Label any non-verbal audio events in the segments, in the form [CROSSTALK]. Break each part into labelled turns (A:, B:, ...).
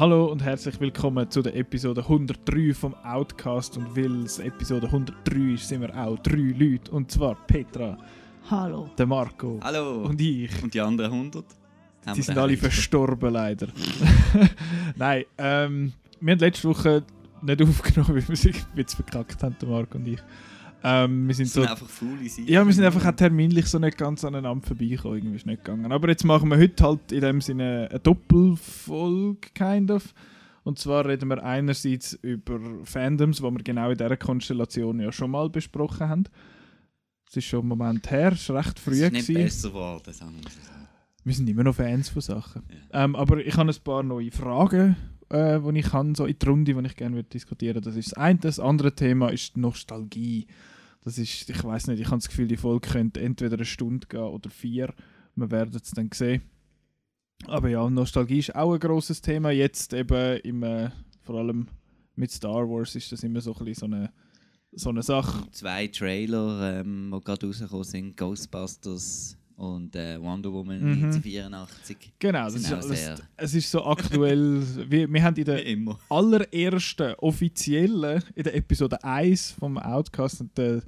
A: Hallo und herzlich willkommen zu der Episode 103 vom Outcast. Und weil es Episode 103 ist, sind wir auch drei Leute. Und zwar Petra,
B: Hallo.
A: der Marco
C: Hallo.
A: und ich.
C: Und die anderen 100? Haben
A: Die sind alle
C: Hälfte.
A: verstorben, leider. [LAUGHS] Nein, ähm, wir haben letzte Woche nicht aufgenommen, [LAUGHS] weil wir es ein bisschen verkackt haben, der Marco und ich. Ähm, wir sind
C: sind
A: so
C: einfach faule Seiten.
A: Ja, wir sind einfach auch terminlich so nicht ganz aneinander vorbeigekommen. Irgendwie ist nicht gegangen. Aber jetzt machen wir heute halt in dem Sinne eine Doppelfolge, kind of. Und zwar reden wir einerseits über Fandoms, die wir genau in dieser Konstellation ja schon mal besprochen haben. Es ist schon einen Moment her, es war recht
C: Es
A: früh.
C: ist nicht
A: gewesen.
C: besser geworden, sagen wir.
A: Wir sind immer noch Fans von Sachen. Ähm, aber ich habe ein paar neue Fragen, äh, die ich habe, so in die Runde, die ich gerne würde diskutieren Das ist das eine. Das andere Thema ist Nostalgie. Das ist, ich weiß nicht, ich habe das Gefühl, die Folge könnte entweder eine Stunde gehen oder vier. Wir werden es dann sehen. Aber ja, Nostalgie ist auch ein grosses Thema. Jetzt eben im, äh, vor allem mit Star Wars ist das immer so ein so eine, so eine Sache.
C: Zwei Trailer, ähm, die gerade rausgekommen sind: Ghostbusters und äh, Wonder Woman
A: Mhm.
C: 1984.
A: Genau, das ist alles, es ist so aktuell. [LAUGHS] wir, wir haben in der allerersten offiziellen, in der Episode 1 vom Outcast, und der,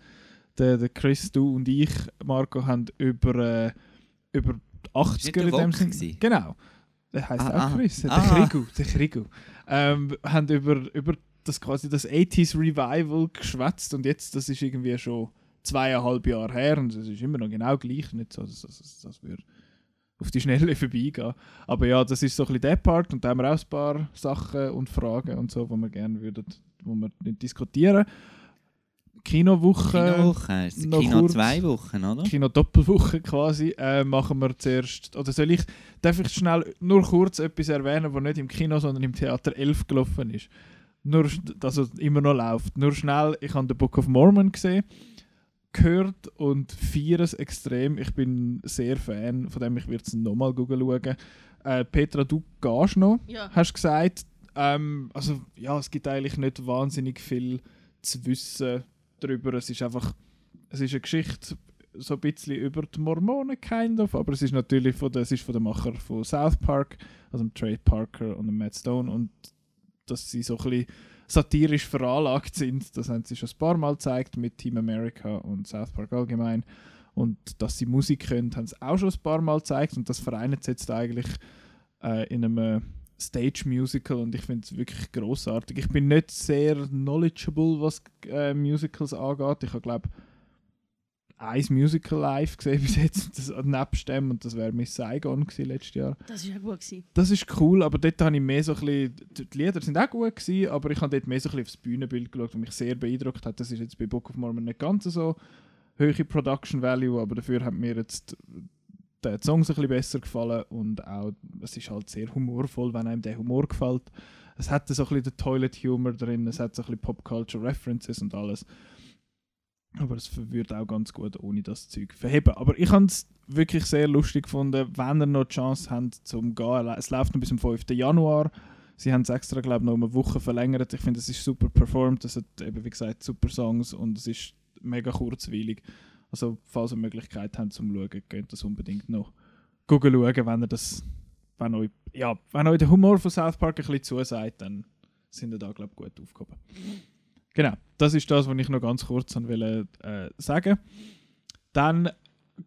A: der, der Chris, du und ich, Marco, haben über, äh, über die 80er
C: Ist nicht der
A: in dem
C: Rock
A: Sinn.
C: gewesen?
A: Genau. Der heisst
C: Ah,
A: auch
C: ah.
A: Chris, der
C: Ah.
A: Krigu. Der Krigu. Ähm, haben über, über das quasi das 80s Revival geschwätzt und jetzt, das ist irgendwie schon zweieinhalb Jahre her und es ist immer noch genau gleich. Nicht so, dass das, das würde auf die Schnelle [LAUGHS] vorbeigehen. Aber ja, das ist so ein bisschen der Part und da haben wir auch ein paar Sachen und Fragen und so, die wir gerne würden, wo wir nicht diskutieren. Kinowoche,
C: Kinowoche.
A: noch
C: Kino
A: kurz.
C: zwei Wochen, oder?
A: Kino-Doppelwoche quasi, äh, machen wir zuerst, oder soll ich, darf ich schnell nur kurz etwas erwähnen, was nicht im Kino, sondern im Theater 11 gelaufen ist? Nur, also immer noch läuft. Nur schnell, ich habe den Book of Mormon gesehen, gehört und feiere es extrem. Ich bin sehr Fan, von dem ich werde es nochmal schauen. Äh, Petra, du gehst noch,
B: Ja.
A: hast gesagt. Ähm, also ja, es gibt eigentlich nicht wahnsinnig viel zu wissen darüber. Es ist einfach, es ist eine Geschichte so ein bisschen über die Mormonen, kind of, aber es ist natürlich von der, es ist von der Macher von South Park, also dem Trey Parker und dem Matt Stone und dass sie so ein bisschen satirisch veranlagt sind, das haben sie schon ein paar Mal gezeigt mit Team America und South Park allgemein und dass sie Musik können, haben sie auch schon ein paar Mal gezeigt und das vereint jetzt eigentlich äh, in einem äh, Stage Musical und ich finde es wirklich großartig. Ich bin nicht sehr knowledgeable, was äh, Musicals angeht. Ich glaube ein Musical live gesehen bis jetzt, das nebst dem, und das wäre Miss Saigon gewesen letztes Jahr.
B: Das war ja gut. Gewesen.
A: Das ist cool, aber dort habe ich mehr so ein bisschen, die die Lieder sind auch gut gewesen, aber ich habe dort mehr so ein bisschen aufs Bühnenbild geschaut, was mich sehr beeindruckt hat. Das ist jetzt bei Book of Mormon nicht ganz so hohe Production Value, aber dafür hat mir jetzt der Song so ein bisschen besser gefallen und auch, es ist halt sehr humorvoll, wenn einem der Humor gefällt. Es hat so ein bisschen den Toilet Humor drin, es hat so ein bisschen Pop Culture References und alles. Aber es wird auch ganz gut ohne das Zeug verheben. Aber ich habe es wirklich sehr lustig gefunden, wenn ihr noch die Chance habt zum gehen. Es läuft noch bis zum 5. Januar. Sie haben es extra, glaube ich, noch um eine Woche verlängert. Ich finde, es ist super performt. Es hat eben, wie gesagt, super Songs und es ist mega kurzweilig. Also, falls ihr Möglichkeit habt zum Schauen, könnt das unbedingt noch schauen, wenn ihr das, wenn euch, ja, wenn euch der Humor von South Park ein bisschen zusagt, dann sind ihr da, glaube ich, gut aufgehoben. Genau, das ist das, was ich noch ganz kurz will, äh, sagen Dann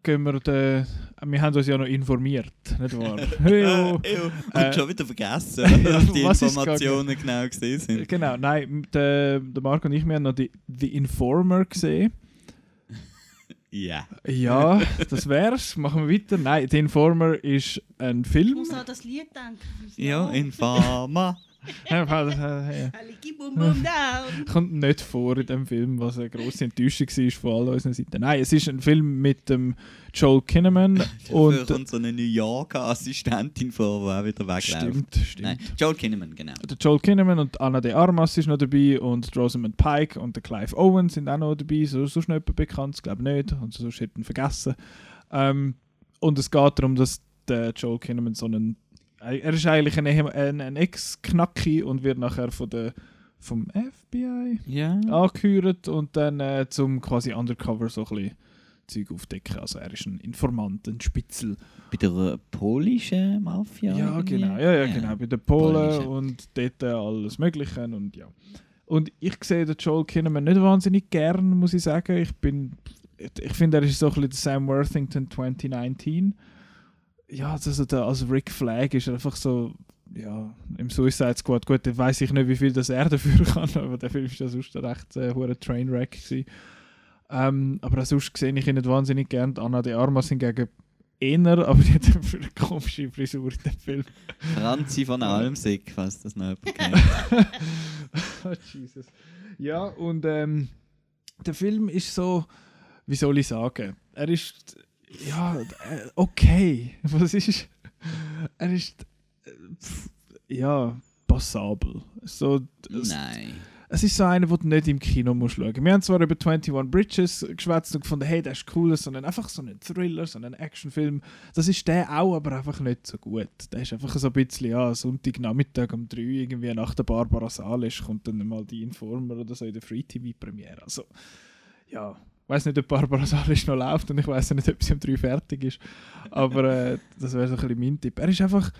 A: gehen wir, den, wir haben uns ja noch informiert, nicht wahr? [LAUGHS] Heyo.
C: Ew,
A: Äh,
C: und schon wieder vergessen, was [LAUGHS] die
A: was ist
C: Informationen genau gesehen sind.
A: Genau, nein, der, der Marco und ich, wir haben noch die, The Informer gesehen. [LAUGHS]
C: Ja.
A: Ja, das wär's. Machen wir weiter. Nein, The Informer ist ein
B: Ich
A: Film.
B: muss an das Lied denken.
C: Ja, in
B: Down. [LAUGHS]
A: Kommt nicht vor in dem Film, was eine grosse Enttäuschung war von all unseren Seiten. Nein, es ist ein Film mit dem Joel Kinnaman [LAUGHS]
C: Und
A: und
C: kommt so eine New Yorker Assistentin vor, die auch wieder wegläuft.
A: stimmt, stimmt.
C: Nein, Joel Kinnaman, genau.
A: Der Joel Kinnaman und Anna de Armas ist noch dabei und Rosamund Pike und der Clive Owen sind auch noch dabei. So, sonst noch jemand bekannt? Ich glaube nicht. Und sonst hätten ihn vergessen. Ähm, und es geht darum, dass der Joel Kinnaman so einen. Äh, Er ist eigentlich ein, ein, ein Ex-Knacki und wird nachher von der, vom FBI
C: Ja.
A: angehört und dann äh, zum quasi Undercover so ein bisschen Zeug aufdecken. Also er ist ein Informant, ein Spitzel.
C: Bei der äh, polnischen Mafia?
A: Ja,
C: irgendwie?
A: genau. Ja, ja, genau. Bei den Polen
C: Polnische.
A: und dort alles Mögliche und ja. Und ich sehe den Joel Kinnaman nicht wahnsinnig gern, muss ich sagen. Ich bin, ich finde, er ist so ein bisschen der Sam Worthington 2019. Ja, also der, als Rick Flag ist einfach so, ja, im Suicide Squad. Gut, dann weiß ich nicht, wie viel das er dafür [LAUGHS] kann, aber der Film ist ja sonst recht äh, hure Trainwreck gewesen. Ähm, aber sonst sehe ich ihn nicht wahnsinnig gern. Anna de Armas hingegen eher, aber die hat dafür eine komische Frisur in dem Film.
C: Franzi von Almsig, falls das noch jemand kennt. [LAUGHS]
A: oh, Jesus. Ja, und ähm, der Film ist so, wie soll ich sagen, er ist, ja, äh, okay. [LAUGHS] Was ist, er ist, äh, ja, passabel. So, es,
C: Nein.
A: es ist so einer, den du nicht im Kino musst schauen. Wir haben zwar über 21 Bridges geschwätzt und gefunden, hey, der ist cool, sondern einfach so ein Thriller, so ein Actionfilm. Das ist der auch, aber einfach nicht so gut. Der ist einfach so ein bisschen, ja, Sonntagnachmittag um 3 irgendwie nach der Barbara Salisch kommt dann mal die Informer oder so in der Free-TV-Premiere. Also, ja, weiß nicht, ob Barbara Salisch noch läuft und ich weiß nicht, ob sie um 3 fertig ist. Aber äh, das wäre so ein bisschen mein Tipp. Er ist einfach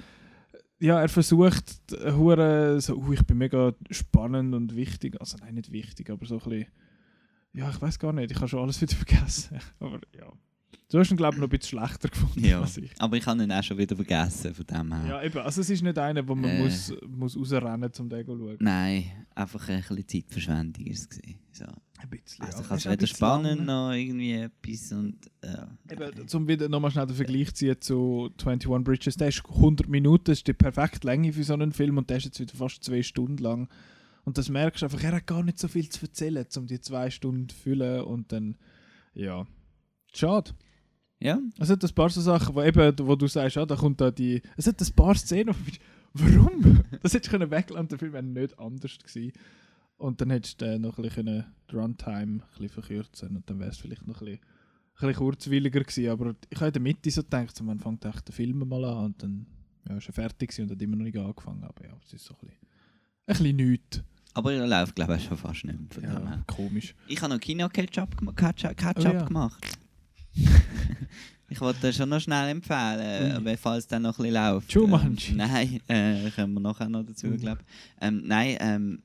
A: ja, er versucht, äh, hure so, uh, ich bin mega spannend und wichtig. Also nein, nicht wichtig, aber so ein bisschen, ja, ich weiß gar nicht, ich habe schon alles wieder [LAUGHS] vergessen. aber ja, du hast ihn, glaube ich, noch ein bisschen schlechter gefunden
C: Ja.
A: als ich.
C: Aber ich habe ihn auch schon wieder vergessen, von dem her.
A: Ja, eben, also es ist nicht einer, wo man
C: Äh.
A: muss, muss rausrennen, um den zu schauen.
C: Nein, einfach ein bisschen Zeitverschwendung ist es. So.
A: Ein bisschen,
C: Also
A: ja.
C: kannst
A: Es
C: weder spannend
A: lang.
C: noch irgendwie etwas und ja.
A: Eben, zum wieder nochmal schnell den Vergleich ziehen zu 21 Bridges, der ist 100 Minuten, das ist die perfekte Länge für so einen Film und der ist jetzt wieder fast zwei Stunden lang. Und das merkst du einfach, er hat gar nicht so viel zu erzählen, um die zwei Stunden zu füllen und dann, ja, schade.
C: Ja,
A: Es hat ein paar so Sachen, wo, eben, wo du sagst, ah, da kommt da die, es hat ein paar Szenen, wo du warum? [LAUGHS] Das hättest du können weglassen, der Film wäre nicht anders gewesen. Und dann hättest du äh, noch ein bisschen die Runtime ein bisschen verkürzen und dann wäre es vielleicht noch ein bisschen, ein bisschen kurzweiliger gewesen. Aber ich habe in der Mitte so gedacht, man fängt echt den Film mal an und dann ja, ist er fertig und hat immer noch nicht angefangen. Aber ja, es ist so ein bisschen, ein bisschen nichts.
C: aber er läuft glaube ich schon fast nicht mehr.
A: Ja, komisch.
C: Ich habe noch Kino-Ketchup gema- Ketchup, Ketchup
A: Oh ja.
C: gemacht. [LAUGHS] ich wollte das schon noch schnell empfehlen, äh, falls der noch ein bisschen läuft.
A: Jumanji.
C: Ähm, nein, äh, kommen wir nachher noch dazu,
A: Ui.
C: glaube ich. Ähm, nein, ähm,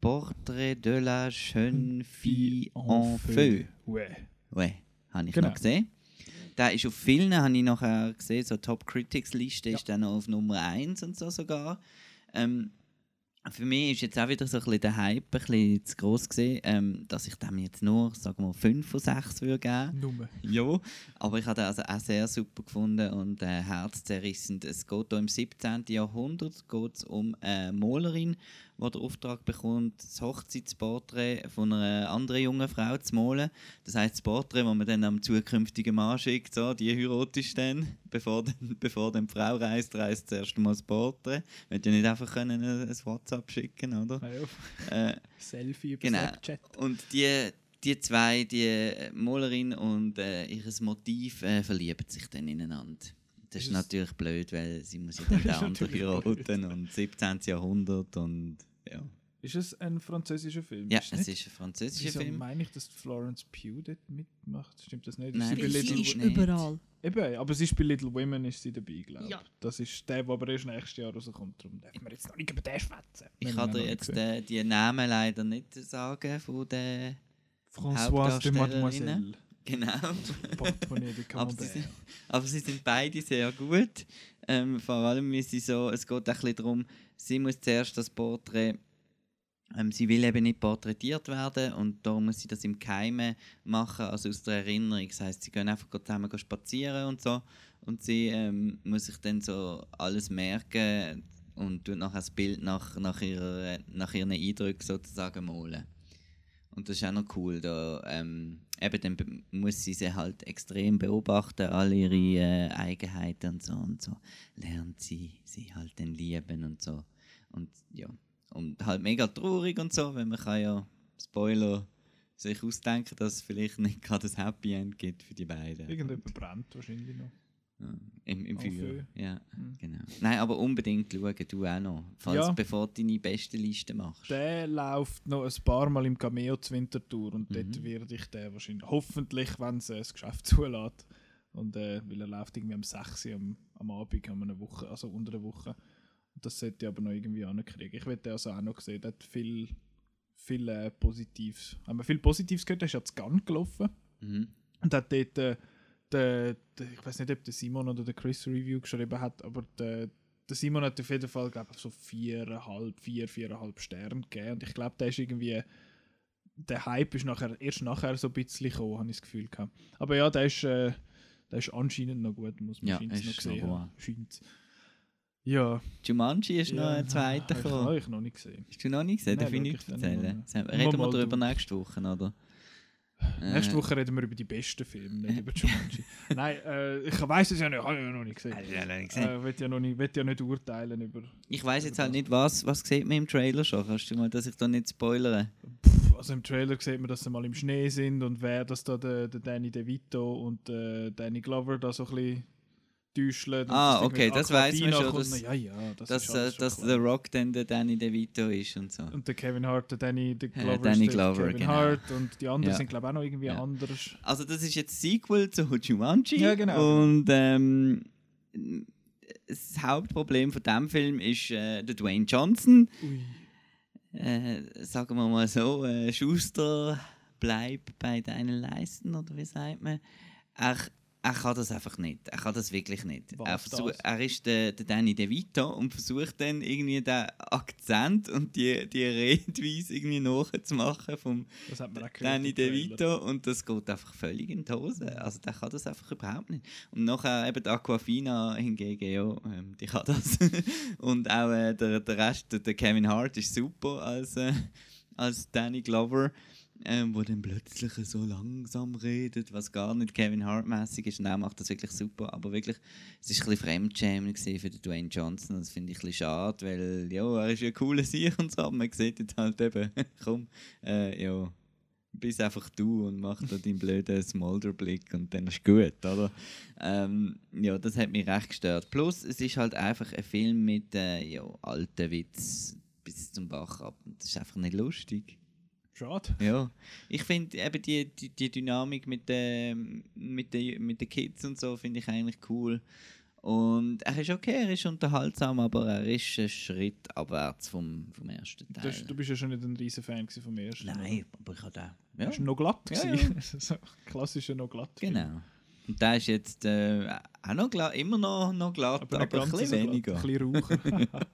C: Portrait de la jeune fille en feu.
A: Ouais.
C: Ouais, habe ich
A: Genau.
C: noch gesehen. Der ist auf vielen, habe ich nachher gesehen, so Top Critics Liste ist dann noch auf Nummer 1 und so sogar. Ähm, für mich ist jetzt auch wieder so ein bisschen der Hype ein bisschen zu gross gesehen, ähm, dass ich dem jetzt nur, sagen wir, 5 von 6 würde geben.
A: Nummer.
C: Ja, aber ich habe den also auch sehr super gefunden und äh, herzzerrissend. Es geht hier im 17. Jahrhundert geht's um eine Malerin, die den Auftrag bekommt, das Hochzeitsporträt von einer anderen jungen Frau zu malen. Das heisst, das Porträt, das man dann am zukünftigen Mann schickt, so, die heiratest dann, [LAUGHS] bevor, dann, [LAUGHS] bevor dann die Frau reist, reist zuerst mal das Porträt. Man ja nicht einfach können ein, ein WhatsApp schicken oder?
A: Ja.
C: Äh, [LAUGHS]
A: Selfie über
C: Genau.
A: Snapchat.
C: und die, die zwei, die Malerin und äh, ihr Motiv äh, verlieben sich dann ineinander. Das ist
A: Ist
C: natürlich blöd, weil sie muss ja dann
A: Das
C: den anderen heiraten und 17. Jahrhundert und ja.
A: Ist es ein französischer Film?
C: Ja,
A: Ist
C: es
A: nicht-
C: ist ein französischer
A: Wieso
C: Film.
A: meine ich, dass Florence Pugh dort mitmacht? Stimmt das nicht?
C: Nein,
A: sie bei
C: das
B: Sie
A: Little,
B: ist
C: nicht.
B: überall.
A: eben, aber sie ist bei Little Women ist sie dabei, glaube ich.
B: Ja.
A: Das ist der, der aber erst nächstes Jahr rauskommt. Darum dürfen wir jetzt noch nicht über den schwätzen.
C: Ich kann dir jetzt äh, die Namen leider nicht sagen von der
A: Françoise de. Mademoiselle.
C: genau. [LAUGHS] Aber sie, sind, aber sie sind beide sehr gut. Ähm, vor allem, wie sie so, es geht ein bisschen darum, sie muss zuerst das Porträt, ähm, sie will eben nicht porträtiert werden und darum muss sie das im Geheimen machen, also aus der Erinnerung. Das heißt, sie gehen einfach zusammen spazieren und so und sie ähm, muss sich dann so alles merken und tut nachher das Bild nach, nach, ihrer, nach ihren Eindrücken sozusagen malen. Und das ist auch noch cool. Da, ähm, eben dann muss sie sie halt extrem beobachten, alle ihre äh, Eigenheiten und so und so. Lernt sie sie halt dann lieben und so. Und ja, und halt mega traurig und so, weil man kann ja, Spoiler, sich ausdenken, dass es vielleicht nicht gerade ein Happy End gibt für die beiden.
A: Irgendjemand brennt wahrscheinlich noch.
C: Ja, Im, im Feuer.
A: Feu.
C: Ja,
A: Mhm.
C: genau. Nein, aber unbedingt schauen, du auch noch. Falls,
A: Ja.
C: Bevor du deine beste Liste machst.
A: Der läuft noch ein paar Mal im Cameo zur Wintertour und
C: Mhm.
A: dort werde ich den wahrscheinlich, hoffentlich, wenn es äh, das Geschäft [LAUGHS] zulässt. Und äh, weil er läuft irgendwie am 6 Uhr am, am Abend, um eine Woche, also unter der Woche. Und das sollte ich aber noch irgendwie ankriegen. Ich werde den also auch noch sehen, der hat viel, viel äh, Positives. Haben wir viel Positives gehört, der ist ja zu Gun gelaufen.
C: Mhm.
A: Und hat dort, äh, der, der, ich weiß nicht, ob der Simon oder der Chris Review geschrieben hat, aber der, der Simon hat auf jeden Fall, glaube ich, so viereinhalb, vier, viereinhalb Sterne gegeben. Und ich glaube, der ist irgendwie, der Hype ist nachher, erst nachher so ein bisschen gekommen, habe ich das Gefühl gehabt. Aber ja, der ist, äh, der ist anscheinend noch gut, muss man
C: Ja,
A: scheint's noch
C: noch
A: gesehen
C: wahr.
A: haben. Scheint's. Ja.
C: Jumanji ist noch
A: ja,
C: ein zweiter
A: Habe
C: gekommen.
A: ich noch nicht gesehen.
C: Hast du noch nicht gesehen?
A: Nein,
C: nichts
A: ich dann
C: erzählen? Reden wir darüber nächste Woche, oder?
A: Nächste
C: Äh,
A: Woche reden wir über die besten Filme, nicht über Jumanji. [LAUGHS] Nein, äh, ich weiß es ja nicht, habe ich ja noch nicht gesehen.
C: Äh, ja, noch nicht gesehen.
A: Äh, will ja noch nicht, will ja nicht urteilen über.
C: Ich weiß jetzt halt nicht, was, was sieht man im Trailer schon. Kannst du mal, dass ich da nicht spoilere?
A: Pff, Also im Trailer sieht man, dass sie mal im Schnee sind und wer das da der, der Danny DeVito und äh, Danny Glover da so ein bisschen täuschen. und
C: Ah,
A: dass
C: okay, das weiss man schon, dass-
A: ja, ja, das
C: Dass,
A: ist
C: äh,
A: schon
C: dass. The Rock dann der Danny DeVito ist und so.
A: Und der Kevin Hart, der Danny der
C: Ja,
A: Glover,
C: Danny
A: ist der
C: Glover,
A: Kevin
C: genau.
A: Hart und die anderen
C: Ja.
A: sind glaube ich auch noch irgendwie
C: Ja.
A: anders.
C: Also das ist jetzt Sequel zu Jumanji.
A: Ja, genau.
C: Und ähm, das Hauptproblem von dem Film ist äh, der Dwayne Johnson. Äh, sagen wir mal so, äh, Schuster, bleib bei deinen Leisten, oder wie sagt man? Er, er kann das einfach nicht. Er kann das wirklich nicht. Er, versuch,
A: das?
C: er ist der, der Danny DeVito und versucht dann irgendwie den Akzent und die, die Redweise irgendwie nachzumachen vom Danny. DeVito und das geht einfach völlig in die Hose. Also der kann das einfach überhaupt nicht. Und nachher eben die Aquafina hingegen, ja, ähm, die kann das. [LAUGHS] und auch äh, der, der Rest, der, der Kevin Hart ist super als, äh, als Danny Glover, ähm, wo dann plötzlich so langsam redet, was gar nicht Kevin Hart-mäßig ist. Und er macht das wirklich super. Aber wirklich, es war ein bisschen Fremdschämen für den Dwayne Johnson. Das finde ich ein bisschen schade, weil ja, er ist ja cooler Sieg und so, aber man sieht jetzt halt eben, [LAUGHS] komm, äh, ja, bist einfach du und mach da deinen blöden Smolder-Blick und dann ist gut, oder? Ähm, ja, das hat mich recht gestört. Plus, es ist halt einfach ein Film mit äh, ja, alten Witz bis zum Bach ab. Das ist einfach nicht lustig.
A: Schade.
C: Ja, ich finde eben die, die, die Dynamik mit den mit den mit den Kids und so finde ich eigentlich cool. Und er ist okay, er ist unterhaltsam, aber er ist ein Schritt abwärts vom, vom ersten Teil.
A: du bist ja schon nicht ein riesen Fan vom ersten.
C: Nein, aber ich habe den.
A: Ja.
C: Ja,
A: Ist noch glatt
C: Ja,
A: gewesen. [LAUGHS] so, klassischer noch glatt.
C: genau. Und der ist jetzt äh, auch noch glatt, immer noch, noch glatt, aber,
A: nicht
C: ein bisschen
A: so glatt,
C: weniger.
A: Ein bisschen raucher.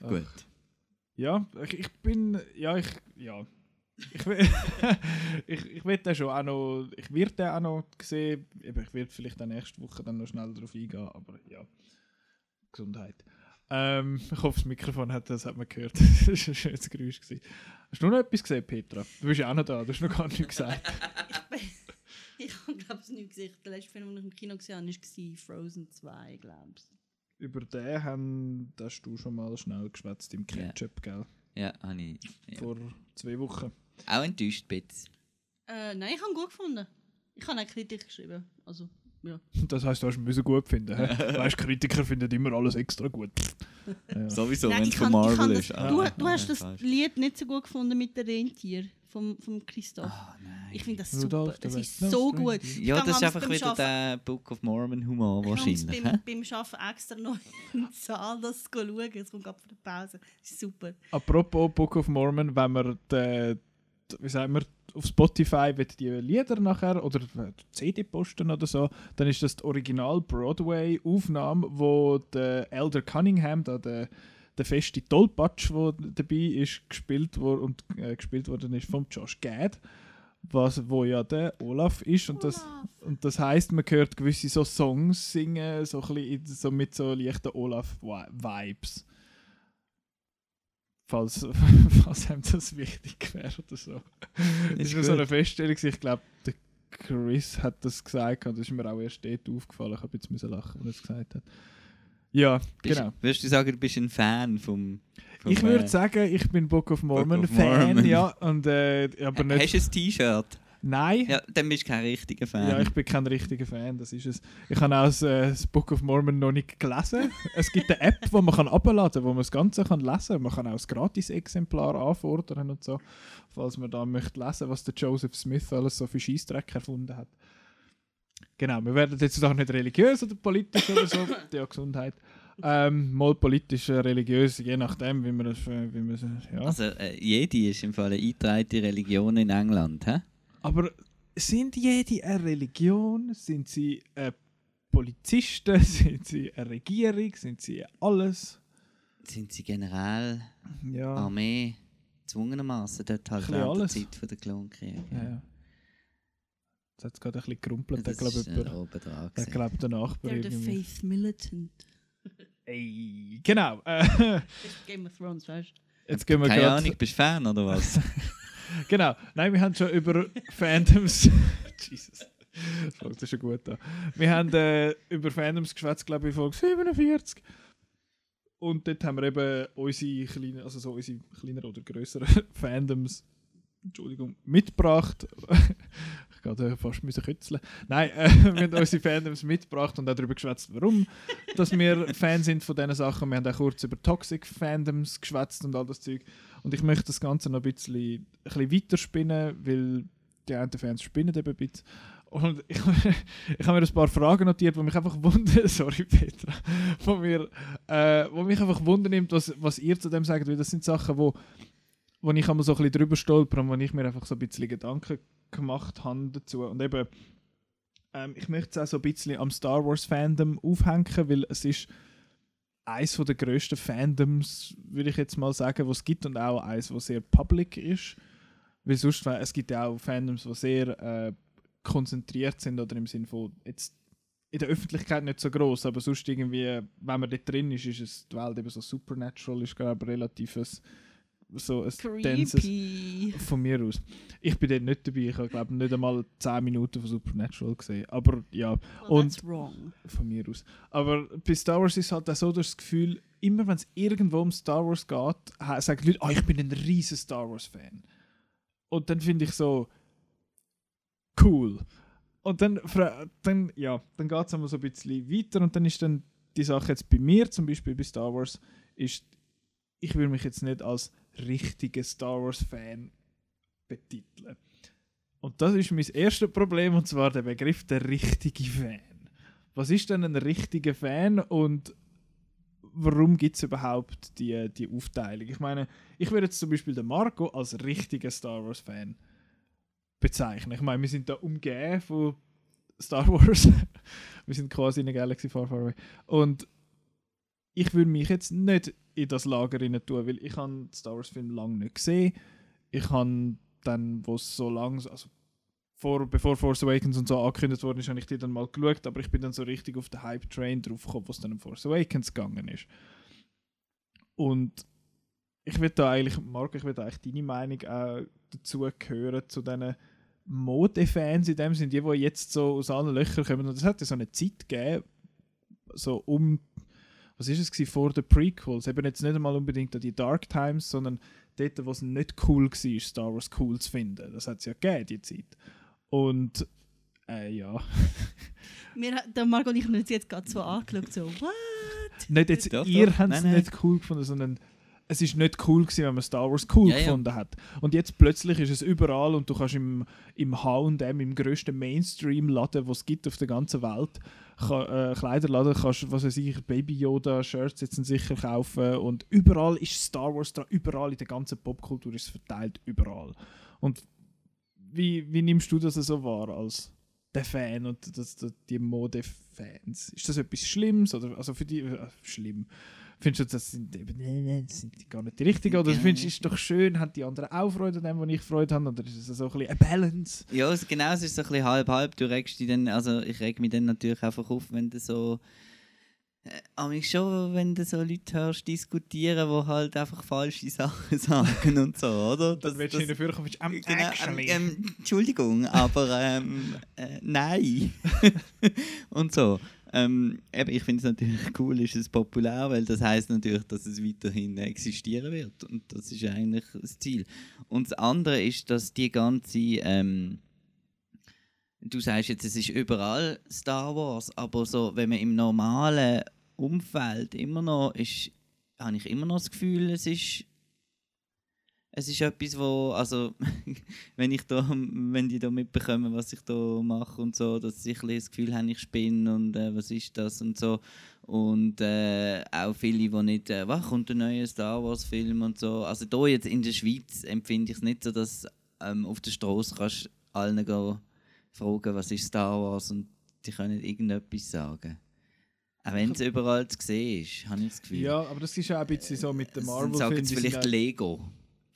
A: [LAUGHS] [LAUGHS]
C: Gut.
A: Ja, ich, ich bin, ja, ich, ja. Ich, will- [LAUGHS] ich, ich werde den schon auch noch, ich werde den auch noch sehen, ich werde vielleicht dann nächste Woche dann noch schnell darauf eingehen, aber ja, Gesundheit. Ähm, ich hoffe, das Mikrofon hat, das hat man gehört. [LAUGHS] das war ein schönes Geräusch. Gewesen. Hast du noch etwas gesehen, Petra? Du bist ja auch noch da, du hast noch gar nichts gesagt.
B: Ich, habe, glaube [LAUGHS] ich, nicht gesehen. Der letzte Film, den ich im Kino gesehen habe, war Frozen 2, glaube ich.
A: Über den haben, hast du schon mal schnell geschwätzt im. Ketchup, gell?
C: Ja, habe ich ja.
A: Vor zwei Wochen.
C: Auch enttäuscht, bitte.
B: Äh, nein, ich habe ihn gut gefunden. Ich habe eine Kritik geschrieben. Also, ja. [LAUGHS]
A: Das heisst, du hast ihn müssen gut finden. [LAUGHS] Weißt, Kritiker finden immer alles extra gut. Ja.
C: Sowieso, wenn
B: ich
C: es von
B: ich
C: Marvel ist.
B: das,
C: Ah,
B: du,
C: ah,
B: du hast
C: ah,
B: das
C: falsch.
B: Lied nicht so gut gefunden mit den Rentier vom, vom Christoph.
C: Ah, nein.
B: Ich finde das super.
A: Rudolph,
B: Das ist so gut.
C: Ja,
B: Ich
C: das ist einfach
B: beim
C: wieder der Book of Mormon Humor
B: Ich
C: wahrscheinlich. hä?
B: beim, beim Arbeiten extra noch [LAUGHS] in den Saal das schauen. Es kommt gerade von der Pause. Das ist super.
A: Apropos Book of Mormon, wenn man die, die, wie sagen wir, auf Spotify will die Lieder nachher oder CD posten oder so, dann ist das die Original Broadway Aufnahme, wo der Elder Cunningham, da der, der feste Tollpatsch, der dabei ist, gespielt wurde und äh, gespielt worden ist vom Josh Gad, was wo ja der Olaf ist und das
B: Olaf.
A: und das heißt, man hört gewisse so Songs singen, so, ein bisschen so mit so leichten Olaf-Vibes. Falls, [LAUGHS] falls einem das wichtig wäre oder so. Das
C: Ist
A: war so eine. Feststellung. Ich glaube, der Chris hat das gesagt und das ist mir auch erst dort aufgefallen. Ich habe jetzt müssen lachen, als er es gesagt hat. Ja,
C: Bist,
A: genau.
C: Würdest du sagen, du bist ein Fan vom. vom
A: Ich würde
C: äh,
A: sagen, ich bin Book of Mormon
C: of
A: Fan,
C: Mormon.
A: ja, und äh, aber nicht.
C: Hast du ein T-Shirt?
A: Nein.
C: Ja, dann bist du kein richtiger Fan.
A: Ja, ich bin kein richtiger Fan, das ist es. Ich habe auch das, äh, das Book of Mormon noch nicht gelesen. [LAUGHS] es gibt eine App, die man kann abladen kann, wo man das Ganze kann lesen kann. Man kann auch das Gratis-Exemplar anfordern und so, falls man da möchte lesen, was der Joseph Smith alles so für Scheissdreck erfunden hat. Genau, wir werden jetzt auch nicht religiös oder politisch oder so, [LAUGHS] ja, Gesundheit. Ähm, mal politisch, äh, religiös, je nachdem, wie man das, äh, wie man das, ja.
C: Also, äh, jede ist im Fall eine eingetragene Religion in England, hä?
A: Aber sind jede eine Religion? Sind sie äh, Polizisten? [LAUGHS] Sind sie eine Regierung? Sind sie alles?
C: Sind sie generell
A: Ja.
C: Armee gezwungenermaßen dort halt während der
A: alles.
C: Zeit von der Klonkriege?
A: ja, ja. Jetzt hat es gerade ein bisschen gerumpelt, der
C: Das
A: glaube
C: ist
A: ich.
C: äh,
A: Der glaubt der Nachbar. Irgendwie.
B: Faith Militant.
A: Ey, genau. [LAUGHS] Äh,
B: Game of Thrones, weißt du?
A: jetzt gehen wir
C: Keine. Ahnung, bist du Fan oder was? [LAUGHS]
A: Genau. Nein, wir haben schon über [LAUGHS] Fandoms. [LAUGHS] Jesus. Das ja schon gut an. Wir haben äh, über Fandoms geschwätzt, glaube ich, in Folge 47. Und dort haben wir eben unsere kleinen, also so unsere kleineren oder größeren Fandoms, [LAUGHS] Entschuldigung, mitgebracht. Ich gerade fast müssen kützeln. Nein, äh, [LAUGHS] wir haben unsere Fandoms mitgebracht und auch darüber geschwätzt, warum dass wir Fan sind von diesen Sachen. Wir haben auch kurz über Toxic Fandoms geschwätzt und all das Zeug. Und ich möchte das Ganze noch ein bisschen, ein bisschen weiterspinnen, weil die einen Fans spinnen eben ein bisschen. Und ich, [LAUGHS] ich habe mir ein paar Fragen notiert, die mich einfach wundern, [LAUGHS] sorry Petra, wo, mir, äh, wo mich einfach wundern nimmt, was, was ihr zu dem sagt, weil das sind Sachen, wo, wo ich einmal so ein bisschen drüber stolper und wo ich mir einfach so ein bisschen Gedanken gemacht habe dazu. Und eben, ähm, ich möchte es auch so ein bisschen am Star Wars Fandom aufhängen, weil es ist eines der grössten Fandoms, würde ich jetzt mal sagen, was es gibt und auch eines, was sehr public ist. Weil sonst, es gibt ja auch Fandoms, die sehr äh, konzentriert sind oder im Sinne von jetzt in der Öffentlichkeit nicht so groß, aber sonst irgendwie, wenn man dort drin ist, ist es die Welt eben so supernatural, ist glaube relativ ein, so ein
B: Creepy.
A: von mir aus. Ich bin dort nicht dabei, ich habe glaube nicht einmal 10 Minuten von Supernatural gesehen, aber ja,
B: Well,
A: Und- von mir aus. Aber bei Star Wars ist halt auch so das Gefühl, immer wenn es irgendwo um Star Wars geht, sagen Leute, oh, ich bin ein riesen Star Wars Fan. Und dann finde ich so cool. Und dann, dann ja, dann geht es einmal so ein bisschen weiter und dann ist dann die Sache jetzt bei mir, zum Beispiel bei Star Wars, ist, ich würde mich jetzt nicht als richtiger Star Wars Fan betiteln. Und das ist mein erstes Problem, und zwar der Begriff der richtige Fan. Was ist denn ein richtiger Fan und warum gibt es überhaupt die, die Aufteilung? Ich meine, ich würde jetzt zum Beispiel den Marco als richtiger Star Wars Fan bezeichnen. Ich meine, wir sind da umgeben von Star Wars. [LAUGHS] wir sind quasi in der Galaxy Far Far Away. Und ich würde mich jetzt nicht in das Lager rein tun, weil ich habe Star Wars Film lange nicht gesehen. Ich habe dann, wo es so lang, also vor, bevor Force Awakens und so angekündigt worden ist, habe ich die dann mal geschaut, aber ich bin dann so richtig auf den Hype-Train drauf gekommen, was dann um Force Awakens gegangen ist. Und ich würde da eigentlich, Marco, ich würde eigentlich deine Meinung auch dazu hören, zu diesen Modefans in dem sind, die, die jetzt so aus allen Löchern kommen. Und es hat ja so eine Zeit gegeben, so um, was ist es gewesen, vor den Prequels, eben jetzt nicht einmal unbedingt an die Dark Times, sondern dort, wo es nicht cool war, Star Wars cool zu finden. Das hat es ja gegeben, die Zeit. Und, äh, ja. [LAUGHS]
B: Wir, der Marco und ich haben uns jetzt gerade so angeschaut, so, what?
A: nicht jetzt,
C: Doch,
A: ihr habt es nicht cool gefunden, sondern es ist nicht cool gewesen, wenn man Star Wars cool
C: Ja, ja.
A: gefunden hat. Und jetzt plötzlich ist es überall und du kannst im, im H&M, im grössten Mainstream-Laden, was es gibt auf der ganzen Welt, ka- äh, Kleiderladen, kannst, was weiß ich, Baby Yoda-Shirts jetzt sicher kaufen und überall ist Star Wars dran, überall in der ganzen Popkultur ist es verteilt, überall. Und wie, wie nimmst du das so wahr als der Fan und das, das, die Mode-Fans? Ist das etwas Schlimmes oder also für die äh, schlimm? Findest du, das sind das sind die gar nicht die richtigen oder
C: Ja.
A: findest du, es ist doch schön, haben die anderen auch Freude an dem, wo ich Freude habe oder ist es so ein bisschen eine Balance?
C: Ja, es- genau, es ist so ein bisschen halb-halb. Du regst dich dann, also ich reg mich dann natürlich einfach auf, wenn du so. Äh, aber schon, wenn du so Leute hörst diskutieren, die halt einfach falsche [LAUGHS] Sachen sagen und so, oder?
A: Dann willst du willst du, ähm,
C: Genau, ähm, Entschuldigung, aber ähm, äh, nein. [LAUGHS] und so. Ähm, eben, ich finde es natürlich [LAUGHS] cool, ist es populär, weil das heißt natürlich, dass es weiterhin existieren wird. Und das ist eigentlich das Ziel. Und das andere ist, dass die ganze, ähm, du sagst jetzt, es ist überall Star Wars, aber so, wenn man im normalen Umfeld immer noch ist, habe ich immer noch das Gefühl, es ist es ist etwas, wo, also, [LAUGHS] wenn ich da, wenn die da mitbekommen, was ich da mache und so, dass sie ein das Gefühl haben, ich spinne und äh, was ist das und so. Und äh, auch viele, die nicht, äh, was kommt ein neuer Star Wars Film und so. Also da jetzt in der Schweiz empfinde ich es nicht so, dass ähm, auf der Straße kannst allen gehen, fragen, was ist Star Wars und die können irgendetwas sagen. Auch wenn es [LAUGHS] überall zu sehen ist, habe ich das Gefühl.
A: Ja, aber das ist ja auch ein bisschen so mit dem Marvel-Film.
C: sagen sie vielleicht Lego.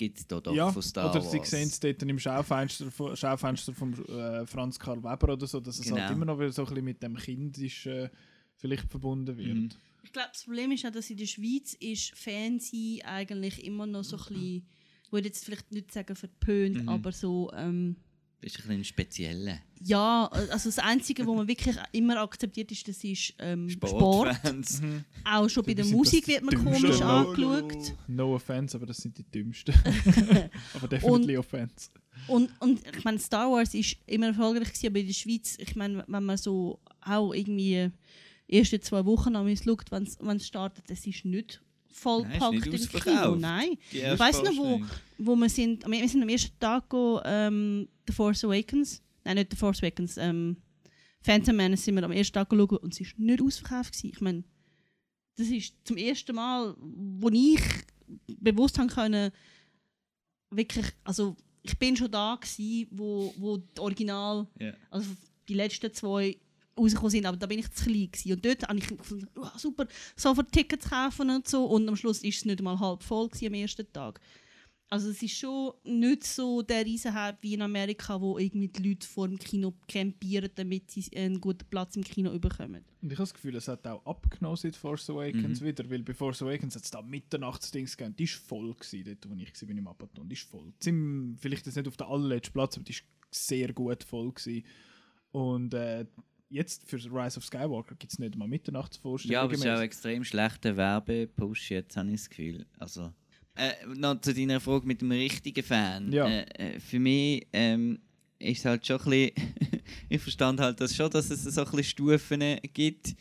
C: Gibt es da doch
A: ja,
C: von Star
A: oder
C: Wars.
A: sie sehen es dort im Schaufenster, von- Schaufenster von äh, Franz Karl Weber oder so, dass es halt
C: Genau.
A: immer noch wieder so ein bisschen mit dem Kindischen vielleicht verbunden wird.
C: Mhm.
B: Ich glaube, das Problem ist auch, dass in der Schweiz ist Fernsehen eigentlich immer noch so ein bisschen, ich würde jetzt vielleicht nicht sagen verpönt,
C: Mhm.
B: aber so, ähm,
C: Das ist ein bisschen spezieller.
B: ja, also das Einzige, was man wirklich immer akzeptiert ist, das ist ähm, Sport.
A: Mhm.
B: Auch schon bei der Musik
A: das
B: wird man
A: Dümmste.
B: komisch
A: No,
B: angeschaut.
A: No offense, aber das sind die dümmsten. [LAUGHS] aber definitely offense.
B: Und, und ich meine, Star Wars ist immer erfolgreich gewesen, aber in der Schweiz, ich meine, wenn man so auch irgendwie die ersten zwei Wochen an uns schaut, wenn es startet, es ist nicht vollpackt im Kino. Nein. Ich weiss noch, wo, wo wir sind, wir wir sind am ersten Tag go, ähm, The Force Awakens, nein, nicht The Force Awakens, ähm, Phantom Menace sind wir am ersten Tag geschaut und es war nicht ausverkauft. Gewesen. Ich meine, das ist zum ersten Mal, wo ich bewusst haben können, wirklich, also ich bin schon da gewesen, wo, wo die Original,
C: Ja.
B: also die letzten zwei rausgekommen sind, aber da bin ich zu klein gewesen. Und dort habe ich gefunden, oh, super, sofort Tickets kaufen und so und am Schluss ist es nicht mal halb voll gewesen am ersten Tag. Also es ist schon nicht so der Riesenhype wie in Amerika, wo irgendwie die Leute vor dem Kino campieren, damit sie einen guten Platz im Kino bekommen.
A: Und ich habe das Gefühl, es hat auch abgenommen seit Force Awakens
C: Mhm.
A: wieder, weil bei Force Awakens hat es da Mitternachtsdings gegeben. Die war voll, gewesen, dort wo ich war im Abaton. Die ist voll. Zim, vielleicht jetzt nicht auf der allerletzten Platz, aber die war sehr gut voll. Gewesen. Und äh, jetzt für Rise of Skywalker gibt es nicht mal
C: Ja,
A: Mitternachtsvorstellungen
C: aber es ist auch extrem schlechter Werbepush jetzt, habe ich das Gefühl. Also, äh, noch zu deiner Frage mit dem richtigen Fan.
A: Ja.
C: Äh, äh, für mich ähm, ist es halt schon ein bisschen... [LAUGHS] ich verstand halt das schon, dass es so ein bisschen Stufen gibt,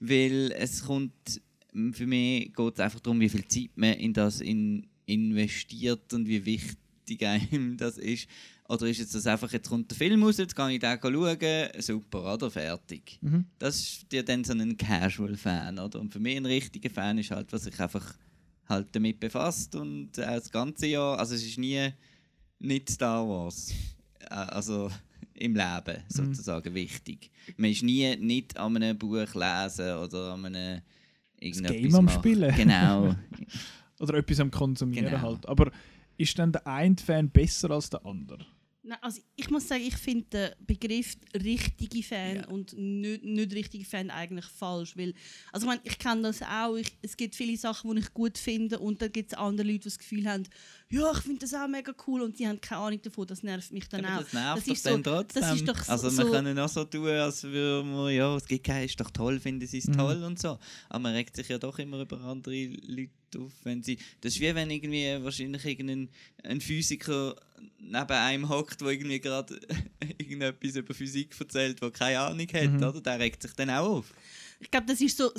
C: weil es kommt... Für mich geht es einfach darum, wie viel Zeit man in das in investiert und wie wichtig [LAUGHS] einem das ist. Oder ist jetzt das einfach, jetzt kommt der Film raus, jetzt kann ich den schauen, super, oder? Fertig
A: Mhm.
C: das ist ja dann so ein Casual-Fan, oder? Und für mich ein richtiger Fan ist halt, was sich einfach halt damit befasst und auch das ganze Jahr, also es ist nie nicht Star Wars, Äh, also im Leben sozusagen wichtig. Man ist nie nicht an einem Buch lesen oder an einem irgendetwas
A: Game am. Spielen.
C: Genau. [LAUGHS]
A: Oder etwas am Konsumieren
C: Genau.
A: halt. Aber ist dann der eine Fan besser als der andere?
B: Nein, also ich muss sagen, ich finde den Begriff richtige Fan
C: Ja.
B: und nicht, nicht richtige Fan eigentlich falsch. Weil, also ich, meine, ich kenne das auch. Ich, es gibt viele Sachen, die ich gut finde und dann gibt es andere Leute, die das Gefühl haben, ja, ich finde das auch mega cool und die haben keine Ahnung davon. Das nervt mich dann
C: Aber
B: auch.
C: das nervt
B: Das
C: doch
B: ist
C: dann
B: so-
C: trotzdem.
B: das ist doch so-
C: also wir
B: so-
C: können auch so tun, als würden wir, ja, es gibt keinen, ist doch toll, finden sie es
A: Mhm.
C: toll und so. Aber man regt sich ja doch immer über andere Leute auf, wenn sie... Das ist wie wenn irgendwie wahrscheinlich irgendein ein Physiker neben einem hockt, der irgendwie gerade [LAUGHS] irgendetwas über Physik erzählt, der keine Ahnung hat,
A: Mhm.
C: oder? Der regt sich dann auch auf.
B: Ich glaube, das ist so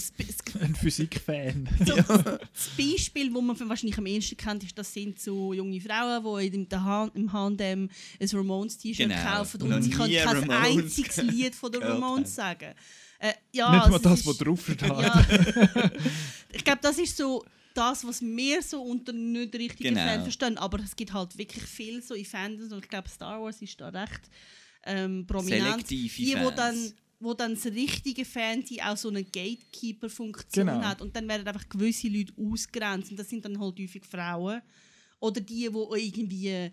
A: Ein Physikfan. [LAUGHS]
B: so das Beispiel, das man wahrscheinlich am ehesten kennt, ist, das sind so junge Frauen, die in der Han im H&M ein Ramones-T-Shirt
C: Genau.
B: kaufen
C: Noch
B: und sie können kein
C: Ramones
B: einziges [LAUGHS] Lied von den Ramones sagen. Äh, ja,
A: Nicht mal das,
B: ist-
A: was drauf steht.
B: Ja. ich glaube, das ist so das, was wir so unter nicht richtigen
C: Genau.
B: Fan verstehen. Aber es gibt halt wirklich viel so in Fandoms und ich glaube, Star Wars ist da recht ähm, prominent.
C: Selektive
B: die, wo
C: Fans.
B: dann wo dann das richtige Fan die auch so eine Gatekeeper-Funktion
A: Genau.
B: hat und dann werden einfach gewisse Leute ausgrenzt und das sind dann halt häufig Frauen oder die, wo irgendwie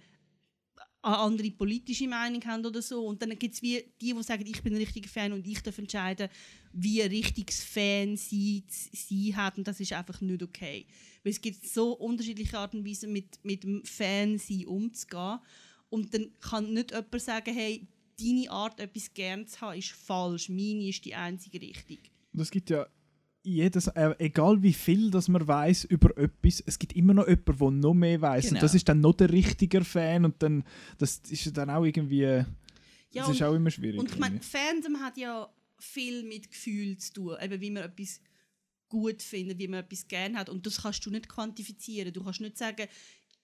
B: eine andere politische Meinung haben oder so und dann gibt es wie die, die sagen, ich bin ein richtiger Fan und ich darf entscheiden, wie ein richtiges Fan sie, sie hat und das ist einfach nicht okay. Weil es gibt so unterschiedliche Arten und Weisen mit, mit dem Fan sein umzugehen und dann kann nicht jemand sagen, hey, deine Art, etwas gern zu haben, ist falsch, meine ist die einzige Richtung.
A: Und es gibt ja jedes, äh, egal wie viel das man weiß über etwas, es gibt immer noch jemanden, der noch mehr weiß.
C: Genau.
A: Und das ist dann noch der richtige Fan und dann, das ist dann auch irgendwie.
B: Ja,
A: das ist
B: und-
A: auch immer schwierig.
B: Und ich meine. Fandom hat ja viel mit Gefühl zu tun, eben wie man etwas gut findet, wie man etwas gern hat. Und das kannst du nicht quantifizieren. Du kannst nicht sagen,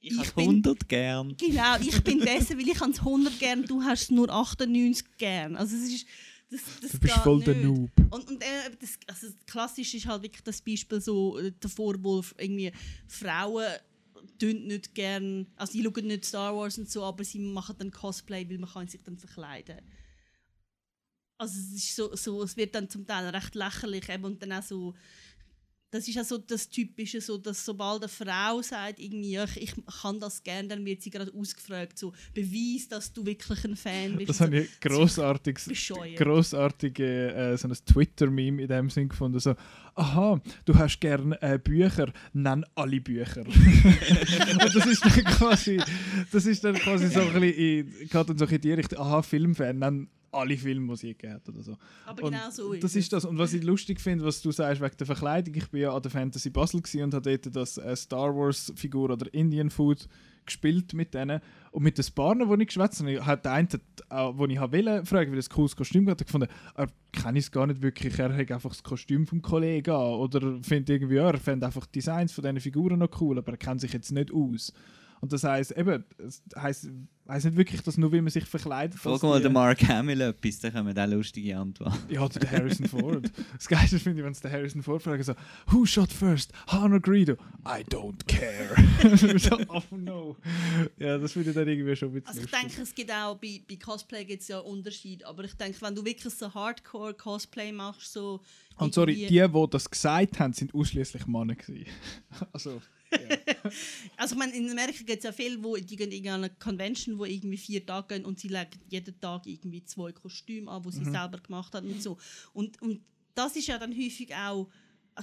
C: Ich,
B: Ich
C: habe
B: bin-
C: 100 gern.
B: genau, ich bin [LAUGHS] besser, weil ich es 100 gern, du hast es nur 98 gern. Also es ist, das, das
A: du bist voll der
B: nicht.
A: Noob.
B: Und, und äh, das, also klassisch ist halt wirklich das Beispiel so äh, der Vorwurf irgendwie Frauen tun nicht gern, also die schauen nicht Star Wars und so, aber sie machen dann Cosplay, weil man kann sich dann verkleiden. Also es ist so, so es wird dann zum Teil recht lächerlich eben, und dann auch so das ist ja so das Typische, so, dass sobald eine Frau sagt, irgendwie, ich, ich kann das gerne, dann wird sie gerade ausgefragt, so, beweis, dass du wirklich ein Fan bist.
A: Das
B: so,
A: habe ich grossartiges,
B: bescheuert.
A: grossartige äh, so ein Twitter-Meme in dem Sinn gefunden. So, aha, du hast gern äh, Bücher, nenn alle Bücher. [LAUGHS] Und das ist dann quasi, das ist dann quasi so ein bisschen, in, dann so in die Richtung, aha, Filmfan, nenn alle gegeben hat oder so.
B: Aber
A: Und
B: genau so
A: Das
B: es.
A: ist das. Und was ich lustig finde, was du sagst wegen der Verkleidung, ich bin ja an der Fantasy Basel und habe dort das äh, Star Wars Figur oder Indian Food gespielt mit denen und mit den Partnern, die ich geschwätzt habe, hat der eine, äh, wo ich wollte, fragen, wie das cooles Kostüm hat, gefunden, er kenne es gar nicht wirklich, er hat einfach das Kostüm vom Kollegen an oder findet irgendwie, ja, er findet einfach die Designs von diesen Figuren noch cool, aber er kennt sich jetzt nicht aus. Und das heisst, eben, es heisst, heisst nicht wirklich, dass nur weil man sich verkleidet.
C: Frag mal den Mark Hamill etwas, dann kommen wir eine lustige Antwort. [LAUGHS]
A: ja, oder der Harrison Ford. Das Geilste finde ich, wenn es der Harrison Ford fragt, so, Who shot first? Han or Greedo? I don't care. [LAUGHS] so, oh no. Ja, das finde ich dann irgendwie schon ein bisschen
B: Also ich
A: lustig.
B: denke, es gibt auch bei, bei Cosplay gibt's ja Unterschiede, aber ich denke, wenn du wirklich so Hardcore-Cosplay machst, so
A: Und sorry, die, die das gesagt haben, sind ausschließlich Männer gewesen. [LAUGHS] also,
B: Also ich meine, in Amerika gibt es ja viele, wo die gehen in eine Convention, wo irgendwie vier Tage gehen und sie legen jeden Tag irgendwie zwei Kostüme an, die sie selber gemacht haben und so. Und, und das ist ja dann häufig auch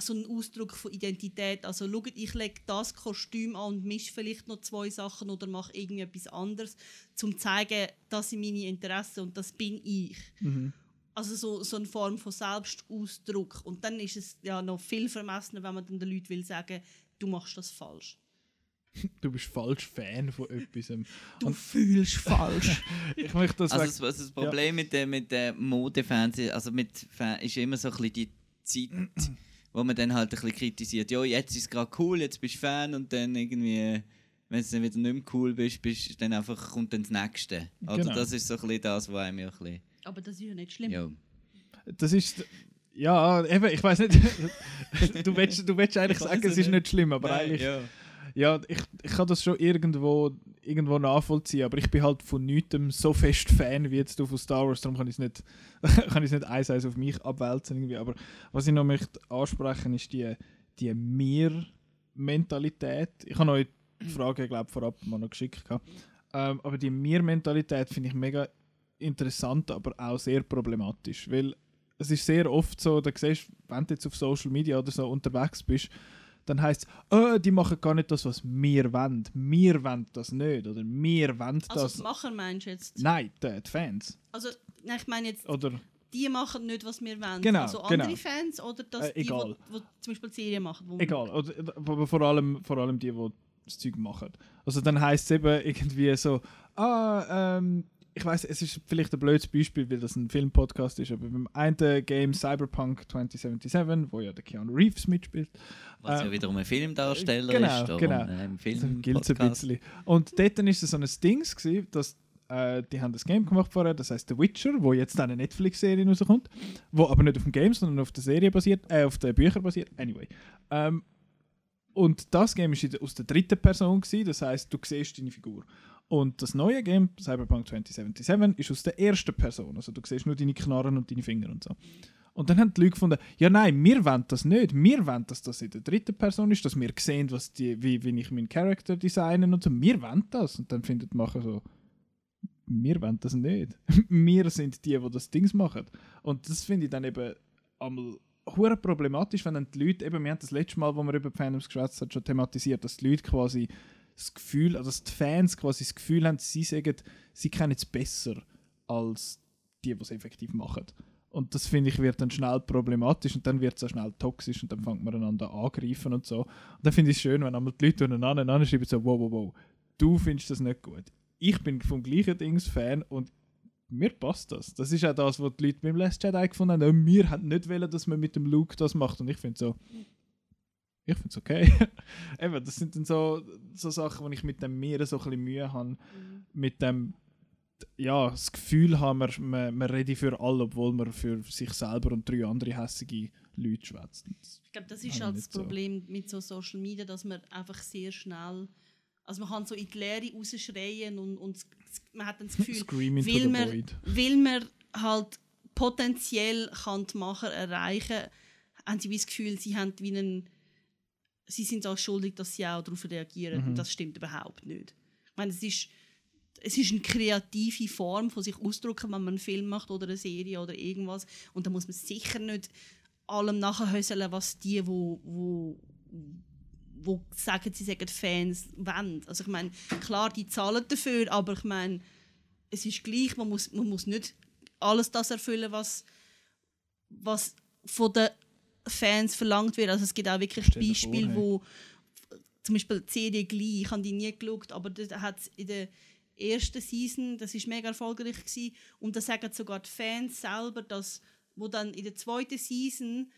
B: so ein Ausdruck von Identität. Also schaut, ich lege das Kostüm an und mische vielleicht noch zwei Sachen oder mache irgendwie etwas anderes, um zu zeigen, das sind meine Interessen und das bin ich.
A: mhm.
B: Also so, so eine Form von Selbstausdruck. Und dann ist es ja noch viel vermessener, wenn man dann den Leuten will sagen, du machst das falsch. [LAUGHS]
A: du bist falsch Fan von etwas.
B: Du
A: Und-
B: fühlst falsch. [LAUGHS]
A: Ich möchte das
C: Also das, also das Problem mit den mit der Modefans, also mit Fan, ist immer so ein bisschen die Zeit, [CLEARS THROAT] wo man dann halt ein bisschen kritisiert. Ja, jetzt ist es gerade cool, jetzt bist du Fan und dann irgendwie, wenn du dann wieder nicht mehr cool bist, bist dann einfach kommt dann das Nächste. Oder
A: Genau.
C: das ist so ein bisschen das, was einem ja ein bisschen...
B: Aber das ist ja nicht schlimm.
C: Ja.
A: Das ist. Ja, eben, ich weiß nicht. [LAUGHS] du willst, du willst eigentlich sagen,
C: es
A: es ist
C: nicht.
A: nicht schlimm, aber eigentlich.
C: ja.
A: Ja, ich, ich kann das schon irgendwo, irgendwo nachvollziehen, aber ich bin halt von nichts so fest Fan wie jetzt du von Star Wars, darum kann ich es nicht, [LAUGHS] kann nicht eins eins auf mich abwälzen irgendwie. Aber was ich noch möchte ansprechen ist die, die Mir-Mentalität. Ich habe euch die Frage, glaube vorab mal noch geschickt. gehabt. Ähm, aber die Mir-Mentalität finde ich mega interessant, aber auch sehr problematisch, weil es ist sehr oft so, da siehst, wenn du jetzt auf Social Media oder so unterwegs bist, dann heisst es, oh, die machen gar nicht das, was wir wollen. Wir wollen das nicht. Oder wir wollen
B: Also
A: das.
B: die Macher meinst du jetzt?
A: Nein, die, die Fans.
B: Also, nein, ich meine jetzt,
A: Oder,
B: die machen nicht, was wir wollen.
A: Genau,
B: also andere
A: genau.
B: Fans oder dass
A: Äh,
B: die,
A: egal.
B: die, die zum Beispiel Serien machen. Wo
A: egal. Oder, aber vor allem, vor allem die, die das Zeug machen. Also dann heisst es eben irgendwie so, ah, ähm, ich weiß, es ist vielleicht ein blödes Beispiel, weil das ein Filmpodcast ist, aber beim einen Game Cyberpunk 2077, wo ja der Keanu Reeves mitspielt,
C: Was
A: Äh,
C: ja wiederum ein Filmdarsteller
A: genau,
C: ist.
A: genau.
C: äh, Im
A: Also
C: Film
A: ein bisschen. Und dort ist es so ein Ding, dass äh, die haben das Game gemacht vorher, das heißt The Witcher, wo jetzt eine Netflix-Serie rauskommt, wo aber nicht auf dem Game, sondern auf der Serie basiert, äh, auf den Büchern basiert. Anyway. Ähm, und das Game ist der- aus der dritten Person gewesen, das heißt, du siehst deine Figur. Und das neue Game, Cyberpunk 2077, ist aus der ersten Person. Also du siehst nur deine Knarren und deine Finger und so. Und dann haben die Leute gefunden, ja nein, wir wollen das nicht. Wir wollen, dass das in der dritten Person ist, dass wir sehen, was die, wie, wie ich meinen Charakter designen und so. Wir wollen das. Und dann findet Macher so, wir wollen das nicht. [LAUGHS] wir sind die, die das Ding machen. Und das finde ich dann eben einmal hure problematisch, wenn dann die Leute, eben, wir haben das letzte Mal, wo wir über Fandoms geschwätzt haben, schon thematisiert, dass die Leute quasi das Gefühl, also dass die Fans quasi das Gefühl haben, sie sagen, sie kennen es besser als die, die es effektiv machen. Und das finde ich wird dann schnell problematisch und dann wird es auch schnell toxisch und dann fängt man einander an angreifen und so. Und dann finde ich es schön, wenn einmal die Leute untereinander schreiben so, wow, wow, wow, du findest das nicht gut. Ich bin vom gleichen Dings Fan und mir passt das. Das ist auch das, was die Leute beim Last Jedi gefunden haben. «Ja, Wir haben nicht wollen, dass man mit dem Luke das macht. Und ich finde so, ich finde es okay. [LAUGHS] Eben, das sind dann so, so Sachen, wo ich mit dem Meer so ein bisschen Mühe habe. Mit dem, ja, das Gefühl haben, man, man, man rede für alle, obwohl man für sich selber und drei andere hässige Leute schwätzt.
B: Ich glaube, das ist halt das
A: nicht so.
B: Problem mit so Social Media, dass man einfach sehr schnell, also man kann so in die Leere rausschreien und, und man hat dann das Gefühl,
A: the
B: man, weil man halt potenziell kann die Macher erreichen, haben sie wie das Gefühl, sie haben wie einen, sie sind auch schuldig, dass sie auch darauf reagieren.
A: Mhm.
B: Und das stimmt überhaupt nicht. Ich meine, es ist, es ist eine kreative Form von sich ausdrücken, wenn man einen Film macht oder eine Serie oder irgendwas. Und da muss man sicher nicht allem nachhöseln, was die, wo, wo, wo sagen, sie sagen Fans wollen. Also ich meine, klar, die zahlen dafür, aber ich meine, es ist gleich, man muss, man muss nicht alles das erfüllen, was, was von den Fans verlangt wird. Also es gibt auch wirklich
A: Stell
B: Beispiele,
A: vor,
B: wo zum Beispiel Serie Glee, ich habe die nie geschaut, aber da hat in der ersten Season, das ist mega erfolgreich gewesen, und da sagen sogar die Fans selber, dass wo dann in der zweiten Season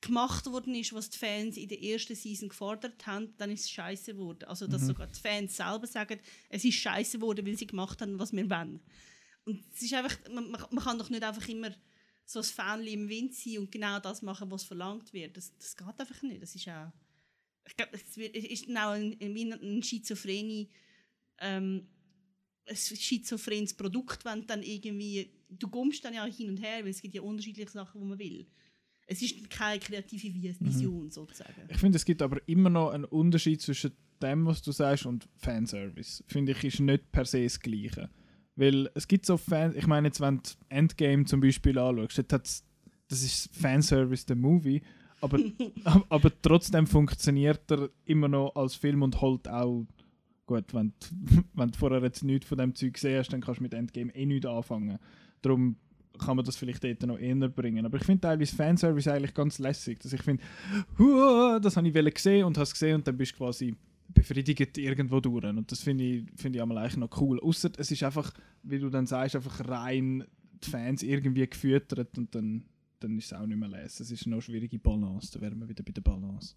B: gemacht worden ist, was die Fans in der ersten Season gefordert haben, dann ist es scheiße geworden. Also dass sogar die Fans selber sagen, es ist scheiße geworden, weil sie gemacht haben, was wir wollen. Und es ist einfach, man man kann doch nicht einfach immer so ein Fähnchen im Wind sein und genau das machen, was verlangt wird. Das, das geht einfach nicht. Das ist auch, ich glaube, es ist dann auch ein, ein, Schizophrenie, ähm, ein schizophrenes Produkt, wenn dann irgendwie, du kommst dann ja hin und her, weil es gibt ja unterschiedliche Sachen, die man will. Es ist keine kreative Vi- Vision sozusagen.
A: Ich finde, es gibt aber immer noch einen Unterschied zwischen dem, was du sagst, und Fanservice. Finde ich, ist nicht per se das Gleiche. Weil es gibt so Fans, ich meine jetzt, wenn du Endgame zum Beispiel anschaust, das ist Fanservice der Movie, aber, [LAUGHS] aber trotzdem funktioniert er immer noch als Film und holt auch, gut, wenn du, [LAUGHS] wenn du vorher jetzt nichts von dem Zeug gesehen hast, dann kannst du mit Endgame eh nichts anfangen. Darum kann man das vielleicht dort noch eher bringen. Aber ich finde teilweise Fanservice eigentlich ganz lässig, dass ich finde, «Huah, das habe ich gesehen und habe es gesehen und dann bist du quasi befriedigt irgendwo durch. Und das finde ich, finde ich einmal eigentlich noch cool. Außer es ist einfach, wie du dann sagst, einfach rein die Fans irgendwie gefüttert und dann, dann ist es auch nicht mehr lesen. Es ist noch eine schwierige Balance, da wären wir wieder bei der Balance.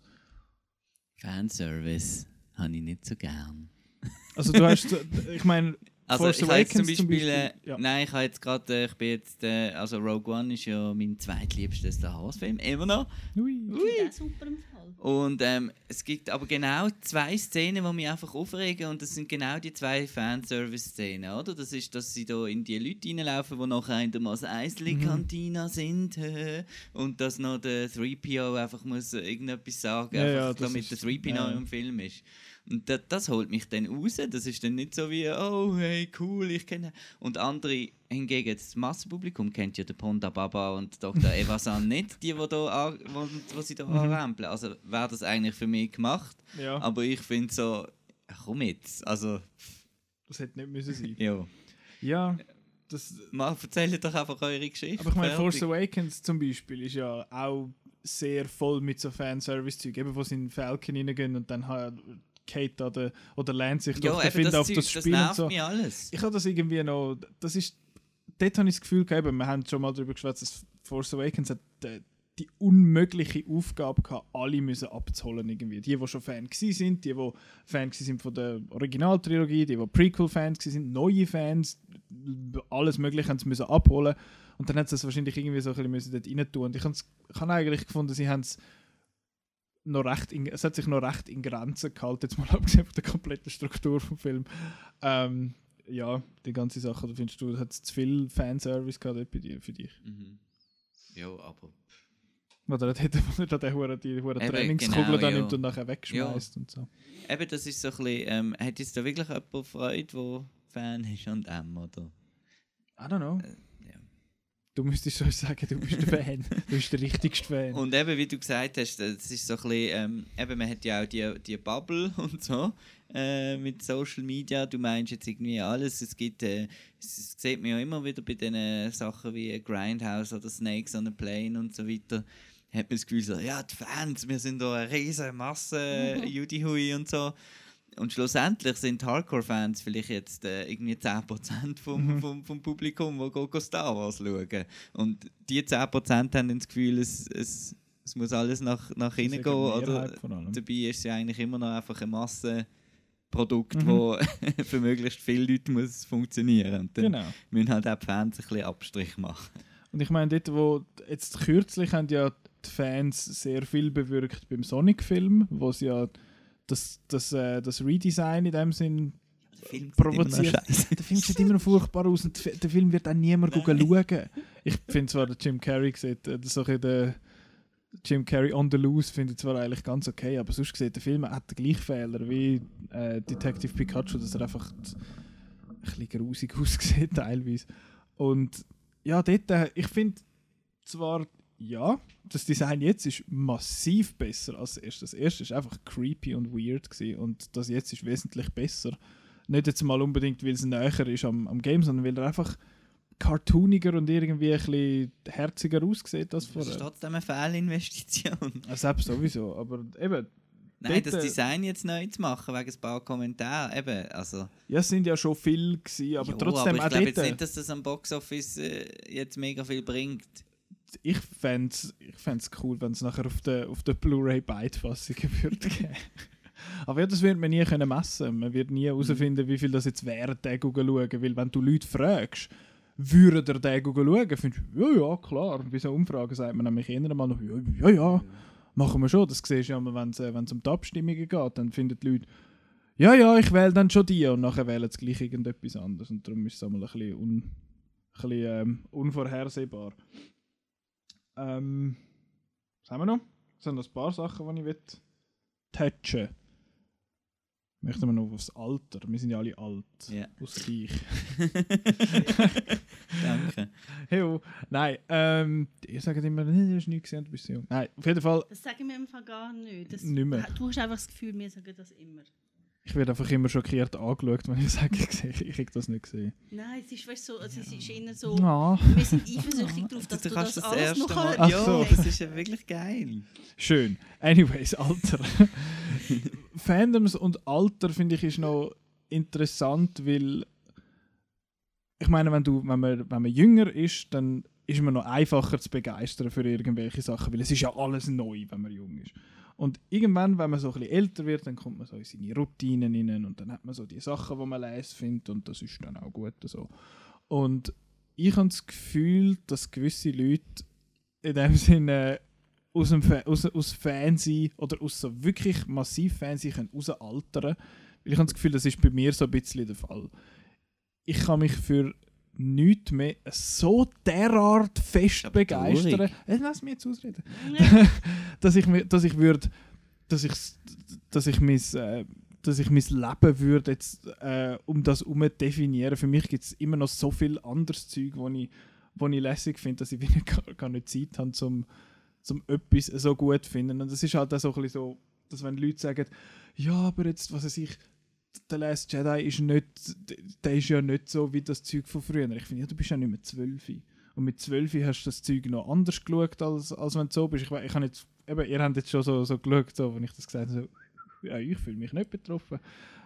C: Fanservice habe ich nicht so gern.
A: Also du [LAUGHS] hast, ich meine,
C: Also
A: Force
C: ich habe jetzt zum
A: Awakens zum
C: Beispiel, äh,
A: Beispiel, ja.
C: nein, ich habe jetzt gerade, äh, ich bin jetzt, äh, also Rogue One ist ja mein zweitliebster Star Wars Film, immer noch.
A: ui,
B: das super im Fall.
C: Und ähm, es gibt aber genau zwei Szenen, die mich einfach aufregen und das sind genau die zwei Fanservice-Szenen, oder? Das ist, dass sie da in die Leute reinlaufen, die nachher in der Mos Eisley Cantina sind [LAUGHS] und dass noch der 3PO einfach muss irgendetwas sagen,
A: Ja, ja,
C: einfach
A: das
C: damit der
A: ist-
C: 3PO
A: ja.
C: im Film ist. Und das, das holt mich dann raus. Das ist dann nicht so wie, oh hey, cool, ich kenne. Und andere hingegen, das Massenpublikum kennt ja den Ponda Baba und Dr. Evasan [LAUGHS] nicht, die, die, da wo, wo sie da
A: Mhm.
C: anrempeln. Also wäre das eigentlich für mich gemacht.
A: ja,
C: Aber ich finde so, komm jetzt. Also,
A: das hätte nicht müssen sein.
C: ja.
A: Ja, das,
C: Mal erzählt doch einfach eure Geschichte.
A: aber ich meine, Force. Awakens zum Beispiel ist ja auch sehr voll mit so Fanservice-Zeug, eben wo sie in den Falcon reingehen und dann hat Kate oder, oder Lance sich
C: Ja,
A: doch
C: eben,
A: finden
C: das,
A: auf
C: Zeug,
A: das
C: das
A: Spiel und
C: nervt
A: so.
C: alles.
A: Ich habe das irgendwie noch, das ist, dort habe ich das Gefühl gehabt, wir haben schon mal darüber geschwätzt, dass Force Awakens hat äh, die unmögliche Aufgabe gehabt, alle müssen abzuholen irgendwie. Die, die schon Fan sind, die, die Fan sind von der Originaltrilogie, die, die Prequel-Fans sind, neue Fans, alles mögliche haben sie müssen abholen und dann hat sie das wahrscheinlich irgendwie so ein bisschen dort rein tun. Und ich habe ich habe eigentlich gefunden, sie haben es noch recht in, es hat sich noch recht in Grenzen gehalten, jetzt mal [LAUGHS] abgesehen von der kompletten Struktur vom Film. Ähm, ja, die ganze Sache, da findest du, hat es zu viel Fanservice gehabt bei dir, für dich?
C: Mhm. Ja, aber.
A: Oder hat [LAUGHS] hätte man nicht an Hure, die Hure Trainingskugel
C: genau,
A: da
C: ja.
A: nimmt und nachher wegschmeißt und so.
C: Eben, das ist so ein bisschen. Ähm, hat jetzt da wirklich jemand Freude, der Fan ist an dem, oder?
A: I don't know.
C: ja.
A: Du müsstest so sagen, du bist der [LAUGHS] Fan. du bist der richtigste Fan.
C: Und eben, wie du gesagt hast, das ist so ein bisschen, ähm, eben, man hat ja auch die, die Bubble [LAUGHS] und so äh, mit Social Media. Du meinst jetzt irgendwie alles. Es gibt, äh, es, es sieht man ja immer wieder bei diesen Sachen wie Grindhouse oder Snakes on a Plane und so weiter. Hat man das Gefühl, so, ja, die Fans, wir sind da eine riesige Masse, [LAUGHS] Judy Hui und so. Und schlussendlich sind Hardcore-Fans vielleicht jetzt äh, irgendwie 10% vom,
A: Mhm.
C: vom, vom Publikum, die go, go Star Wars schauen. Und die 10% haben das Gefühl, es, es, es muss alles nach, nach innen gehen. Oder dabei ist es ja eigentlich immer noch einfach ein Massenprodukt,
A: Mhm.
C: wo [LAUGHS] für möglichst viele Leute muss funktionieren. Und dann
A: Genau.
C: müssen halt auch die Fans ein bisschen Abstrich machen.
A: Und ich meine, dort, wo jetzt kürzlich haben ja die Fans sehr viel bewirkt beim Sonic-Film, wo sie ja das, das, äh, das Redesign in dem Sinn
C: Der Film
A: provoziert. Der Film sieht immer noch furchtbar aus und der Fi- der Film wird auch niemand schauen. Ich finde zwar, der Jim Carrey sieht, äh, so der Jim Carrey on the loose finde ich zwar eigentlich ganz okay, aber sonst sieht der Film hat den gleichen Fehler wie äh, Detective Pikachu, dass er einfach ein bisschen grusig [LAUGHS] aussieht teilweise. Und ja, dort, äh, ich finde zwar, ja, das Design jetzt ist massiv besser als das erste. Das erste ist einfach creepy und weird gewesen und das jetzt ist wesentlich besser. Nicht jetzt mal unbedingt, weil es näher ist am, am Game, sondern weil er einfach cartooniger und irgendwie ein bisschen herziger aussieht als
C: Das ist
A: vorher.
C: trotzdem eine Fehlinvestition.
A: Also selbst sowieso, aber eben,
C: Nein, das
A: äh,
C: Design jetzt neu zu machen, wegen ein paar Kommentaren, eben, also...
A: ja, es sind ja schon viele gewesen, aber
C: ja,
A: trotzdem
C: aber ich glaube jetzt
A: dort,
C: nicht, dass das am Boxoffice äh, jetzt mega viel bringt.
A: Ich fände es ich fänd's cool, wenn es nachher auf der, auf der Blu-ray beide Fassungen [LAUGHS] würde. Aber ja, das wird man nie können messen. Man wird nie herausfinden, wie viel das jetzt wäre, den schauen. Weil wenn du Leute fragst, würden ihr den schauen? Findest du, ja, ja, klar. Bei so Umfragen sagt man nämlich eher mal noch, ja, ja, ja, machen wir schon. Das siehst du ja immer, wenn es äh, um die Abstimmungen geht. Dann finden die Leute, ja, ja, ich wähle dann schon die. Und nachher wählen sie gleich irgendetwas anderes. Und darum ist es einmal ein bisschen, un, ein bisschen ähm, unvorhersehbar. Ähm, was haben wir noch? Es sind noch ein paar Sachen, die ich will touchen Möchten wir noch aufs Alter? Wir sind ja alle alt.
C: Ja.
A: Aus dich. [LAUGHS]
C: Danke.
A: Hey, nein, ähm, ihr sagt immer, nee, du hast nichts gesehen, du bist jung. Nein, auf jeden Fall,
B: Das sagen wir im Fall gar nicht. Das,
A: Nicht mehr.
B: Du hast einfach das Gefühl, wir sagen das immer.
A: Ich werde einfach immer schockiert angeschaut, wenn ich sage, [LAUGHS] ich, sehe- ich habe das nicht gesehen.
B: Nein, es ist, weißt, so, also es ist eher so,
A: Ah,
B: wir sind eifersüchtig darauf, dass du,
C: kannst
B: das,
C: das
B: alles noch
C: Mal.
A: Ach
C: Ja,
A: so.
C: das ist ja wirklich geil.
A: schön. Anyways, Alter. [LAUGHS] Fandoms und Alter finde ich ist noch interessant, weil ich meine, wenn, du, wenn, man, wenn man jünger ist, dann ist man noch einfacher zu begeistern für irgendwelche Sachen, weil es ist ja alles neu, wenn man jung ist. Und irgendwann, wenn man so ein bisschen älter wird, dann kommt man so in seine Routinen rein und dann hat man so die Sachen, die man leise findet und das ist dann auch gut so. Und ich habe das Gefühl, dass gewisse Leute in dem Sinne aus, dem Fa aus, aus Fancy oder aus so wirklich massiv Fancy können rausaltern. Weil ich habe das Gefühl, das ist bei mir so ein bisschen der Fall. Ich kann mich für nichts mehr so derart fest
C: Aber
A: begeistern. Äh, Lass mich jetzt ausreden.
B: Ja. [LAUGHS]
A: dass ich mir, dass ich würde, dass ich, dass ich mein, äh, dass ich mein Leben würde jetzt äh, um das herum definieren. Für mich gibt es immer noch so viel anderes Zeug, wo ich, wo ich lässig finde, dass ich wieder [LAUGHS] gar, gar nicht Zeit habe, zum, zum etwas so gut zu finden. Und das ist halt auch so ein bisschen so, dass wenn Leute sagen, ja, aber jetzt, was weiß ich, der Last Jedi ist nicht, der ist ja nicht so wie das Zeug von früher. Ich finde, ja, du bist ja nicht mehr zwölf. Und mit 12 hast du das Zeug noch anders geschaut, als, als wenn du so bist. Ich, ich habe jetzt, eben, ihr habt jetzt schon so, so geschaut, so, wenn ich das gesagt habe, so, ja, ich fühle mich nicht betroffen.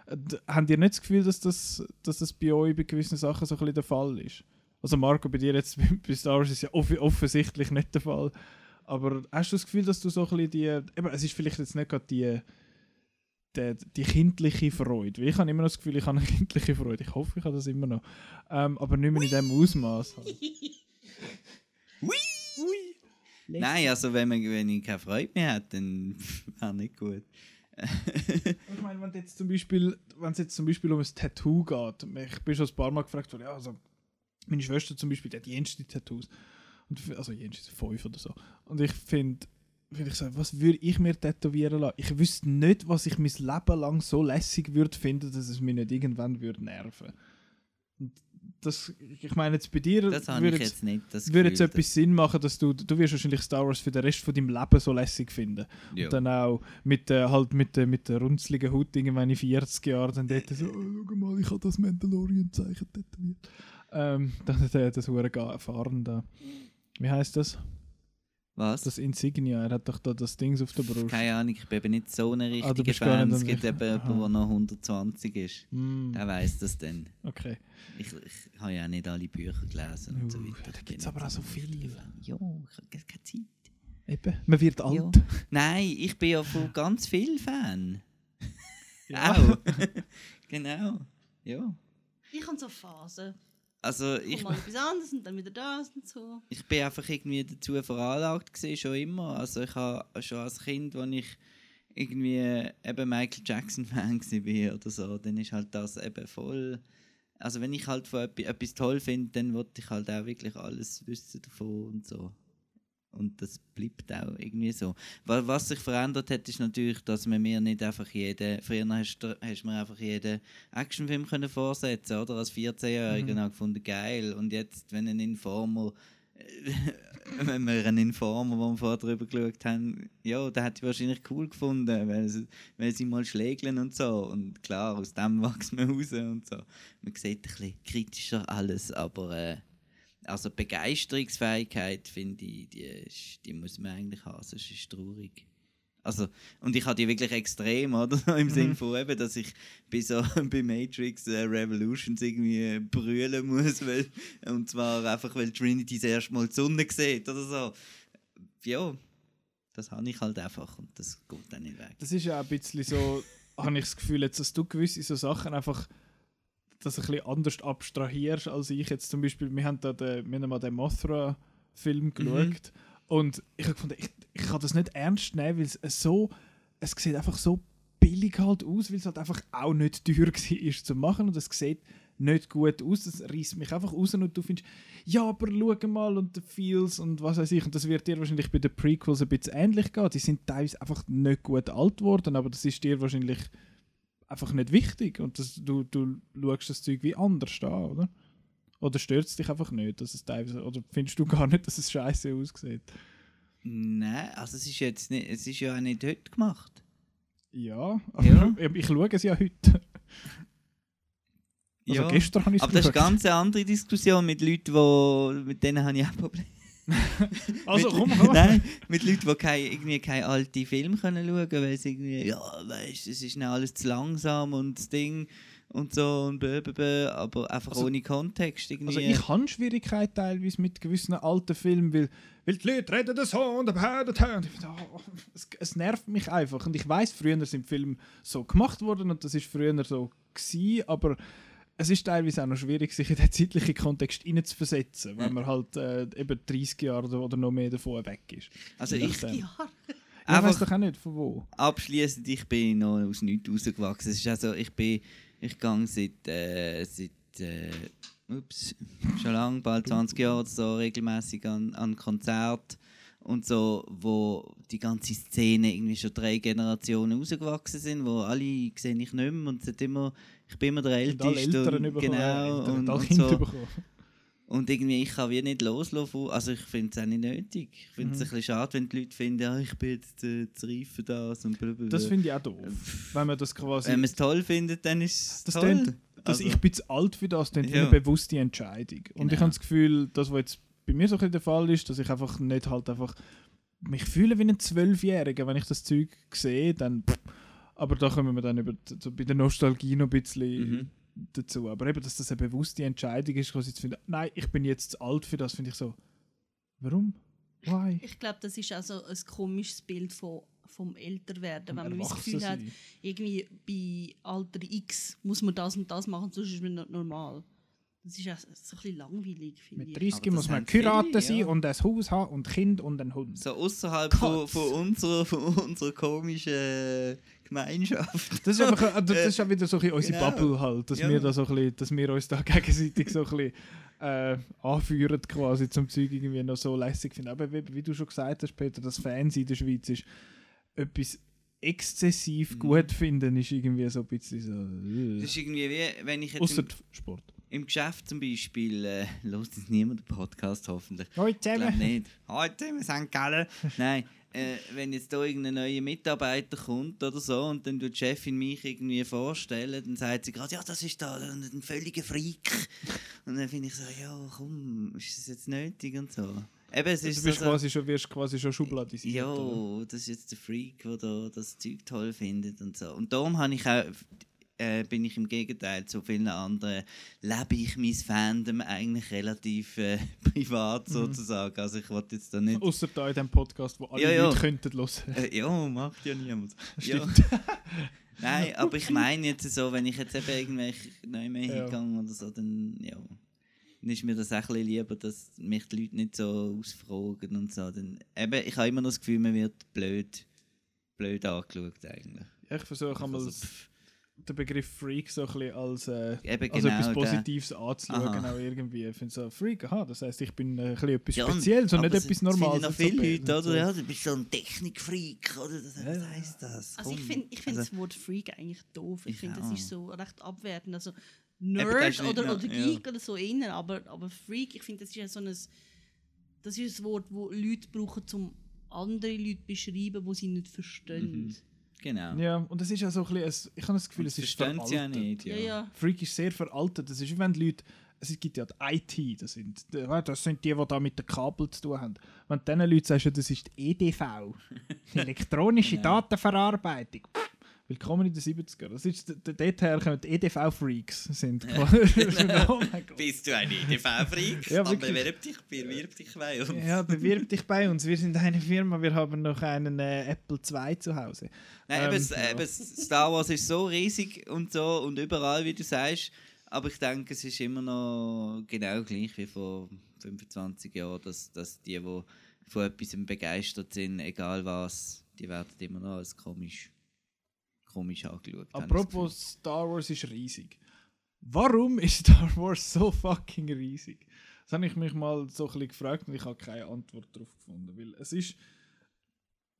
A: Äh, Habt ihr nicht das Gefühl, dass das, dass das bei euch bei gewissen Sachen so ein bisschen der Fall ist? Also Marco, bei dir jetzt [LAUGHS] bei Star Wars ist ja off offensichtlich nicht der Fall. Aber hast du das Gefühl, dass du so ein bisschen die, eben, es ist vielleicht jetzt nicht gerade die, die, die kindliche Freude. Weil ich habe immer noch das Gefühl, ich habe eine kindliche Freude. Ich hoffe, ich habe das immer noch. Ähm, aber nicht mehr in diesem Ausmaß. Halt. [LAUGHS]
C: Nein, also wenn, man, wenn ich keine Freude mehr hätte, dann [LAUGHS] wäre nicht gut.
A: Ich meine, wenn es jetzt zum Beispiel, wenn es jetzt zum Beispiel um ein Tattoo geht, ich bin schon ein paar Mal gefragt worden, ja, also meine Schwester zum Beispiel, die hat jenste Tattoos. Und, also jenste fünf oder so. Und ich finde, find ich so, was würde ich mir tätowieren lassen? Ich wüsste nicht, was ich mein Leben lang so lässig würde finden, dass es mich nicht irgendwann würde nerven. Und das, ich meine jetzt bei dir
C: Das habe
A: würde
C: ich
A: jetzt.
C: Das
A: würde jetzt etwas Sinn machen, dass du, du wirst wahrscheinlich Star Wars für den Rest von deinem Leben so lässig finden.
C: Ja.
A: Und dann auch mit, äh, halt mit, äh, mit der runzligen Haut irgendwann in 40 Jahren dann dort so, oh, schau mal, ich habe das Mandalorian-Zeichen tätowiert. Ähm, dann hat er das hure erfahren da. Wie heißt das?
C: Was?
A: Das Insignia, er hat doch da das Ding auf der Brust.
C: Keine Ahnung, ich bin eben nicht so eine
A: Ah,
C: richtige
A: gar
C: Fan. Es gibt eben jemanden, der noch 120 ist.
A: Mm,
C: Der weiß das dann.
A: okay.
C: Ich, ich habe ja nicht alle Bücher gelesen und so
A: Uh,
C: weiter.
A: da
C: Ich
A: gibt's
C: bin
A: aber auch so viele.
C: Ja, ich habe keine Zeit.
A: Eben, man wird alt.
C: Ja. Nein, ich bin ja von ganz vielen Fan.
A: Ja. [LAUGHS]
C: Auch. [LAUGHS] genau. Ja.
B: Ich habe so Phasen.
C: Also
B: Ich mal etwas anderes und dann wieder das und so.
C: ich bin einfach irgendwie dazu veranlagt gewesen, schon immer. Also ich habe schon als Kind, als ich irgendwie eben Michael Jackson [LAUGHS] Fan war oder so, dann ist halt das eben voll. Also wenn ich halt von etwas, etwas toll finde, dann wollte ich halt auch wirklich alles wissen davon und so. Und das bleibt auch irgendwie so. Wa- Was sich verändert hat, ist natürlich, dass man mir nicht einfach jeden. Früher hast du mir einfach jeden Actionfilm können vorsetzen, oder? Als 14-Jähriger
A: Mhm.
C: mhm. gefunden, geil. Und jetzt, wenn ein Informer. [LAUGHS] wenn wir einen Informer, den wir vorher drüber geschaut haben, ja, der hat die wahrscheinlich cool gefunden, weil sie, weil sie mal schlägeln und so. Und klar, aus dem [LAUGHS] wächst man raus und so. Man sieht ein bisschen kritischer alles, aber äh, also Begeisterungsfähigkeit, finde ich, die, die muss man eigentlich haben, sonst ist es traurig. Also, und ich hatte die wirklich extrem, oder? [LAUGHS] Im Sinn von eben, dass ich bei, so, [LAUGHS] bei Matrix äh, Revolutions irgendwie brüllen muss, weil, und zwar einfach, weil Trinity das erste Mal die Sonne sieht oder so. Ja, das habe ich halt einfach und das geht dann nicht weg.
A: Das ist ja auch ein bisschen so, [LAUGHS] habe ich das Gefühl, jetzt, dass du gewisse so Sachen einfach das ein bisschen anders abstrahierst als ich jetzt zum Beispiel. Wir haben da den, wir haben mal den Mothra-Film geschaut und ich habe gefunden, ich, ich kann das nicht ernst nehmen, weil es so, es sieht einfach so billig halt aus, weil es halt einfach auch nicht teuer [LAUGHS] war zu machen und es sieht nicht gut aus, das reißt mich einfach raus und du findest, ja, aber schau mal und der Feels und was weiß ich. Und das wird dir wahrscheinlich bei den Prequels ein bisschen ähnlich gehen, die sind teilweise einfach nicht gut alt worden, aber das ist dir wahrscheinlich einfach nicht wichtig und das, du, du schaust das Zeug wie anders an, oder? Oder stört es dich einfach nicht, dass es teilweise, oder findest du gar nicht, dass es scheiße aussieht?
C: Nein, also es ist jetzt nicht, es ist ja auch nicht heute gemacht.
A: Ja, aber
C: Ja.
A: ich, [LAUGHS] ich schaue es ja heute. Also
C: Ja.
A: gestern habe ich es
C: Aber das ist eine ganz andere Diskussion mit Leuten, wo, mit denen habe ich auch Probleme. [LAUGHS]
A: Also
C: mit,
A: komm, komm.
C: Nein, mit Leuten, die keine, irgendwie keine alten Filme können schauen können, weil sie irgendwie, ja, weißt es ist alles zu langsam und das Ding und so und blablabla, aber einfach
A: Also-
C: ohne Kontext irgendwie.
A: Also ich habe Schwierigkeiten teilweise mit gewissen alten Filmen, weil, weil die Leute reden das so und und ich oh, es, es nervt mich einfach. Und ich weiß, früher sind Filme so gemacht worden und das ist früher so gewesen, aber es ist teilweise auch noch schwierig, sich in den zeitlichen Kontext hineinzuversetzen, wenn
C: Ja.
A: man halt äh, eben 30 Jahre oder- noch mehr davon weg ist.
C: also
A: je
C: ich,
A: nachdem.
B: Ja.
A: Ja, ich weiß doch auch nicht, von wo.
C: abschließend, ich bin noch aus nichts rausgewachsen. Es ist also, ich bin, ich gehe seit, äh, seit äh, ups, schon lang, bald 20 Jahre oder so, regelmäßig an, an Konzert und so, wo die ganze Szene irgendwie schon drei Generationen rausgewachsen sind, wo alle sehe ich nicht mehr und es hat immer, ich bin immer der
A: Und
C: Älteste
A: Eltern
C: und,
A: bekommen,
C: genau
A: Eltern
C: und, und so.
A: bekommen.
C: Und irgendwie, ich kann wie nicht loslassen. von- Also ich finde es auch nicht nötig. Ich finde es
A: Mhm.
C: ein bisschen schade, wenn die Leute finden, ja, ich bin jetzt äh, zu reif für das und blablabla.
A: Das finde ich auch doof. Wenn man das quasi...
C: Wenn man es toll findet, dann ist es
A: Das
C: toll.
A: tönt-
C: Also,
A: ich bin zu alt für das, ist
C: Ja.
A: eine bewusste Entscheidung. Und
C: Genau.
A: ich habe das Gefühl, das, was jetzt bei mir so ein der Fall ist, dass ich einfach nicht halt einfach mich fühle wie ein Zwölfjähriger, wenn ich das Zeug sehe, dann pff. Aber da kommen wir dann über, so bei der Nostalgie noch ein bisschen
C: Mhm.
A: dazu. Aber eben, dass das eine bewusste Entscheidung ist, quasi zu finden, nein, ich bin jetzt zu alt für das, finde ich so, warum? Why?
B: Ich glaube, das ist also ein komisches Bild von, vom Älterwerden, wenn man das Gefühl hat, irgendwie bei Alter X muss man das und das machen, sonst ist man nicht normal. Das ist auch so ein bisschen langweilig, finde
A: Mit
B: ich.
A: 30
C: Aber das
A: muss man geheiratet sein
C: ja.
A: und ein Haus haben und Kind und einen Hund.
C: So außerhalb von, von, unserer, von unserer komischen äh, Gemeinschaft.
A: Das ist, einfach, äh, das ist auch wieder so ein bisschen unsere
C: Genau.
A: Bubble halt, dass,
C: Ja.
A: wir da so ein bisschen, dass wir uns da [LAUGHS] gegenseitig so ein bisschen äh, anführen quasi zum Zeug irgendwie noch so lässig finden. Aber wie, wie du schon gesagt hast, Peter, das Fernsehen in der Schweiz ist etwas exzessiv
C: Mhm.
A: gut finden, ist irgendwie so ein bisschen so...
C: Das ist irgendwie wie, wenn ich jetzt
A: Außer
C: im,
A: Sport.
C: Im Geschäft zum Beispiel, äh, hört jetzt niemand den Podcast hoffentlich. Ich glaube nicht. Heute, wir sind Gallen. [LAUGHS] Nein, äh, wenn jetzt da irgendein neuer Mitarbeiter kommt oder so und dann tut die Chefin mich irgendwie vorstellen, dann sagt sie gerade, ja, das ist da ein, völliger Freak. Und dann finde ich so, ja, komm, ist das jetzt nötig und so. eben, es
A: Du
C: ist
A: bist
C: so,
A: quasi schon, wirst quasi schon schubladisiert.
C: ja, das ist jetzt der Freak, der da das Zeug toll findet und so. Und darum habe ich auch, äh, bin ich im Gegenteil zu vielen anderen, lebe ich mein Fandom eigentlich relativ äh, [LAUGHS] privat
A: Mhm.
C: sozusagen. Also ich wollte jetzt da nicht...
A: Außer da in dem Podcast, wo alle
C: Ja, ja.
A: Leute könnten hören.
C: Äh, ja, macht ja niemand. Ja.
A: Stimmt. [LAUGHS]
C: Nein, aber ich meine jetzt so, wenn ich jetzt eben irgendwelche neu mehr
A: Ja.
C: hingegangen oder so, dann, ja, ist mir das auch ein lieber, dass mich die Leute nicht so ausfragen und so. Dann, eben, ich habe immer noch das Gefühl, man wird blöd, blöd angeschaut eigentlich.
A: Ich versuche einmal
C: Also,
A: s-
C: pff,
A: den Begriff Freak so ein bisschen als, äh,
C: eben
A: als
C: genau
A: etwas
C: der-
A: Positives anzuschauen.
C: Aha.
A: Auch irgendwie. Ich finde so, Freak, aha, das heisst, ich bin äh, ein bisschen etwas
C: Ja,
A: Spezielles und nicht etwas
C: es finden
A: Normales.
C: noch viele. Leute, oder?
A: so.
C: Ja, du bist so ein Technikfreak, oder? Das,
A: Ja,
C: was
A: ja.
C: heisst das?
B: Also ich finde ich find
C: Also,
B: das Wort Freak eigentlich doof. Ich,
C: Ich
B: finde, das ist so recht abwertend. Also
C: das
B: Nerd oder, oder
C: ja.
B: Geek oder so innen, aber, aber Freak, ich finde, das ist ja so ein, das ist ein Wort, wo Leute brauchen, um andere Leute zu beschreiben, die sie nicht verstehen.
C: Mhm. Genau.
A: Ja, und es ist ja so ein bisschen, ich habe das Gefühl,
C: Und
A: es ist
C: verstehen sie ja
A: veraltet.
C: nicht.
B: Ja,
C: Ja.
B: ja.
A: Freak ist sehr veraltet. Das ist wie wenn die Leute, es gibt ja die IT, das sind, das sind die, die da mit den Kabel zu tun haben. Wenn du diesen Leuten sagst, das ist die EDV, [LAUGHS] die elektronische
C: Genau.
A: Datenverarbeitung. Willkommen in den 70er. Das ist, d- d- dort her kommen die EDV-Freaks. Sind [LAUGHS] oh.
C: Bist du ein EDV-Freak?
A: Ja,
C: Aber bewirb dich, bewirb dich bei uns.
A: Ja, bewirb dich bei uns. Wir sind eine Firma, wir haben noch einen äh, Apple II zu Hause.
C: Nein, eben,
A: Ähm,
C: s-
A: ja.
C: eben, Star Wars ist so riesig und so und überall, wie du sagst. Aber ich denke, es ist immer noch genau gleich wie vor 25 Jahren, dass, dass die, die von etwas begeistert sind, egal was, die werden immer noch als komisch, komisch angeschaut.
A: Apropos Star Wars ist riesig. Warum [LAUGHS] ist Star Wars so fucking riesig? Das habe ich mich mal so ein bisschen gefragt und ich habe keine Antwort darauf gefunden. Weil es ist,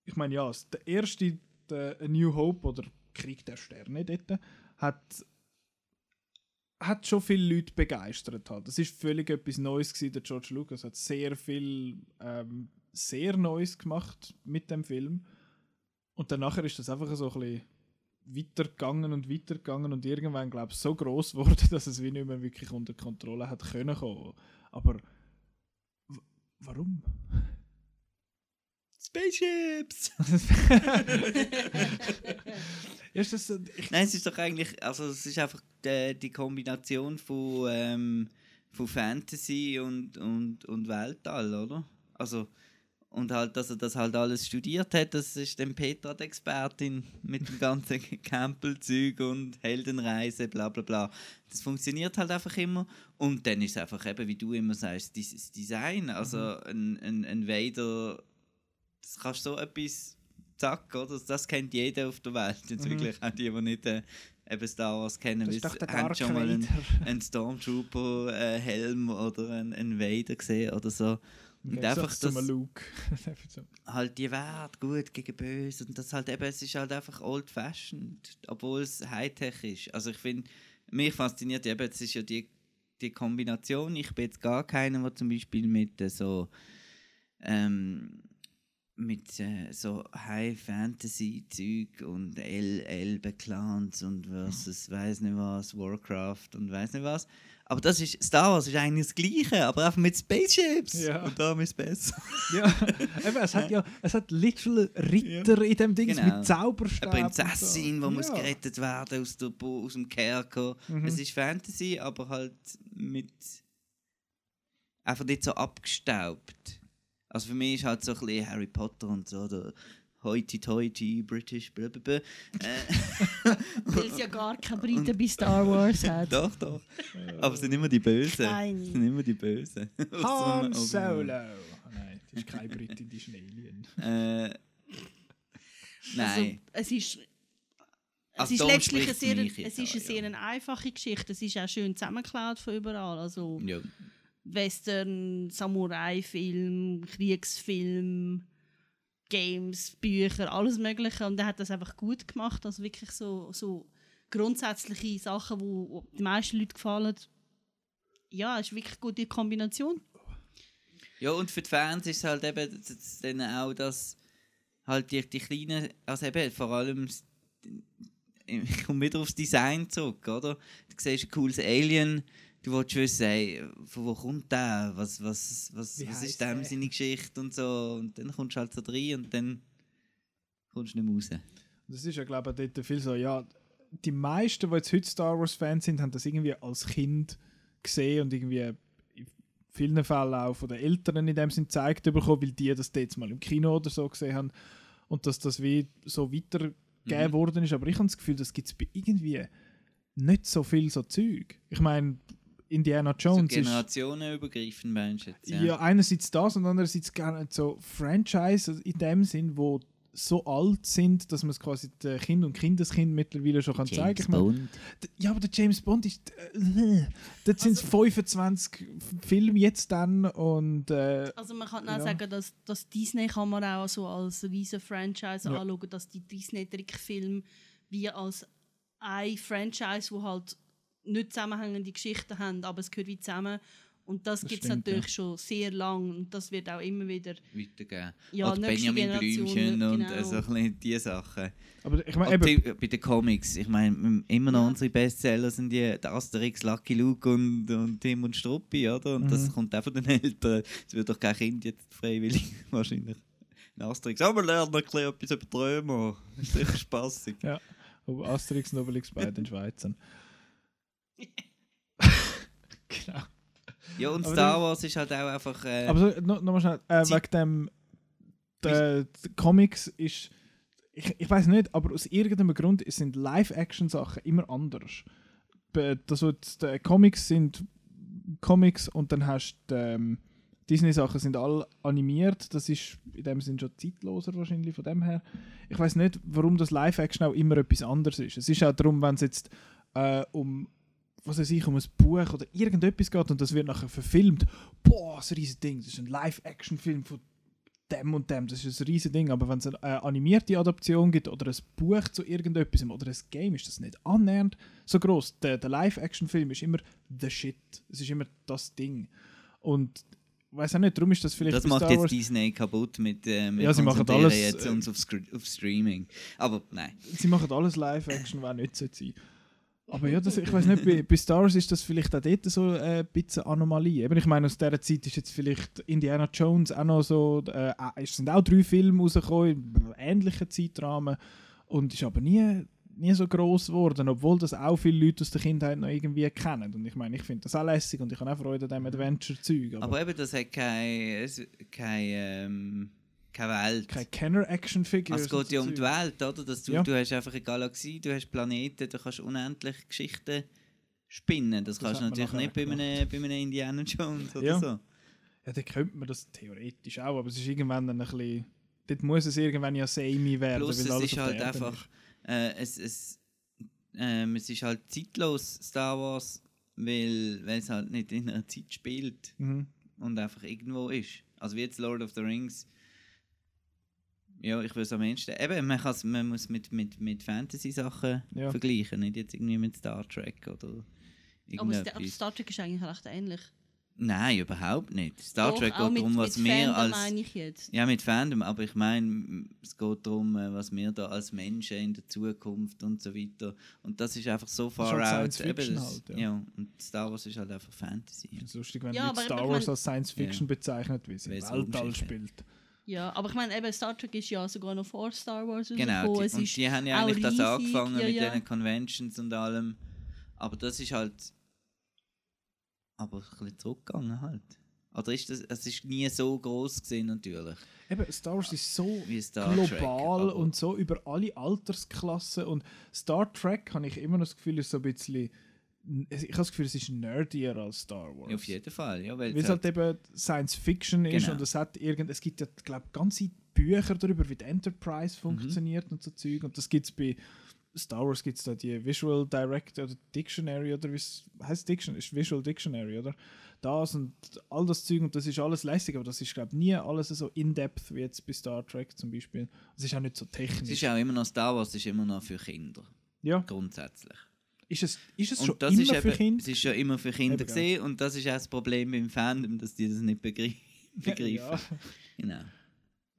A: ich meine, ja, der erste, der A New Hope oder Krieg der Sterne dort, hat, hat schon viele Leute begeistert. Halt. Das ist völlig etwas Neues gewesen. Der George Lucas hat sehr viel, ähm, sehr Neues gemacht mit dem Film. Und danach ist das einfach so ein bisschen weitergegangen und weitergegangen und irgendwann, glaube ich, so groß geworden, [LAUGHS] dass es wie nicht mehr wirklich unter Kontrolle hat können kommen. Aber warum?
C: Spaceships! [LAUGHS]
A: ist das, so- ich,
C: Nein, es ist doch eigentlich, also es ist einfach die, die Kombination von, ähm, von Fantasy und, und, und Weltall, oder? Also, und halt, dass er das halt alles studiert hat, das ist dann Petra die Expertin mit dem ganzen [LAUGHS] Campbell-Zeug und Heldenreise, bla bla bla. Das funktioniert halt einfach immer. Und dann ist es einfach eben, wie du immer sagst, dieses Design. Also ein, ein, ein Vader, das kannst du so etwas, zack, oder? Das kennt jeder auf der Welt. [LAUGHS] Jetzt
A: Mhm.
C: wirklich auch die, die nicht äh, eben Star Wars kennen, weil
A: der
C: sie haben schon mal einen, einen Stormtrooper-Helm oder einen, einen Vader gesehen oder so. Und einfach das, [LAUGHS] halt die Wert gut gegen böse und das halt eben, es ist halt einfach old fashioned, obwohl es Hightech ist. Also ich finde, mich fasziniert eben, es ist ja die, die Kombination, ich bin jetzt gar keiner, der zum Beispiel mit äh, so ähm, mit äh, so High Fantasy Zeug und L Clans und versus weiß nicht was Warcraft und weiß nicht was. Aber das ist Star Wars ist eigentlich das Gleiche, aber einfach mit Spaceships.
A: Ja.
C: Und darum ist es besser.
A: Ja, [LAUGHS] eben, es hat ja es hat literal Ritter in dem Ding
C: Genau.
A: mit Zauberstab.
C: Eine
A: so.
C: Prinzessin, die muss
A: Ja.
C: gerettet werden aus, der aus dem Kerker.
A: Mhm.
C: Es ist Fantasy, aber halt mit. einfach nicht so abgestaubt. Also für mich ist halt so ein bisschen Harry Potter und so, der Hoity-Toity, British, blablabla. Äh, [LAUGHS]
B: Weil es ja gar keine Briten bei Star Wars [LAUGHS] hat.
C: doch, doch. Aber es sind immer die Bösen.
B: Nein.
C: Es sind immer die Bösen. [LAUGHS]
A: Han Solo. Oh nein, das ist kein Britin, die ist ein Alien.
C: Äh, nein.
B: Also, es ist, es
C: Also
B: ist letztlich eine sehr, es ist eine sehr
C: ja.
B: eine einfache Geschichte. Es ist auch schön zusammengeklaut von überall. Also
C: ja.
B: Western, Samurai-Film, Kriegsfilm, Games, Bücher, alles Mögliche. Und er hat das einfach gut gemacht. Also wirklich so, so grundsätzliche Sachen, die den meisten Leuten gefallen. Ja, es ist wirklich eine gute Kombination.
C: Ja, und für die Fans ist es halt eben dann auch, dass halt die, die kleinen, also eben vor allem, ich komme wieder aufs Design zurück, oder? Du siehst ein cooles Alien, du willst wissen, hey, von wo kommt der, was, was, was,
A: Wie
C: was ist dem
A: der?
C: seine Geschichte und so. Und dann kommst du halt so rein und dann kommst du nicht mehr raus.
A: Das ist ja, glaube ich, dort viel so, ja, die meisten, die jetzt heute Star Wars-Fans sind, haben das irgendwie als Kind gesehen und irgendwie in vielen Fällen auch von den Eltern in dem Sinn gezeigt bekommen, weil die das jetzt mal im Kino oder so gesehen haben und dass das wie so weitergegeben
C: Mhm.
A: worden ist. Aber ich habe das Gefühl, das gibt es irgendwie nicht so viel so Zeug. Ich meine, Indiana
C: So
A: Jones ist...
C: generationenübergreifend meinst du jetzt?
A: Ja. einerseits das und andererseits gerne so Franchise in dem Sinn, wo so alt sind, dass man es quasi den Kind und Kindeskind mittlerweile schon kann zeigen
C: James
A: kann.
C: Bond.
A: Ja, aber der James Bond ist. Äh, dort sind es
B: Also-
A: 25 Filme jetzt dann und. Äh,
B: Also man kann
A: Ja.
B: auch sagen, dass, dass Disney kann man auch so als riesen Franchise
A: Ja.
B: anschauen, dass die Disney-Trickfilme wie als ein Franchise, wo halt nicht zusammenhängende Geschichten haben, aber es gehört wie zusammen. Und das,
A: Das
B: gibt es natürlich schon sehr lang und das wird auch immer wieder
C: Weitergeben.
B: ja,
C: Oder Benjamin
B: Generation,
C: Blümchen und
B: genau.
C: so ein bisschen diese Sachen.
A: aber ich meine,
C: die, bei den Comics, ich meine, immer noch
B: Ja.
C: unsere Bestseller sind die der Asterix, Lucky Luke und, und Tim und Struppi, oder? Und das
A: Mhm.
C: kommt auch von den Eltern. Es wird doch kein Kind jetzt freiwillig, [LAUGHS] wahrscheinlich. Ein Asterix, aber wir lernen ein bisschen etwas über Träume. Das ist sicher spaßig.
A: ob Asterix und Obelix beide in Schweiz sind. [LAUGHS] genau.
C: Ja, und
A: Aber
C: Star Wars ist halt auch einfach. Äh,
A: Aber so, noch, noch schnell, äh, wegen dem. Der, der Comics ist. Ich, ich weiß nicht, aber aus irgendeinem Grund sind Live-Action-Sachen immer anders. Be- Also die Comics sind Comics und dann hast du ähm, Disney-Sachen sind alle animiert. Das ist in dem Sinn schon zeitloser wahrscheinlich von dem her. Ich weiß nicht, warum das Live-Action auch immer etwas anderes ist. Es ist auch darum, wenn es jetzt äh, um was weiß ich, um ein Buch oder irgendetwas geht und das wird nachher verfilmt. Boah, das ist ein riesiges Ding. Das ist ein Live-Action-Film von dem und dem. Das ist ein riesiges Ding. Aber wenn es eine äh, animierte Adaption gibt oder ein Buch zu irgendetwas oder ein Game, ist das nicht annähernd so groß. Der, der Live-Action-Film ist immer the shit. Es ist immer das Ding. Und ich weiß auch nicht, darum ist das vielleicht
C: das macht jetzt Disney kaputt mit, äh, mit
A: Ja, sie machen alles,
C: jetzt
A: äh,
C: uns auf, auf Streaming. Aber nein.
A: sie machen alles Live-Action, was nicht so sein. Aber ja, das, ich weiß nicht, bei, bei Star Wars ist das vielleicht auch dort so äh, ein bisschen Anomalie. Eben, ich meine, aus dieser Zeit ist jetzt vielleicht Indiana Jones auch noch so, äh, äh, es sind auch drei Filme rausgekommen, im ähnlichen Zeitrahmen und ist aber nie, nie so groß geworden, obwohl das auch viele Leute aus der Kindheit noch irgendwie kennen. Und ich meine, ich finde das auch lässig und ich habe auch Freude an diesem Adventure-Zeug. Aber,
C: Aber eben, das hat keine, es- keine, ähm, keine Welt.
A: keine Kenner-Action-Figures.
C: Also es geht ja um die. Welt, oder? Dass du,
A: Ja.
C: du hast einfach eine Galaxie, du hast Planeten, du kannst unendlich Geschichten spinnen. Das,
A: Das
C: kannst du natürlich nicht bei einem, bei einem Indiana Jones oder
A: Ja.
C: so.
A: Ja, dann könnte man das theoretisch auch, aber es ist irgendwann dann ein bisschen... Dort muss es irgendwann ja samey werden,
C: Plus es ist halt einfach, äh, es, es, ähm, es ist halt zeitlos, Star Wars, weil, weil es halt nicht in einer Zeit spielt.
A: Mhm.
C: und einfach irgendwo ist. Also wie jetzt Lord of the Rings. Ja, ich würde es am ehesten. Eben, man, kann's- man muss mit, mit, mit Fantasy-Sachen
A: Ja.
C: vergleichen, nicht jetzt irgendwie mit Star Trek oder
B: Aber
C: irgendetwas.
B: Star, Trek ist eigentlich recht ähnlich.
C: Nein, überhaupt nicht. Star
B: Doch,
C: Trek geht
B: mit,
C: darum, was
B: mit
C: wir
B: Fandom
C: als.
B: meine ich jetzt.
C: Ja, mit Fandom, aber ich meine, es geht darum, äh, was wir da als Menschen in der Zukunft und so weiter. Und das ist einfach so far
A: halt
C: out.
A: Science Fiction
C: das,
A: halt, ja.
C: ja. und Star Wars ist halt einfach Fantasy.
A: Finde es lustig, wenn
B: Ja, aber
A: Star Wars als Science Fiction bezeichnet, wie sie
C: Weil
A: im
C: es
A: Weltall spielt.
B: Ja, aber ich meine, eben Star Trek ist ja sogar noch vor Star Wars
C: Genau, die,
B: Es
C: und
B: ist
C: die haben ja eigentlich das
B: riesig,
C: angefangen
B: ja,
C: mit
B: ja.
C: diesen Conventions und allem. Aber das ist halt. Aber ein bisschen zurückgegangen halt. Oder ist das. Es ist nie so groß gesehen natürlich.
A: Eben, Star Wars ist so
C: Star
A: global
C: Trek.
A: und so über alle Altersklassen und Star Trek habe ich immer noch das Gefühl, ist so ein bisschen... Ich habe das Gefühl, es ist nerdier als Star Wars.
C: Ja, auf jeden Fall. Ja, weil
A: es halt eben Science Fiction ist
C: Genau.
A: und es hat irgend, es gibt ja, glaube ganze Bücher darüber, wie die Enterprise
C: Mhm.
A: funktioniert und so Zeug. Und das gibt es bei Star Wars gibt es da die Visual Direct oder Dictionary oder wie es heißt Dictionary, ist Visual Dictionary, oder? Das und all das Zeug und das ist alles lässig, aber das ist glaube nie alles so in-depth wie jetzt bei Star Trek zum Beispiel. Es ist auch nicht so
C: es
A: technisch.
C: ist auch immer noch Star Wars, ist immer noch für Kinder.
A: ja,
C: Grundsätzlich.
A: Ist es, ist es
C: Und
A: schon
C: das
A: immer
C: ist
A: für
C: eben,
A: Kinder?
C: Es ist ja immer für Kinder
A: Eben,
C: gesehen und das ist auch das Problem beim Fandom, dass die das nicht [LAUGHS] begreifen.
A: Ja.
C: Genau.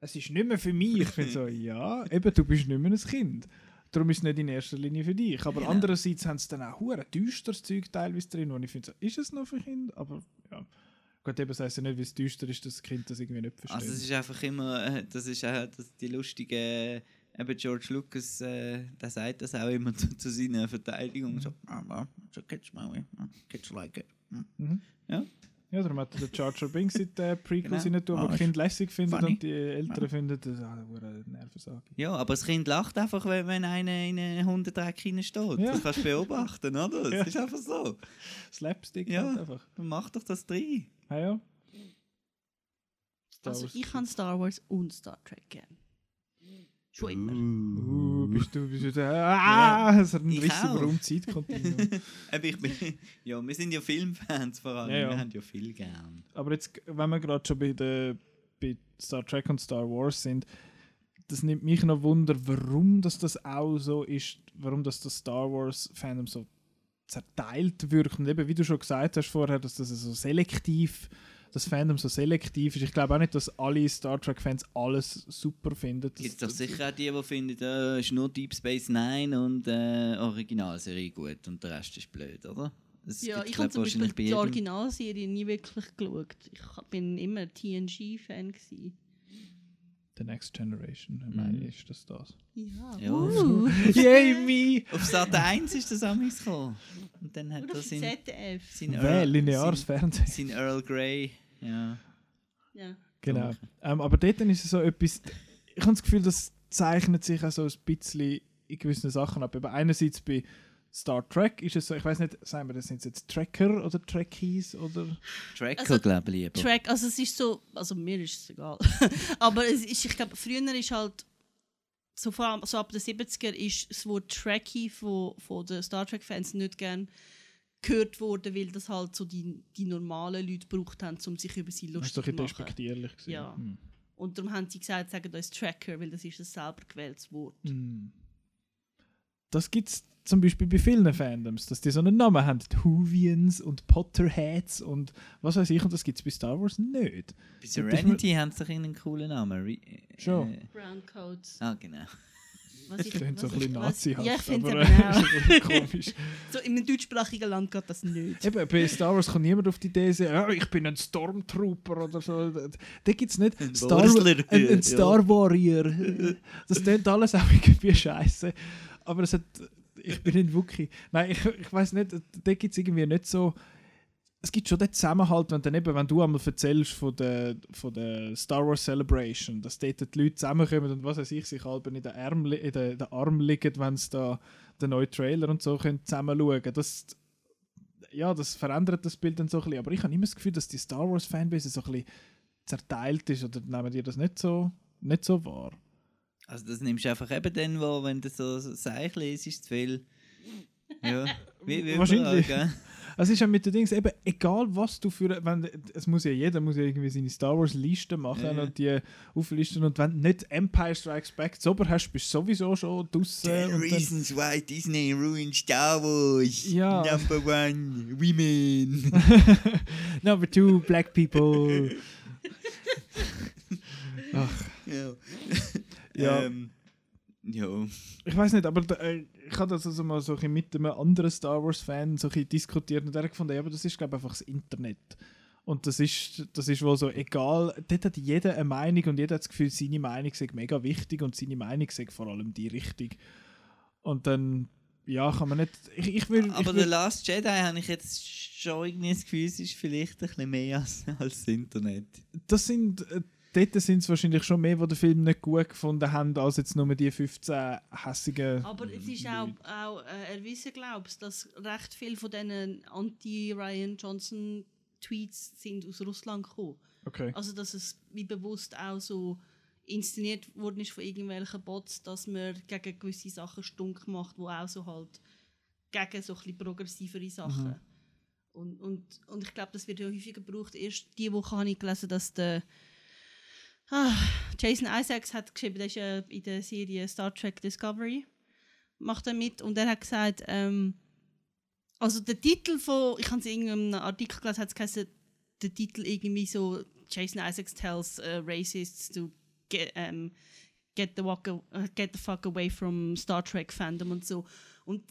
A: es ist nicht mehr für mich. Ich finde so, [LAUGHS] ja, eben, du bist nicht mehr ein Kind. Darum ist es nicht in erster Linie für dich. Aber
C: Genau.
A: andererseits haben sie dann auch hure düsteres Zeug teilweise drin, wo ich finde, so, ist es noch für Kinder? Aber ja. Gut, eben das heisst ja nicht, wie es düster ist, dass das Kind das irgendwie nicht versteht.
C: Also es ist einfach immer, äh, das ist auch das, die lustige, eben George Lucas, äh, der sagt das auch immer [LAUGHS] zu, zu seiner Verteidigung, so, ah, ah, so kids, Maui, ah, kids like it. Mm.
A: Mhm.
C: Ja.
A: Ja, darum hat der Jar Jar Binks in den Prequels
C: Genau.
A: tun,
C: Ah,
A: wo
C: ist
A: Kinder lässig finden
C: funny.
A: und die Eltern finden, das ist eine Nervensage.
C: Ja, aber das Kind lacht einfach, wenn, wenn einer in einen Hundedreck reinsteht.
A: Ja.
C: Das kannst du beobachten, oder? Das
A: Ja.
C: ist einfach so.
A: Slapstick
C: Ja.
A: halt einfach.
C: Dann mach doch das drin.
A: Ah ja. Star
B: Also
A: Wars.
B: ich kann Star Wars und Star Trek gern. Schon immer.
A: Uh, bist du, bist du da? Ah, es hat einen
C: Ich
A: Riss über Raum-Zeit-Kontinuum. [LAUGHS]
C: Ich bin, ja, wir sind ja Filmfans vor allem.
A: Ja, ja.
C: Wir haben ja viel gern.
A: Aber jetzt, wenn wir gerade schon bei, der, bei Star Trek und Star Wars sind, das nimmt mich noch Wunder, warum das, das auch so ist, warum das, das Star Wars-Fandom so zerteilt wirkt. Und eben, wie du schon gesagt hast vorher, dass das so selektiv, das Fandom so selektiv ist. Ich glaube auch nicht, dass alle Star Trek-Fans alles super finden.
C: Es gibt doch sicher auch die, die finden, äh, ist nur Deep Space Nine und äh, Originalserie gut und der Rest ist blöd, oder? Das
B: Ja, ich habe zum Beispiel die. Originalserie nie wirklich geschaut. Ich bin immer TNG-Fan.
A: The Next Generation, ich meine, ist das das?
B: Ja.
C: Ja.
B: Uh. [LAUGHS] [LAUGHS]
A: Yay, me!
C: Auf Sat 1 ist das Amis gekommen. Und dann hat
B: Oder
C: er
B: auf
C: sein,
B: ZDF.
C: sein,
A: Wer? Lineares
C: sein,
A: Fernsehen.
C: sein Earl Grey. Ja.
B: Ja.
A: Genau. Ähm, aber dort ist es so etwas, ich habe das Gefühl, das zeichnet sich auch so ein bisschen in gewissen Sachen ab. Aber einerseits bei Star Trek ist es so, ich weiß nicht, sagen wir, das sind jetzt Tracker oder Trekkies oder.
C: Tracker,
B: Also,
C: glaube ich, lieber.
B: Track, also es ist so, also mir ist es egal. [LAUGHS] Aber es ist, ich glaube, früher ist halt, so vor allem so ab den 70er ist das Wort Trekkie von, von den Star Trek-Fans nicht gern gehört worden, weil das halt so die, die normalen Leute gebraucht haben, um sich über sie
A: Das ist
B: lustig
A: doch
B: zu machen.
A: despektierlich. gewesen.
B: Ja.
A: Hm.
B: Und darum haben sie gesagt, sagen uns Tracker, weil das ist ein selber gewähltes Wort.
A: Hm. Das gibt es zum Beispiel bei vielen Fandoms, dass die so einen Namen haben. Die Whovians und Potterheads und was weiß ich, und das gibt es bei Star Wars nicht.
C: Bei Serenity haben sie doch einen coolen Namen. Re
A: Schon.
C: Äh,
B: Brown Coats.
C: ah, genau.
B: Was
A: Das klingt so ein bisschen nazihaft.
B: Ja, ich finde es eben auch. [LAUGHS] [LAUGHS]
A: komisch.
B: So in einem deutschsprachigen Land geht das nicht.
A: Eben, bei Star Wars kommt niemand auf die Idee, so, ja, ich bin ein Stormtrooper oder so. Da gibt es nicht
C: Ein
A: Star, ein, ein
C: Ja.
A: Star Warrior. Das klingt alles auch irgendwie scheiße. Aber es hat, ich bin ein Wookie. Nein, ich, ich weiß nicht, da gibt es irgendwie nicht so. Es gibt schon den Zusammenhalt, wenn, dann eben, wenn du einmal erzählst von der, von der Star Wars Celebration, dass dort die Leute zusammenkommen und was weiß ich, sich halb in den, Arm, in den, in den Arm liegen, wenn sie da den neuen Trailer und so können zusammen schauen Das, ja, das verändert das Bild dann so ein bisschen. Aber ich habe immer das Gefühl, dass die Star Wars Fanbase so ein bisschen zerteilt ist. Oder nehmen die das nicht so, nicht so wahr?
C: Also das nimmst du einfach eben dann wahr, wenn du so so Zeichen liest, ist zu viel. Ja, wie, wie
A: Wahrscheinlich.
C: überall?
A: Es ist ja mit den Dings eben, egal was du für. Wenn, es muss ja jeder muss ja irgendwie seine Star Wars Liste machen
C: Ja,
A: und die auflisten. Und wenn du nicht Empire Strikes Back zu ober hast, bist du sowieso schon draußen.
C: Ten
A: Und dann,
C: reasons why Disney ruined Star Wars.
A: Ja.
C: Number one, women. [LAUGHS]
A: Number two, Black People. [LAUGHS] Ach,
C: ja.
A: Ja.
C: Ähm, ja.
A: ich weiß nicht, aber da, äh, ich habe das also mal so ein bisschen mit einem anderen Star Wars-Fan so ein bisschen diskutiert und der hat gefunden, ja, aber das ist, glaube ich, einfach das Internet. Und das ist, das ist wohl so egal. Dort hat jeder eine Meinung und jeder hat das Gefühl, seine Meinung sei mega wichtig und seine Meinung sei vor allem die richtig. Und dann, ja, kann man nicht. Ich, ich will.
C: Aber
A: ich
C: The
A: will
C: Last Jedi habe ich jetzt schon irgendwie das Gefühl, es ist vielleicht ein bisschen mehr als, als das Internet.
A: das sind. Dort sind es wahrscheinlich schon mehr, die den Film nicht gut gefunden haben, als jetzt nur die 15 hässigen.
B: Aber es ist auch, auch äh, erwiesen, glaubst dass recht viele von diesen Anti-Ryan Johnson Tweets sind aus Russland gekommen.
A: Okay.
B: Also dass es wie bewusst auch so inszeniert worden ist von irgendwelchen Bots, dass man gegen gewisse Sachen stunk macht, wo auch so halt gegen so ein progressivere Sachen.
A: Mhm.
B: Und, und, und ich glaube, das wird ja häufiger gebraucht. Erst diese Woche habe ich gelesen, dass der ah, Jason Isaacs hat geschrieben, der ist ja in der Serie Star Trek Discovery, macht er mit und er hat gesagt, ähm, also der Titel von, ich habe es in irgendeinem Artikel gelesen, hat es der Titel irgendwie so Jason Isaacs tells uh, racists to get, um, get the, walk, äh, get the fuck away from Star Trek Fandom und so. Und,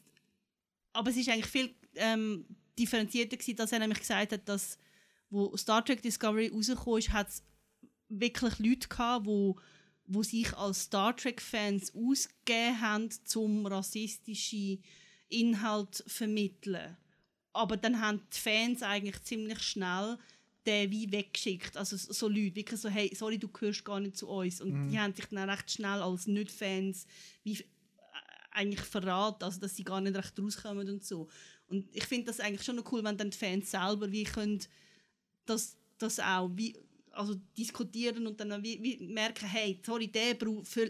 B: aber es ist eigentlich viel ähm, differenzierter gewesen, dass er nämlich gesagt hat, dass wo Star Trek Discovery rausgekommen ist, hat es wirklich Leute gehabt, wo, wo sich als Star Trek Fans ausgegeben haben, zum rassistischen Inhalt zu vermitteln. Aber dann haben die Fans eigentlich ziemlich schnell den wie weggeschickt. Also so Leute, wirklich so, hey, sorry, du gehörst gar nicht zu uns. Und die haben sich dann recht schnell als Nicht-Fans wie äh, eigentlich verraten, also dass sie gar nicht recht rauskommen und so. Und ich finde das eigentlich schon noch cool, wenn dann die Fans selber wie können das, das auch wie, also diskutieren und dann merken, hey, sorry, der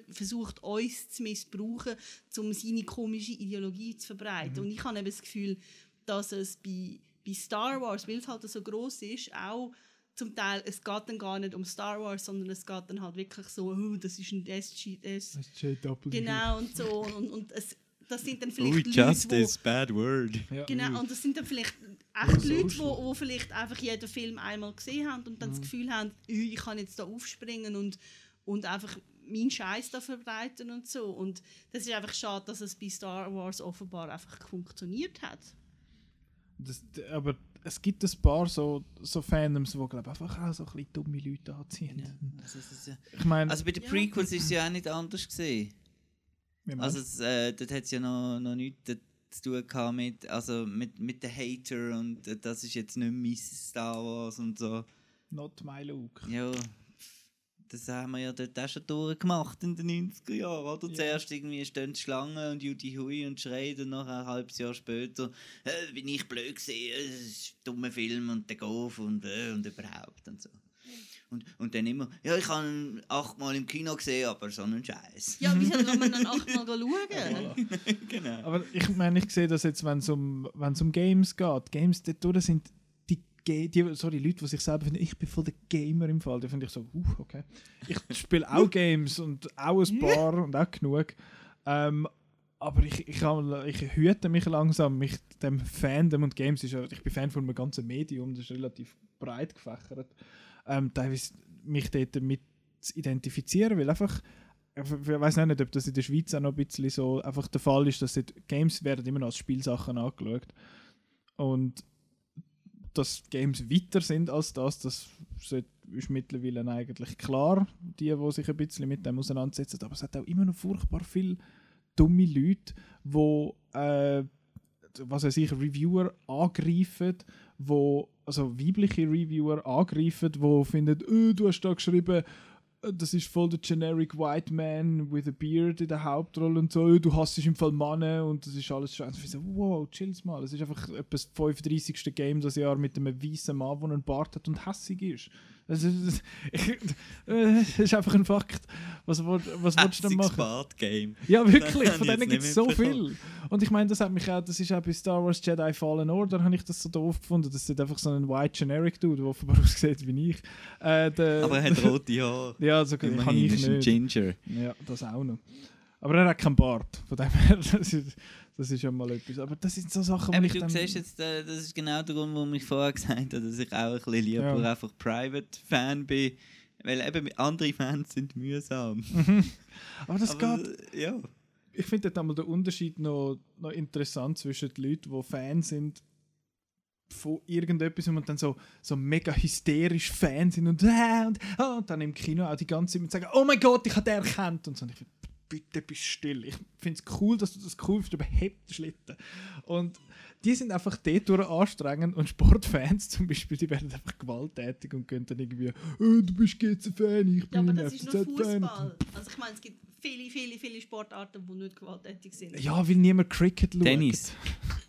B: versucht uns zu missbrauchen, um seine komische Ideologie zu verbreiten. Und ich habe eben das Gefühl, dass es bei, bei Star Wars, weil es halt so groß ist, auch zum Teil, es geht dann gar nicht um Star Wars, sondern es geht dann halt wirklich so, oh, das ist ein SG, S
A: JW.
B: genau und so und, und es, das sind dann vielleicht Leute,
C: Justice, bad word.
A: Ja.
B: Genau, und das sind dann vielleicht
A: Ja,
B: echt
A: so
B: Leute, die wo vielleicht einfach jeden Film einmal gesehen haben und dann das Gefühl haben, «Ui, ich kann jetzt da aufspringen und, und einfach meinen Scheiß da verbreiten und so. Und das ist einfach schade, dass es bei Star Wars offenbar einfach funktioniert hat.
A: Das, aber es gibt ein paar so, so Fandoms, die glaube einfach auch so ein bisschen dumme Leute anziehen.
C: Also, es ist ja-
A: Ich meine,
C: also bei den
B: Ja.
C: Prequels ist es ja auch nicht anders gesehen. Also äh, dort hat es ja noch, noch nichts zu tun gehabt mit, also mit, mit den Hater und äh, das ist jetzt nicht mein Star Wars und so.
A: not my Luke.
C: Ja, das haben wir ja dort auch schon durchgemacht in den 90er Jahren, oder? Zuerst irgendwie stehen die Schlangen und Judy Hui und schreien und nachher ein halbes Jahr später, äh, bin ich blöd gesehen, es ist ein dummer Film und der Golf und, äh, und überhaupt und so. Und, und dann immer, ja, ich habe ihn achtmal im Kino gesehen, aber so einen Scheiß.
B: Ja, wieso [LAUGHS] kann man dann achtmal schauen? [LAUGHS]
C: genau.
A: Aber ich meine, ich sehe das jetzt, wenn es um, wenn's um Games geht. Games dort sind die, sorry, Leute, die sich selber finden, ich bin voll der Gamer im Fall. Da finde ich so, uh, okay. Ich spiele [LAUGHS] auch Games und auch ein paar und auch genug. Ähm, aber ich, ich, ich hüte mich langsam, mich dem Fandom und Games ist ich bin Fan von einem ganzen Medium, das ist relativ breit gefächert. Ähm, teilweise mich dort damit zu identifizieren, weil einfach ich weiß nicht, ob das in der Schweiz auch noch ein bisschen so einfach der Fall ist, dass dort Games werden immer noch als Spielsachen angeschaut. Und dass Games weiter sind als das, das ist mittlerweile eigentlich klar, die, die sich ein bisschen mit dem auseinandersetzen. Aber es hat auch immer noch furchtbar viele dumme Leute, die, äh, was weiß ich, Reviewer angreifen, wo, also weibliche Reviewer angreifen, die finden, «Äh, du hast da geschrieben, äh, das ist voll der generic white man with a beard in der Hauptrolle und so, «Äh, du hasst im Fall Männer und das ist alles scheiße. Ich so, wow, chill's mal. Es ist einfach etwa das 35. Game das Jahr mit einem weißen Mann, der einen Bart hat und hässig ist. Das ist, das ist einfach ein Fakt. Was, was willst du denn machen?
C: Bart-Game.
A: Ja, [LAUGHS] wirklich, von denen gibt es so viel. Und ich meine, das hat mich auch, das ist auch bei Star Wars Jedi Fallen Order, habe ich das so doof gefunden. Das ist einfach so ein White Generic Dude, der offenbar [LAUGHS] aussieht wie ich. Äh, der,
C: Aber er hat [LAUGHS] rote Haare.
A: Ja, so kann
C: Immerhin
A: ich nicht.
C: Ginger.
A: Ja, das auch noch. Aber er hat keinen Bart. Von dem her, das ist, das ist ja mal etwas. Aber das sind so Sachen,
C: Aber
A: ich
C: du siehst jetzt, äh, das ist genau der Grund, warum ich vorher gesagt habe, dass ich auch ein bisschen lieber
A: Ja.
C: einfach Private-Fan bin. Weil eben andere Fans sind mühsam. [LAUGHS]
A: aber das
C: Aber,
A: geht...
C: äh, Ja.
A: ich finde dort einmal den Unterschied noch, noch interessant zwischen den Leuten, die Fans sind von irgendetwas und dann so, so mega hysterisch Fan sind und, äh, und, ah, und dann im Kino auch die ganze Zeit sagen, oh mein Gott, ich habe den erkannt und so. Und ich find, bitte bist still. Ich finde es cool, dass du das cool findest, aber den Schlitten. Und die sind einfach dort durch anstrengend und Sportfans zum Beispiel, die werden einfach gewalttätig und gehen dann irgendwie, oh, du bist GC-Fan, ich
B: Ja,
A: bin
B: aber das ist nur. Fußball. Also ich meine, es gibt viele, viele, viele Sportarten, die nicht gewalttätig sind.
A: Ja, weil niemand Cricket schaut.
C: Tennis.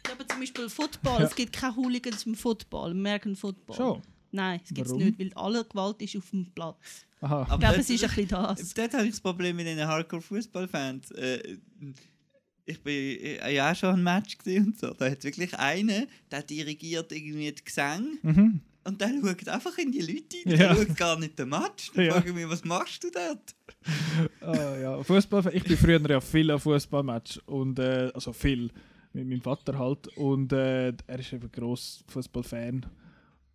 B: Ja, aber zum Beispiel Football,
A: Ja.
B: es gibt keine Hooligans im Football, im American Football.
A: Schon?
B: Nein, es gibt es nicht, weil alle Gewalt ist auf dem Platz.
A: Aha.
B: Ich
C: Aber
B: glaube,
C: das-
B: es ist ein bisschen das. [LAUGHS]
C: Dort habe ich das Problem mit den Hardcore-Fußballfans. Äh, ich bin äh, ja auch schon ein Match gesehen und so. Da hat wirklich einen, der dirigiert irgendwie die Gesang
A: Mhm.
C: und der schaut einfach in die Leute rein.
A: Ja.
C: Der schaut gar nicht den Match. Dann
A: Ja.
C: frage ich mich, was machst du dort?
A: Ah, ja. Fußball, ich bin früher ja viel an Fußballmatch und äh, also viel mit meinem Vater halt und äh, er ist eben gross Fußballfan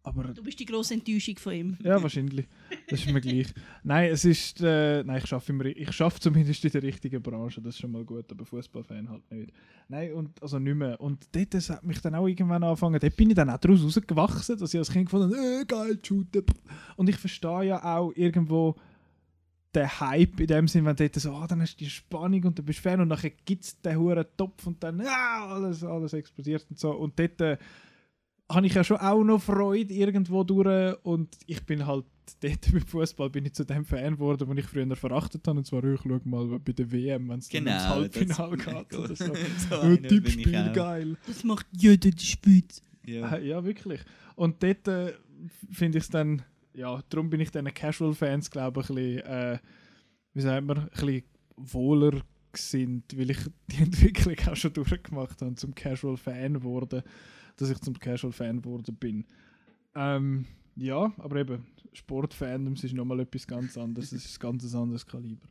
A: Aber
B: Du bist die grosse Enttäuschung von ihm.
A: ja, wahrscheinlich. Das ist mir gleich. Nein, es ist. Äh, nein, ich schaffe. Ich schaffe zumindest in der richtigen Branche. Das ist schon mal gut, aber Fußballfan halt nicht. Nein, und also nicht mehr. Und dort das hat mich dann auch irgendwann angefangen. Dort bin ich dann auch daraus rausgewachsen, dass ich als Kind gefunden habe, äh, geil, shooten. Und ich verstehe ja auch irgendwo den Hype in dem Sinn, wenn dort so, ah, dann hast du die Spannung und dann bist du Fan und nachher gibt es den hohen Topf und dann, ja, alles, alles explodiert und so. Und dort äh, habe ich ja schon auch noch Freude irgendwo durch und ich bin halt [LAUGHS] dort beim Fußball bin ich zu dem Fan geworden, den ich früher verachtet habe und zwar ich schau mal bei der WM, wenn es
C: Genau,
A: ins Halbfinale [LAUGHS]
C: das-
A: geht oder so. [LAUGHS]
C: so
A: Tippspiel, geil.
B: Das macht jeder der Schweiz.
C: Ja.
A: Äh, Ja, wirklich. Und dort äh, finde ich es dann, ja, darum bin ich diesen Casual-Fans, glaube ich, ein bisschen, äh, wie sagt man, ein bisschen wohler gesinnt, weil ich die Entwicklung auch schon durchgemacht habe, zum Casual-Fan geworden, dass ich zum Casual-Fan geworden bin. Ähm, ja, aber eben, Sportfandoms ist nochmal etwas ganz anderes, es ist ein ganz anderes Kaliber.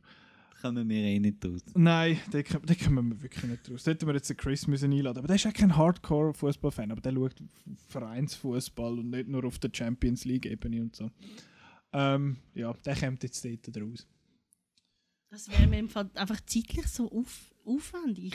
C: Kommen wir eh nicht raus.
A: Nein, den, können- den kommen wir wirklich nicht raus. Da hätten wir jetzt den Chris müssen einladen Aber der ist auch kein Hardcore-Fußballfan, aber der schaut Vereinsfußball und nicht nur auf der Champions League-Ebene und so. Ähm, ja, der kommt jetzt dort raus.
B: Das wäre mir im Fall einfach zeitlich so auf, aufwendig.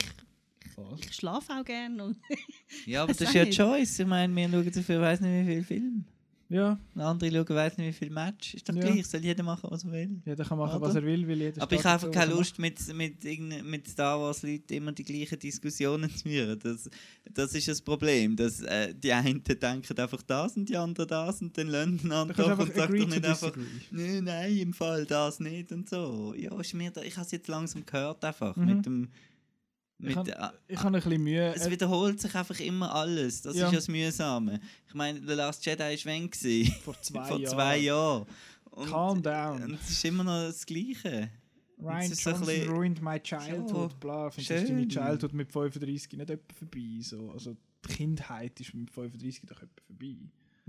A: Was?
B: Ich schlafe auch gerne. [LAUGHS]
C: Ja, aber das ist ja
B: nicht.
C: Choice. Ich meine, wir schauen dafür, weiß nicht wie viel Film.
A: Ja,
C: Andere schauen, weiß nicht wie viel Match. Ist doch
A: Ja.
C: gleich, soll jeder machen, was er will.
A: jeder kann machen,
C: Oder?
A: was er will, weil jeder
C: Aber ich habe einfach keine Lust, mit, mit, mit Star Wars-Leuten immer die gleichen Diskussionen [LAUGHS] zu führen. Das, das ist das Problem. Dass, äh, die einen denken einfach das und die anderen das und dann lernen
A: kannst
C: doch und sagt doch nicht einfach, nein, nein, im Fall das nicht und so. Ja, ist mir da, ich habe es jetzt langsam gehört einfach
A: Mhm.
C: mit dem...
A: Ich
C: Mit,
A: habe ich habe ein bisschen Mühe.
C: es
A: äh,
C: wiederholt sich einfach immer alles. Das
A: Ja.
C: ist das Mühsame. Ich meine, The Last Jedi war wann?
A: vor zwei [LAUGHS]
C: Vor
A: Jahren.
C: zwei Jahren. Und,
A: Calm down.
C: Und es ist immer noch das Gleiche.
A: Ryan
C: so
A: Johnson
C: bisschen-
A: ruined my childhood, bla. Findest du deine Childhood mit 35 nicht etwa vorbei? So. Also die Kindheit ist mit 35 doch etwa vorbei.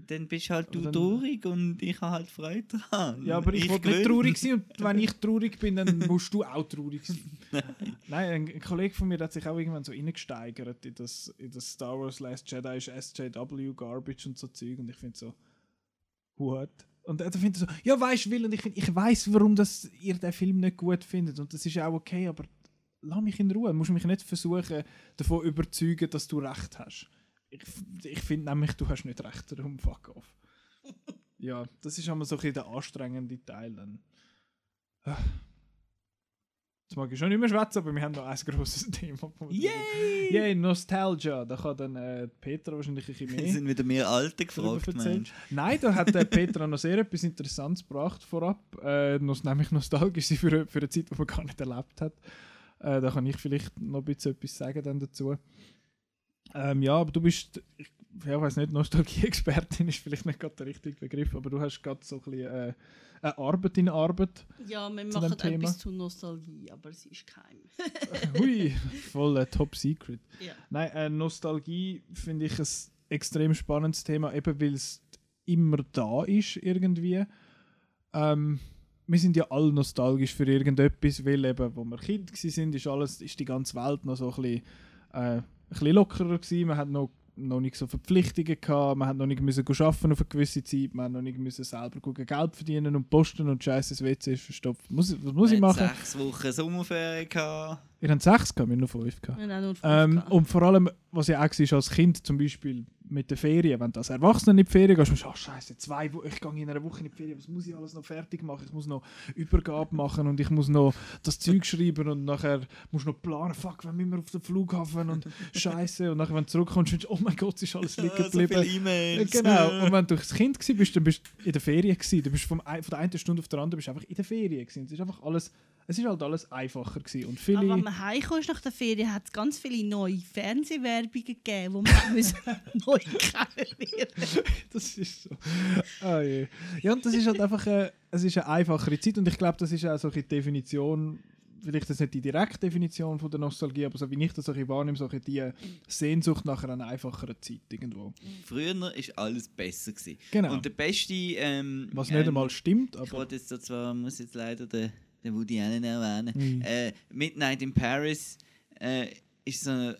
C: Dann bist halt du
A: dann-
C: traurig und ich habe halt Freude dran.
A: Ja, aber ich, will nicht
C: gewinne.
A: traurig sein und wenn ich traurig bin, dann [LAUGHS] musst du auch traurig sein. Nein, ein, ein Kollege von mir hat sich auch irgendwann so reingesteigert in das, in das Star Wars Last Jedi ist SJW Garbage und so Zeug und ich finde so, what? Und er findet so, ja, weißt du, Will, und ich, find, ich weiß, warum das ihr den Film nicht gut findet und das ist auch okay, aber lass mich in Ruhe. Du musst mich nicht versuchen, davon überzeugen, dass du recht hast. Ich, ich finde nämlich, du hast nicht recht, darum fuck off. [LAUGHS] ja, das ist einmal so ein bisschen der anstrengende Teil dann. Jetzt mag ich schon nicht mehr schwätzen, aber wir haben noch ein grosses [LAUGHS] Thema.
C: Yay!
A: Yay, Nostalgia. Da kann dann äh, Peter wahrscheinlich ein bisschen
C: Wir
A: mehr
C: sind wieder mehr Alte gefragt. Mensch.
A: Nein, da hat [LAUGHS] der Peter noch sehr etwas Interessantes gebracht vorab. Äh, nämlich nostalgisch für, eine- für eine Zeit, die man gar nicht erlebt hat. Äh, da kann ich vielleicht noch ein bisschen etwas sagen dann dazu. Ähm, ja, aber du bist, ich ja, weiß nicht, Nostalgie-Expertin ist vielleicht nicht gerade der richtige Begriff, aber du hast gerade so ein bisschen äh, eine Arbeit in Arbeit.
B: ja, wir machen etwas zu Nostalgie, aber es ist kein. [LAUGHS]
A: Hui, [LAUGHS] voll äh, top secret.
B: Ja.
A: Nein, äh, Nostalgie finde ich ein extrem spannendes Thema, eben weil es immer da ist irgendwie. Ähm, wir sind ja alle nostalgisch für irgendetwas, weil eben, wo wir Kind sind, ist alles, ist die ganze Welt noch so ein bisschen, äh, bisschen lockerer gewesen. Man hat noch, noch nicht so Verpflichtungen gehabt, man hat noch nicht müssen go arbeiten auf eine gewisse Zeit, man hat noch nicht müssen selber gucken, Geld verdienen und posten und scheiße, das WC ist verstopft. Muss, ich- was muss ich
C: Wir hatten
A: machen?
C: sechs Wochen Sommerferien. Gehabt.
A: Ihr habt sechs gehabt, wir haben nur fünf gehabt.
B: Wir haben nur fünf
A: Ähm,
B: gehabt.
A: und vor allem, was ja auch war als Kind, zum Beispiel mit den Ferien, wenn du als Erwachsener in die Ferien gehst, musst du, ach scheiße, zwei Wo ich gehe in einer Woche in die Ferien, was muss ich alles noch fertig machen? Ich muss noch Übergabe machen und ich muss noch das Zeug schreiben und nachher musst du noch planen, fuck, müssen wir auf den Flughafen und [LAUGHS] scheiße. Und nachher, wenn du zurückkommst, denkst du, oh mein Gott, es ist alles [LAUGHS] liegen
C: Ja, so
A: geblieben.
C: viele E-Mails.
A: genau. Und wenn du als Kind bist, dann bist du in der Ferien gewesen. Du bist vom von der einen Stunde auf der anderen bist du einfach in der Ferien gewesen. Es ist einfach alles, es ist halt alles einfacher gewesen. Und viele...
B: Aber wenn man heimkommt nach der Ferien, hat es ganz viele neue Fernsehwerbungen gegeben, die man [LAUGHS] müssen neu kennenlernen [LAUGHS]
A: das ist so. Ah, je. Ja, und das ist halt einfach eine, es ist eine einfachere Zeit und ich glaube, das ist auch so eine Definition, vielleicht das nicht die direkte Definition von der Nostalgie, aber so wie ich das so ein wahrnehme, so die Sehnsucht nach einer einfacheren Zeit irgendwo.
C: Früher war alles besser. Gewesen.
A: Genau.
C: Und der beste. Ähm,
A: Was nicht
C: ähm,
A: einmal stimmt,
C: Ich
A: aber
C: wollte jetzt zwar, muss jetzt leider den, den Woody Allen erwähnen.
A: Mhm.
C: Äh, Midnight in Paris äh, ist so ein,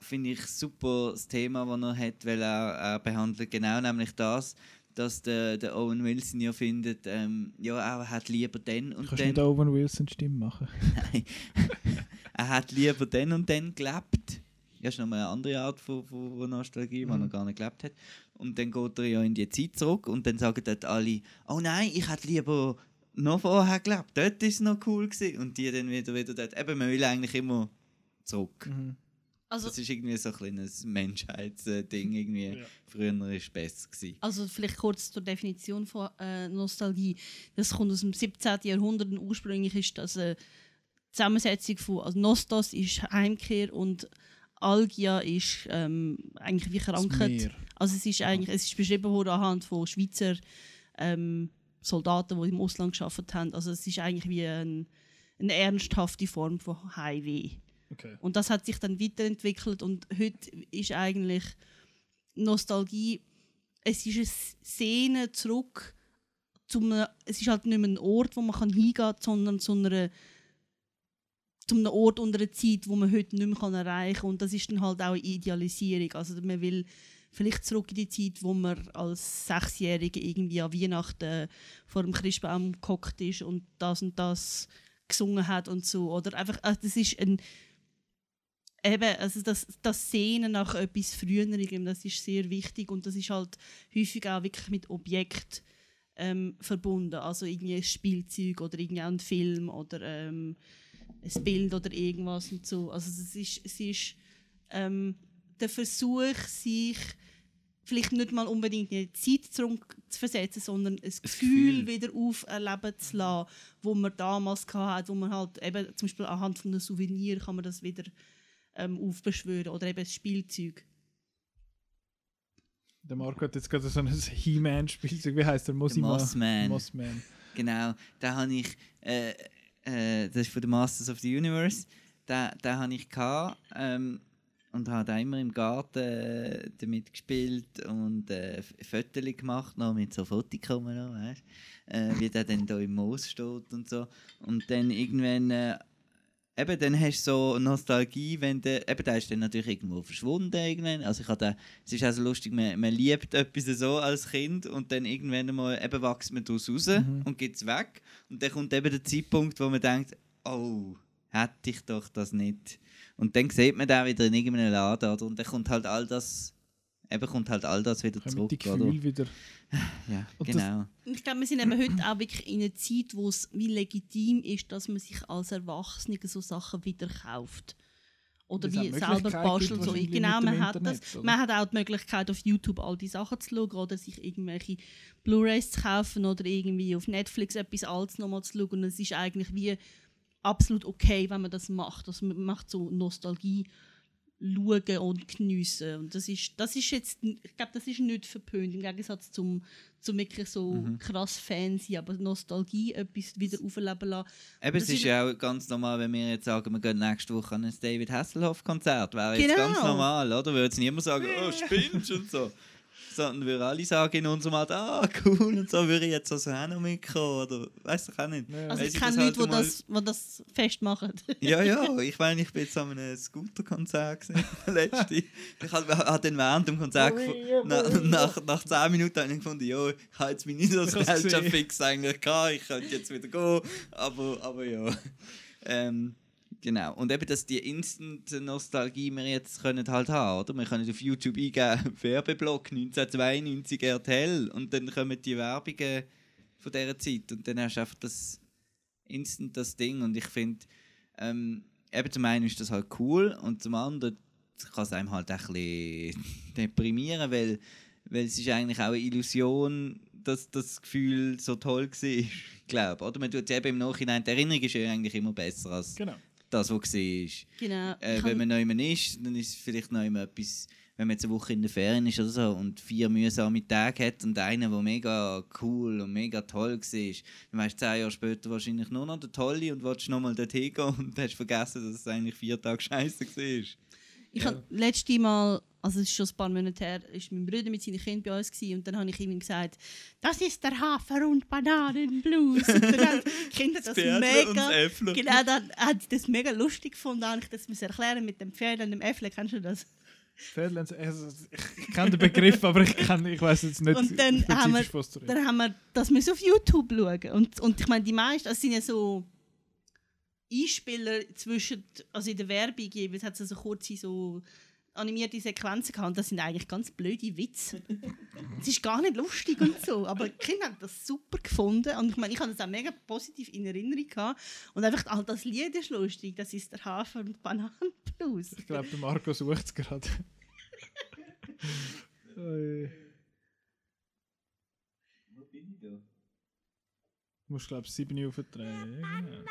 C: finde ich, super das Thema, das er hat, weil er, er behandelt genau nämlich das, dass der, der Owen Wilson ja findet, ähm, ja, er hat lieber den und
A: Kannst du
C: den.
A: nicht Owen Wilson Stimme machen?
C: Nein. [LAUGHS] er hat lieber den und den gelebt. Das ist nochmal eine andere Art von, von, von Nostalgie, die
A: Mhm.
C: er gar nicht gelebt hat. Und dann geht er ja in die Zeit zurück und dann sagen dort alle, oh nein, ich hätte lieber noch vorher gelebt, dort war es noch cool. Gewesen. Und die dann wieder, wieder dort, eben, man will eigentlich immer zurück.
A: Mhm.
B: Also,
C: Das ist irgendwie so ein kleines Menschheitsding. Irgendwie.
A: Ja.
C: Früher war es besser. Gewesen.
B: also vielleicht kurz zur Definition von äh, Nostalgie. Das kommt aus dem 17. Jahrhundert und ursprünglich ist das eine Zusammensetzung von also Nostos ist Heimkehr und Algia ist ähm, eigentlich wie Krankheit. Also es ist eigentlich es ist beschrieben worden anhand von Schweizer ähm, Soldaten, die im Ausland geschafft haben. Also es ist eigentlich wie ein, eine ernsthafte Form von Heimweh.
A: Okay.
B: Und das hat sich dann weiterentwickelt und heute ist eigentlich Nostalgie, es ist eine Szene zurück zu einem, es ist halt nicht mehr ein Ort, wo man kann hingehen kann, sondern zu einer zu einem Ort und einer Zeit, wo man heute nicht mehr erreichen kann. Und das ist dann halt auch eine Idealisierung. Also man will vielleicht zurück in die Zeit, wo man als Sechsjährige irgendwie an Weihnachten vor dem Christbaum gehockt ist und das und das gesungen hat und so. Oder einfach, also das ist ein eben, also das, das Sehnen nach etwas Früherem, das ist sehr wichtig und das ist halt häufig auch wirklich mit Objekt ähm, verbunden. Also irgendwie ein Spielzeug oder irgendwie ein Film oder ähm, ein Bild oder irgendwas und so. Also es ist, es ist ähm, der Versuch, sich vielleicht nicht mal unbedingt in die Zeit zurück zu versetzen, sondern ein Gefühl,
C: Gefühl.
B: wieder auferleben zu lassen, wo man damals hatte, wo man halt eben zum Beispiel anhand von einem Souvenir kann man das wieder ähm, aufbeschwören oder eben ein Spielzeug.
A: Der Marco hat jetzt gerade so ein He-Man-Spielzeug. Wie heißt der? Mosima?
C: Mossman.
A: Mossman.
C: Genau, da habe ich, äh, äh, das ist von den Masters of the Universe, da, da habe ich gehabt, ähm, und habe da immer im Garten äh, damit gespielt und äh, Fotos gemacht, noch mit so Fotokamera, weißt äh, wie der dann da im Moos steht und so. Und dann irgendwann, äh, eben, dann hast du so Nostalgie, wenn der, eben, der ist dann natürlich irgendwo verschwunden irgendwann. Also ich habe es ist also lustig, man, man liebt etwas so als Kind und dann irgendwann einmal eben wächst man daraus raus
A: Mhm.
C: und geht es weg. Und dann kommt eben der Zeitpunkt, wo man denkt, oh, hätte ich doch das nicht. Und dann sieht man den wieder in irgendeinem Laden oder? und dann kommt halt all das, eben kommt halt all das wieder
A: Kommen
C: zurück,
A: die
C: oder?
A: Gefühle wieder.
C: Ja,
A: Und das-
C: genau.
B: Und Ich glaube, wir sind eben heute auch wirklich in einer Zeit, wo es wie legitim ist, dass man sich als Erwachsene so Sachen wieder kauft. Oder
A: Weil es
B: wie
A: auch
B: selber
A: Möglichkeiten
B: bastelt.
A: gibt
B: So.
A: wahrscheinlich
B: Genau,
A: mit dem
B: man hat,
A: Internet,
B: das,
A: oder?
B: man hat auch die Möglichkeit, auf YouTube all die Sachen zu schauen oder sich irgendwelche Blu-Rays zu kaufen oder irgendwie auf Netflix etwas Altes nochmal zu schauen. Und es ist eigentlich wie absolut okay, wenn man das macht. Also man macht so Nostalgie schauen und geniessen. Und das ist, das ist jetzt, ich glaube, das ist nicht verpönt, im Gegensatz zum, zum wirklich so
C: Mhm.
B: krass Fan sein, aber Nostalgie, etwas wieder aufleben lassen.
C: Eben, es ist ja auch ganz normal, wenn wir jetzt sagen, wir gehen nächste Woche an ein David Hasselhoff-Konzert. Wäre jetzt
B: Genau.
C: ganz normal, oder? Würde jetzt niemand sagen, oh, spinnst und so. Sondern würden alle sagen in unserem Alter, ah, cool und so, würde ich jetzt also auch noch mitkommen. Oder weiß ich auch nicht.
A: Ja.
B: Also ich kenne
C: das
B: Leute,
C: halt
B: die
C: mal-
B: das, die das festmachen. [LAUGHS]
C: Ja, ja, [LAUGHS] ich meine, ich bin jetzt an einem Scooter-Konzert gesehen, [LAUGHS] letzte. Ich habe hab dann während dem Konzert, gefo- na, nach, nach 10 Minuten habe ich gefunden, ja, ich habe jetzt meine
A: hab's
C: Nostalgia
A: gesehen.
C: fix eigentlich gehabt, ich könnte jetzt wieder gehen, aber, aber ja. Ähm, genau, und eben, dass die Instant-Nostalgie wir jetzt können halt haben, oder? Wir können auf YouTube eingeben, [LAUGHS] Werbeblock 1992 RTL und dann kommen die Werbungen von dieser Zeit und dann hast du einfach das instant das Ding und ich finde, ähm, eben zum einen ist das halt cool und zum anderen kann es einem halt auch ein bisschen [LAUGHS] deprimieren, weil, weil es ist eigentlich auch eine Illusion, dass das Gefühl so toll war, [LAUGHS] glaube. Oder man tut es eben im Nachhinein, die Erinnerung ist ja eigentlich immer besser als
A: Genau.
C: Das, was war.
B: genau.
C: Äh, wenn man noch immer ist, dann ist es vielleicht noch immer etwas, wenn man jetzt eine Woche in der Ferien ist oder so und vier mühsame Tage hat und einer, der mega cool und mega toll war, dann weißt du zehn Jahre später wahrscheinlich nur noch der Tolle und willst nochmal dorthin gehen [LAUGHS] und hast vergessen, dass es eigentlich vier Tage scheiße war.
B: Ich habe letzte Mal, also es ist schon ein paar Monate her, ist mein Bruder mit seinen Kindern bei uns gewesen, und dann habe ich ihm gesagt, das ist der Hafer- und Bananenblues. und dann haben die [LAUGHS] Kinder das mega...
C: das Äffle.
B: Genau, dann hat sie das mega lustig gefunden, habe ich das müssen erklären mit dem Pferd und dem Äffle, kennst du das?
A: Fairlands, also, ich, ich kenne den Begriff, aber ich, ich weiß jetzt nicht
B: Und dann haben wir-. Dann haben wir das müssen auf YouTube schauen. Und, und ich meine, die meisten, das sind ja so Einspieler zwischen, also in der Werbung jeweils hat es so kurze so animierte Sequenzen gehabt. Und das sind eigentlich ganz blöde Witze. es ist gar nicht lustig und so, aber die Kinder haben das super gefunden. Und ich meine, ich habe das auch mega positiv in Erinnerung gehabt. Und einfach all das Lied ist lustig. Das ist der Hafer- und Bananenblues.
A: Ich glaube, der Marco sucht es gerade. [LAUGHS]
C: Wo bin ich da?
A: Du musst, glaube ich, 7 aufdrehen. Ja, genau.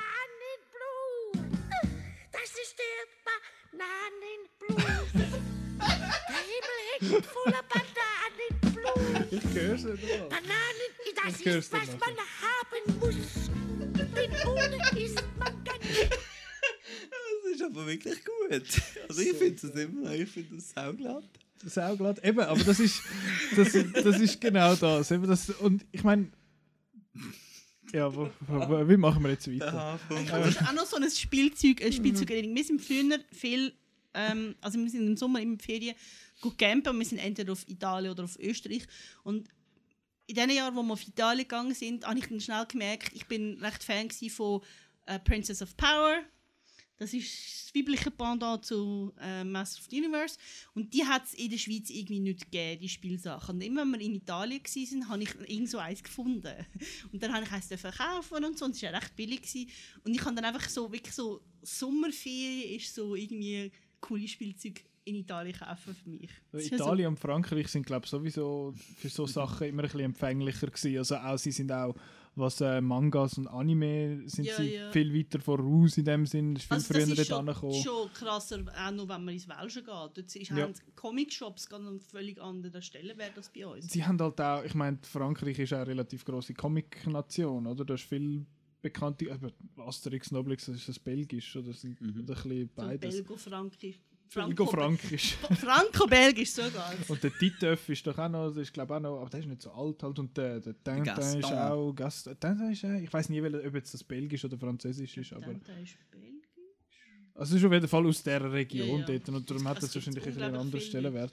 D: Das ist der Bananenblues. Der Himmel hängt voller Bananenblues.
A: Ich es nicht mal.
D: Bananen, das
A: Ich
D: ist, was man haben muss. Denn ohne isst man gar nicht.
C: Das ist aber wirklich gut. Also ich finde das immer noch, ich finde das sauglatt.
A: Sauglatt. Eben, aber das ist, das, das ist genau das. Eben das und ich meine, ja, wo, wo, wie machen wir jetzt weiter?
B: Ich habe auch noch so ein Spielzeug, ein Spielzeugerinnerung. Wir sind früher viel, ähm, also wir sind im Sommer immer in Ferien gut campen und wir sind entweder auf Italien oder auf Österreich. Und in den Jahren, wo wir auf Italien gegangen sind, habe ich dann schnell gemerkt, ich bin recht Fan von äh, Princess of Power. Das ist das weibliche Pendant zu äh, Master of the Universe. Und die hat es in der Schweiz irgendwie nicht gegeben, die Spielsachen. Und immer, wenn wir in Italien waren, habe ich irgend so eins gefunden. [LAUGHS] Und dann habe ich eins dürfen kaufen und so. Und es war ja recht billig. Gewesen. Und ich habe dann einfach so, wirklich so, Sommerferien ist so irgendwie coole Spielzeug in Italien kaufen für mich. Das ist ja
A: Italien und Frankreich sind, glaube ich, sowieso für so Sachen immer ein bisschen empfänglicher gewesen. Also auch, sie sind auch, was äh, Mangas und Anime, sind
B: Ja,
A: sie
B: ja.
A: viel weiter voraus in dem Sinn. ist viel
B: Also
A: früher
B: das ist
A: dort
B: schon, schon krasser, auch noch wenn man ins Welschen geht. Dort ist,
A: Ja.
B: haben Comic-Shops ganz an völlig anderen Stellenwert als bei uns.
A: Sie haben halt auch, ich meine, Frankreich ist auch eine relativ grosse Comic-Nation, oder? Da ist viel bekannte, aber Asterix, Nobelix, das ist das Belgisch, oder? Das sind
C: Mhm.
A: ein bisschen
B: So
A: beides.
B: Belgo-Frankisch.
A: Belgo-Frankisch.
B: Franco-Belgisch sogar. [LAUGHS]
A: Und der Titeuf ist doch auch noch, das ist glaube auch noch, aber der ist nicht so alt halt. Und der, der Tintin ist auch, Gaston, Tintin ist, ich weiß nie, ob jetzt das Belgisch oder Französisch ist, aber
B: Der ist Belgisch.
A: also es ist auf jeden Fall aus dieser Region
B: Ja, ja.
A: dort und darum hat
B: Es
A: das wahrscheinlich ein bisschen einen anderen. Stellenwert.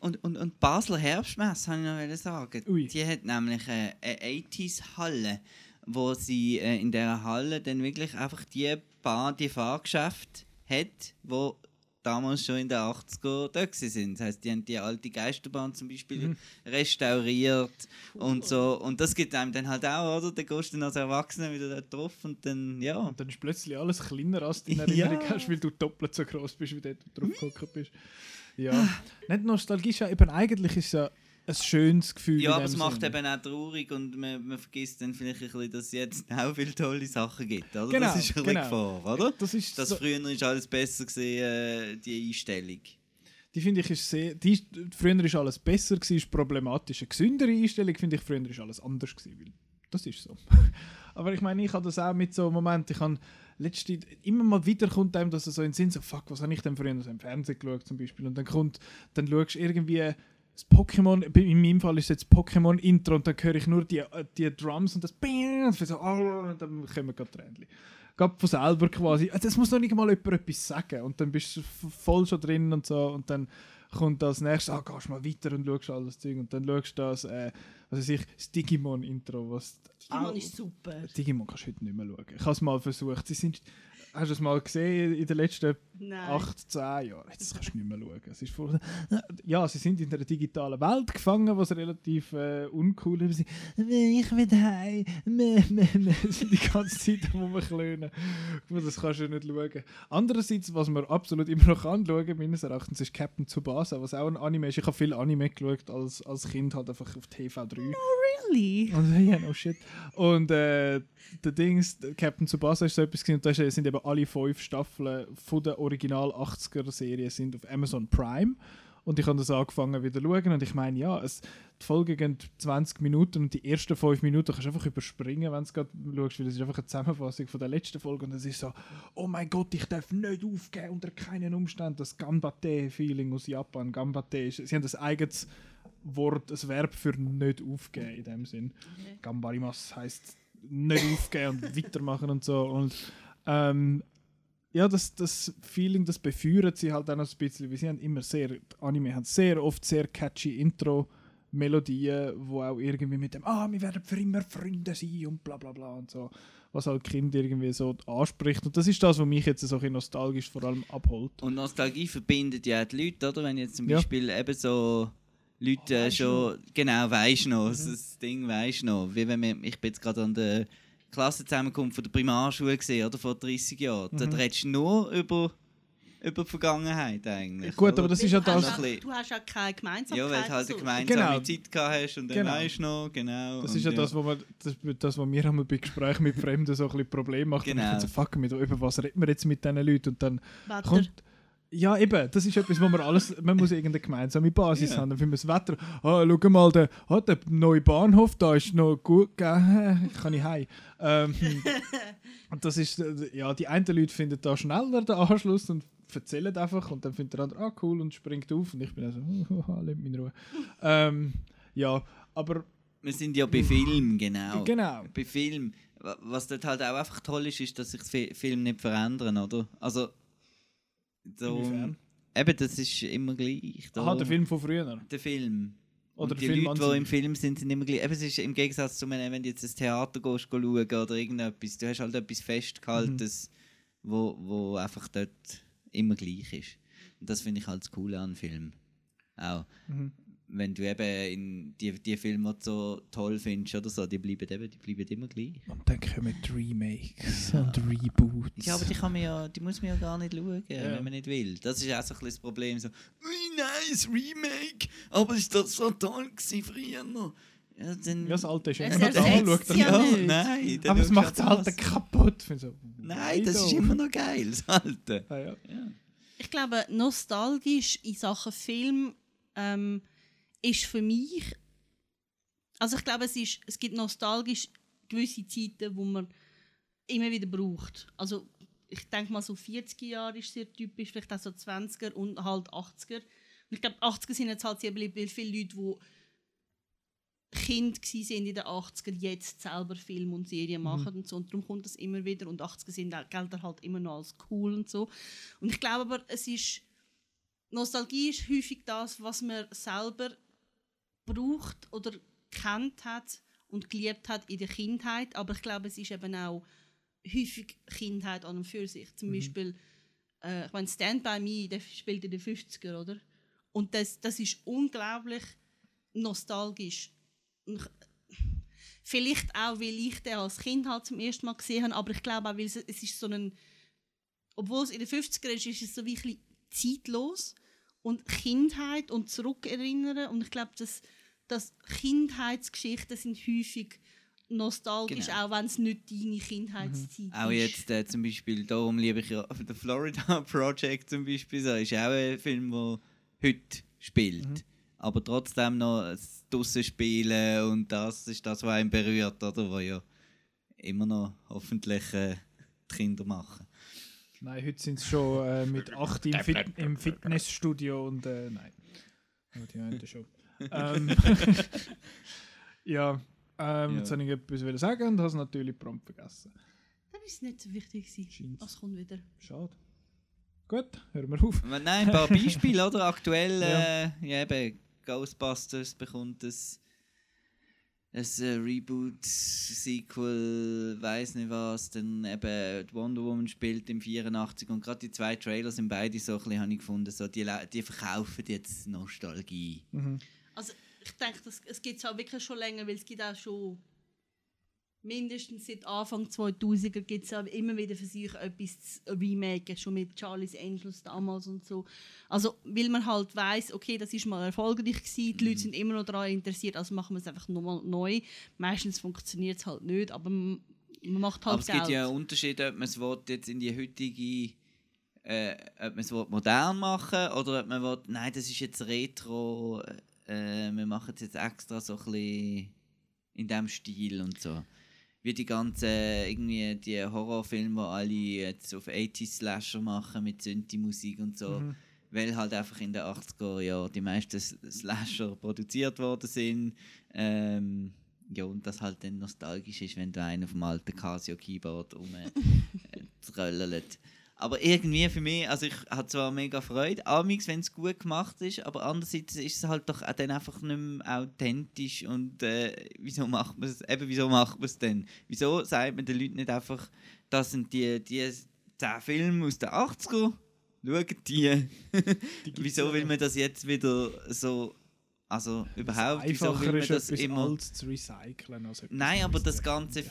C: Und, und, und Basler Herbstmesse, habe ich noch sagen.
A: Ui.
C: Die hat nämlich eine 80s-Halle, wo sie äh, in dieser Halle dann wirklich einfach die Bar, die Fahrgeschäfte hat, wo damals schon in den 80er da sind. Das heisst, die haben die alte Geisterbahn zum Beispiel
A: Mhm.
C: restauriert und so. Und das gibt einem dann halt auch, oder? Dann gehst du dann als Erwachsener wieder da drauf und dann, ja.
A: Und dann ist plötzlich alles kleiner, als du in [LAUGHS]
C: Ja.
A: Erinnerung hast, weil du doppelt so groß bist, wie dort du drauf geguckt bist. Ja. Nicht nostalgisch, ja, eben eigentlich ist ja ein schönes Gefühl.
C: Ja, aber es macht
A: Sinn.
C: eben auch traurig und man, man vergisst dann vielleicht ein bisschen, dass es jetzt [LAUGHS] auch viele tolle Sachen gibt. Oder?
A: Genau,
C: das ist ein
A: genau.
C: Gefahr, oder?
A: Das ist
C: Dass
A: so,
C: früher ist alles besser gesehen, äh, die Einstellung.
A: die finde ich ist sehr. Die, früher ist alles besser, gewesen, ist problematisch. Eine gesündere Einstellung finde ich, früher ist alles anders. Gewesen, weil das ist so. [LAUGHS] Aber ich meine, ich habe das auch mit so Momenten. Ich habe letzte, immer mal wieder kommt einem das so in den Sinn, so, fuck, was habe ich denn früher so im Fernsehen geschaut zum Beispiel? Und dann kommt, dann schaust du irgendwie das Pokémon, in meinem Fall ist es jetzt Pokémon-Intro und dann höre ich nur die, äh, die Drums und das und so, oh, und dann kommen gerade Tränen. Gerade von selber quasi. Also, Das muss noch nicht mal jemand etwas sagen. Und dann bist du voll schon drin und so. Und dann kommt das nächste, ah, gehst mal weiter und schaust all das Zeug. Und dann schaust du das, äh, was weiß ich, das Digimon-Intro. Was
B: Digimon
A: auch-
B: ist super.
A: Digimon kannst du heute nicht mehr schauen. Ich habe es mal versucht. Sie sind, hast du es mal gesehen in den letzten
B: Nein.
A: 8, 10 Jahren? Jetzt kannst du nicht mehr schauen. Es ist vor, ja, sie sind in einer digitalen Welt gefangen, was relativ äh, uncool ist. Ich will heim. Sie sind die ganze Zeit rumklönen. Das kannst du nicht schauen. Andererseits, was man absolut immer noch anschauen meines Erachtens, ist Captain Tsubasa, was auch ein Anime ist. Ich habe viel Anime geschaut als, als Kind, halt einfach auf TV3.
B: Really?
A: Und ja, no shit. Und äh, der Dings, Captain Tsubasa ist so etwas gewesen, und da sind eben alle fünf Staffeln von der Original 80er Serie sind auf Amazon Prime. Und ich habe das angefangen wieder zu schauen und ich meine, ja, es, die Folgen gehen 20 Minuten und die ersten 5 Minuten kannst du einfach überspringen, wenn du gerade schaust, weil das ist einfach eine Zusammenfassung von der letzten Folge und es ist so, oh mein Gott, ich darf nicht aufgeben unter keinen Umständen. Das Gambate-Feeling aus Japan. Gambate ist, sie haben das eigenes Wort, ein Verb für nicht aufgeben in dem Sinn.
B: Okay.
A: Gambarimas heißt nicht aufgeben und [LAUGHS] weitermachen und so. Und ähm, ja, das, das Feeling, das befeuert sie halt auch noch ein bisschen, weil sie haben immer sehr, Anime haben sehr oft sehr catchy Intro-Melodien, wo auch irgendwie mit dem, ah, wir werden für immer Freunde sein und bla bla bla und so, was halt Kind irgendwie so anspricht. Und das ist das, was mich jetzt so ein nostalgisch vor allem abholt.
C: Und Nostalgie verbindet ja auch die Leute, oder? Wenn jetzt zum
A: Ja.
C: Beispiel eben so Leute
B: Weisst
C: schon, genau, weisst noch, das Ding weisst noch. Wie wenn wir, ich bin jetzt gerade an der Klassenzusammenkunft von der Primarschule gesehen, oder? Vor 30 Jahren. Dort redest du nur über, über die Vergangenheit eigentlich.
A: Gut,
C: oder?
A: aber das ist ja
B: hast
A: das.
B: Ja, du hast ja keine Gemeinsamkeit.
C: Ja, weil du halt eine gemeinsame
A: Genau.
C: Zeit gehabt hast und dann
A: Genau.
C: weisst du noch, genau.
A: Das ist ja das, was man, das, das, was mir einmal bei Gesprächen mit Fremden so ein bisschen Problem macht.
C: Genau.
A: Und ich so, fuck, mit, über was reden wir jetzt mit diesen Leuten? Und dann
B: Wetter.
A: kommt... Ja, eben, das ist etwas, wo man alles... Man muss irgendeine gemeinsame Basis
C: Ja.
A: haben. Dann finden wir das Wetter... Ah, schau mal, der, ah, der neue Bahnhof, da ist noch gut... Gell? [LAUGHS] Kann ich heim? Ähm, [LAUGHS] und das ist... Ja, die einen Leute finden da schneller den Anschluss und erzählen einfach und dann findet der andere, ah cool, und springt auf und ich bin also, lass mich in Ruhe. ähm, ja, aber
C: Wir sind ja bei Film, genau.
A: genau.
C: Bei Film, wa- was dort halt auch einfach toll ist, ist, dass sich Fi- Filme nicht verändern, oder? Also, so,
A: Inwiefern?
C: eben, das ist immer gleich.
A: Aha,
C: darum-
A: der Film von früher.
C: Der Film.
A: Oder
C: die
A: der Film
C: Leute, die im Film sind, sind immer gleich. Eben, es ist im Gegensatz zu, wenn wenn du jetzt ins Theater gehst, schauen oder irgendetwas. Du hast halt etwas Festgehaltenes,
A: Mhm.
C: wo, wo einfach dort immer gleich ist. Und das finde ich halt das Coole an Film. Auch.
A: Mhm.
C: Wenn du eben in die, die Filme, so toll findest oder so, die bleiben, eben, die bleiben immer gleich.
A: Und dann kommen die Remakes und Reboots.
C: Ja, aber die, kann man ja, die muss man ja gar nicht schauen,
A: Ja.
C: wenn man nicht will. Das ist auch so ein bisschen das Problem. So, ui, nice, Remake, aber ist das so toll gewesen früher noch? Ja, dann,
A: Ja, das alte ist immer da. Schaut
B: ja nicht.
C: nein. dann
A: Aber es macht das alte kaputt. So,
C: Nein, das ist immer noch geil, das alte.
A: Ah, ja.
C: Ja.
B: Ich glaube, nostalgisch in Sachen Film ähm, ist für mich. Also ich glaube, es, ist, es gibt nostalgisch gewisse Zeiten, wo man immer wieder braucht. Also ich denke mal so 40er Jahre ist sehr typisch, vielleicht auch so 20er und halt 80er. Und ich glaube, 80er sind jetzt halt sehr beliebt, viele Leute, die Kind sind in den 80er, jetzt selber Film und Serien machen und so. Und darum kommt das immer wieder. Und 80er sind gelten halt immer noch als cool und so. Und ich glaube aber, es ist Nostalgie ist häufig das, was man selber braucht oder kennt hat und geliebt hat in der Kindheit. Aber ich glaube, es ist eben auch häufig Kindheit an und für sich. Zum Beispiel, äh, ich meine, Stand By Me, der spielt in den 50er, oder? Und das, das ist unglaublich nostalgisch. Vielleicht auch, weil ich den als Kind halt zum ersten Mal gesehen habe, aber ich glaube auch, weil es, es ist so ein, obwohl es in den 50er ist, ist es so wie ein bisschen zeitlos und Kindheit und zurückerinnern und ich glaube, dass, dass Kindheitsgeschichten sind häufig nostalgisch,
C: Genau.
B: auch wenn es nicht deine Kindheitszeit
C: Auch
B: ist.
C: jetzt äh, zum Beispiel, darum liebe ich ja [LAUGHS] The Florida Project zum Beispiel, so, ist auch ein Film, der heute spielt. Aber trotzdem noch das draussen spielen und das ist das, was einen berührt, oder? Was ja immer noch hoffentlich äh, die Kinder machen.
A: Nein, heute sind es schon äh, mit 8 im, Fit im Fitnessstudio und äh, nein. Aber die einen schon. Ähm, [LAUGHS] ja, ähm,
C: Ja.
A: jetzt habe ich etwas wollen sagen und habe es natürlich prompt vergessen.
B: Dann ist es nicht so wichtig gewesen. Was kommt wieder?
A: Schade. Gut, hören wir auf.
C: Nein, ein paar Beispiele, oder? Aktuell, [LAUGHS]
A: Ja.
C: äh, ja eben, Ghostbusters bekommt ein, ein äh, Reboot, Sequel, weiß nicht was, dann eben die Wonder Woman spielt im 84 und gerade die zwei Trailer sind beide so ein bisschen, habe ich gefunden, so, die, die verkaufen jetzt Nostalgie.
A: Mhm.
B: Also ich denke, das, es gibt es auch wirklich schon länger, weil es gibt auch schon mindestens seit Anfang 2000er gibt es auch immer wieder Versuche, etwas zu remaken, schon mit Charlie's Angels damals und so. Also weil man halt weiß, okay, das ist mal erfolgreich gewesen, die Leute sind immer noch daran interessiert, also machen wir es einfach nochmal neu. Meistens funktioniert es halt nicht, aber man, macht halt
C: Aber es
B: Geld.
C: gibt ja einen Unterschied, ob man es will, jetzt in die heutige, äh, ob man es will modern machen oder ob man will, nein, das ist jetzt Retro, äh, wir machen es jetzt extra so ein bisschen in dem Stil und so. Wie die ganzen, irgendwie die Horrorfilme, die alle jetzt auf 80s Slasher machen mit Synthi-Musik und so.
A: Mhm.
C: Weil halt einfach in den 80er Jahren die meisten Slasher produziert worden sind. Ähm, ja, und das halt dann nostalgisch ist, wenn du einen auf dem alten Casio-Keyboard rumtröllert. Aber irgendwie für mich, also ich habe zwar mega Freude, amix, wenn es gut gemacht ist, aber andererseits ist es halt doch dann einfach nicht mehr authentisch und äh, wieso macht man es, eben wieso macht man es denn? Wieso sagt man den Leuten nicht einfach, das sind die, die 10 Filme aus den 80er, schaut die. [LAUGHS] wieso will man das jetzt wieder so, also überhaupt, wieso will man
A: ist
C: das immer...
A: Altes zu recyceln.
C: Nein, aber das Ganze,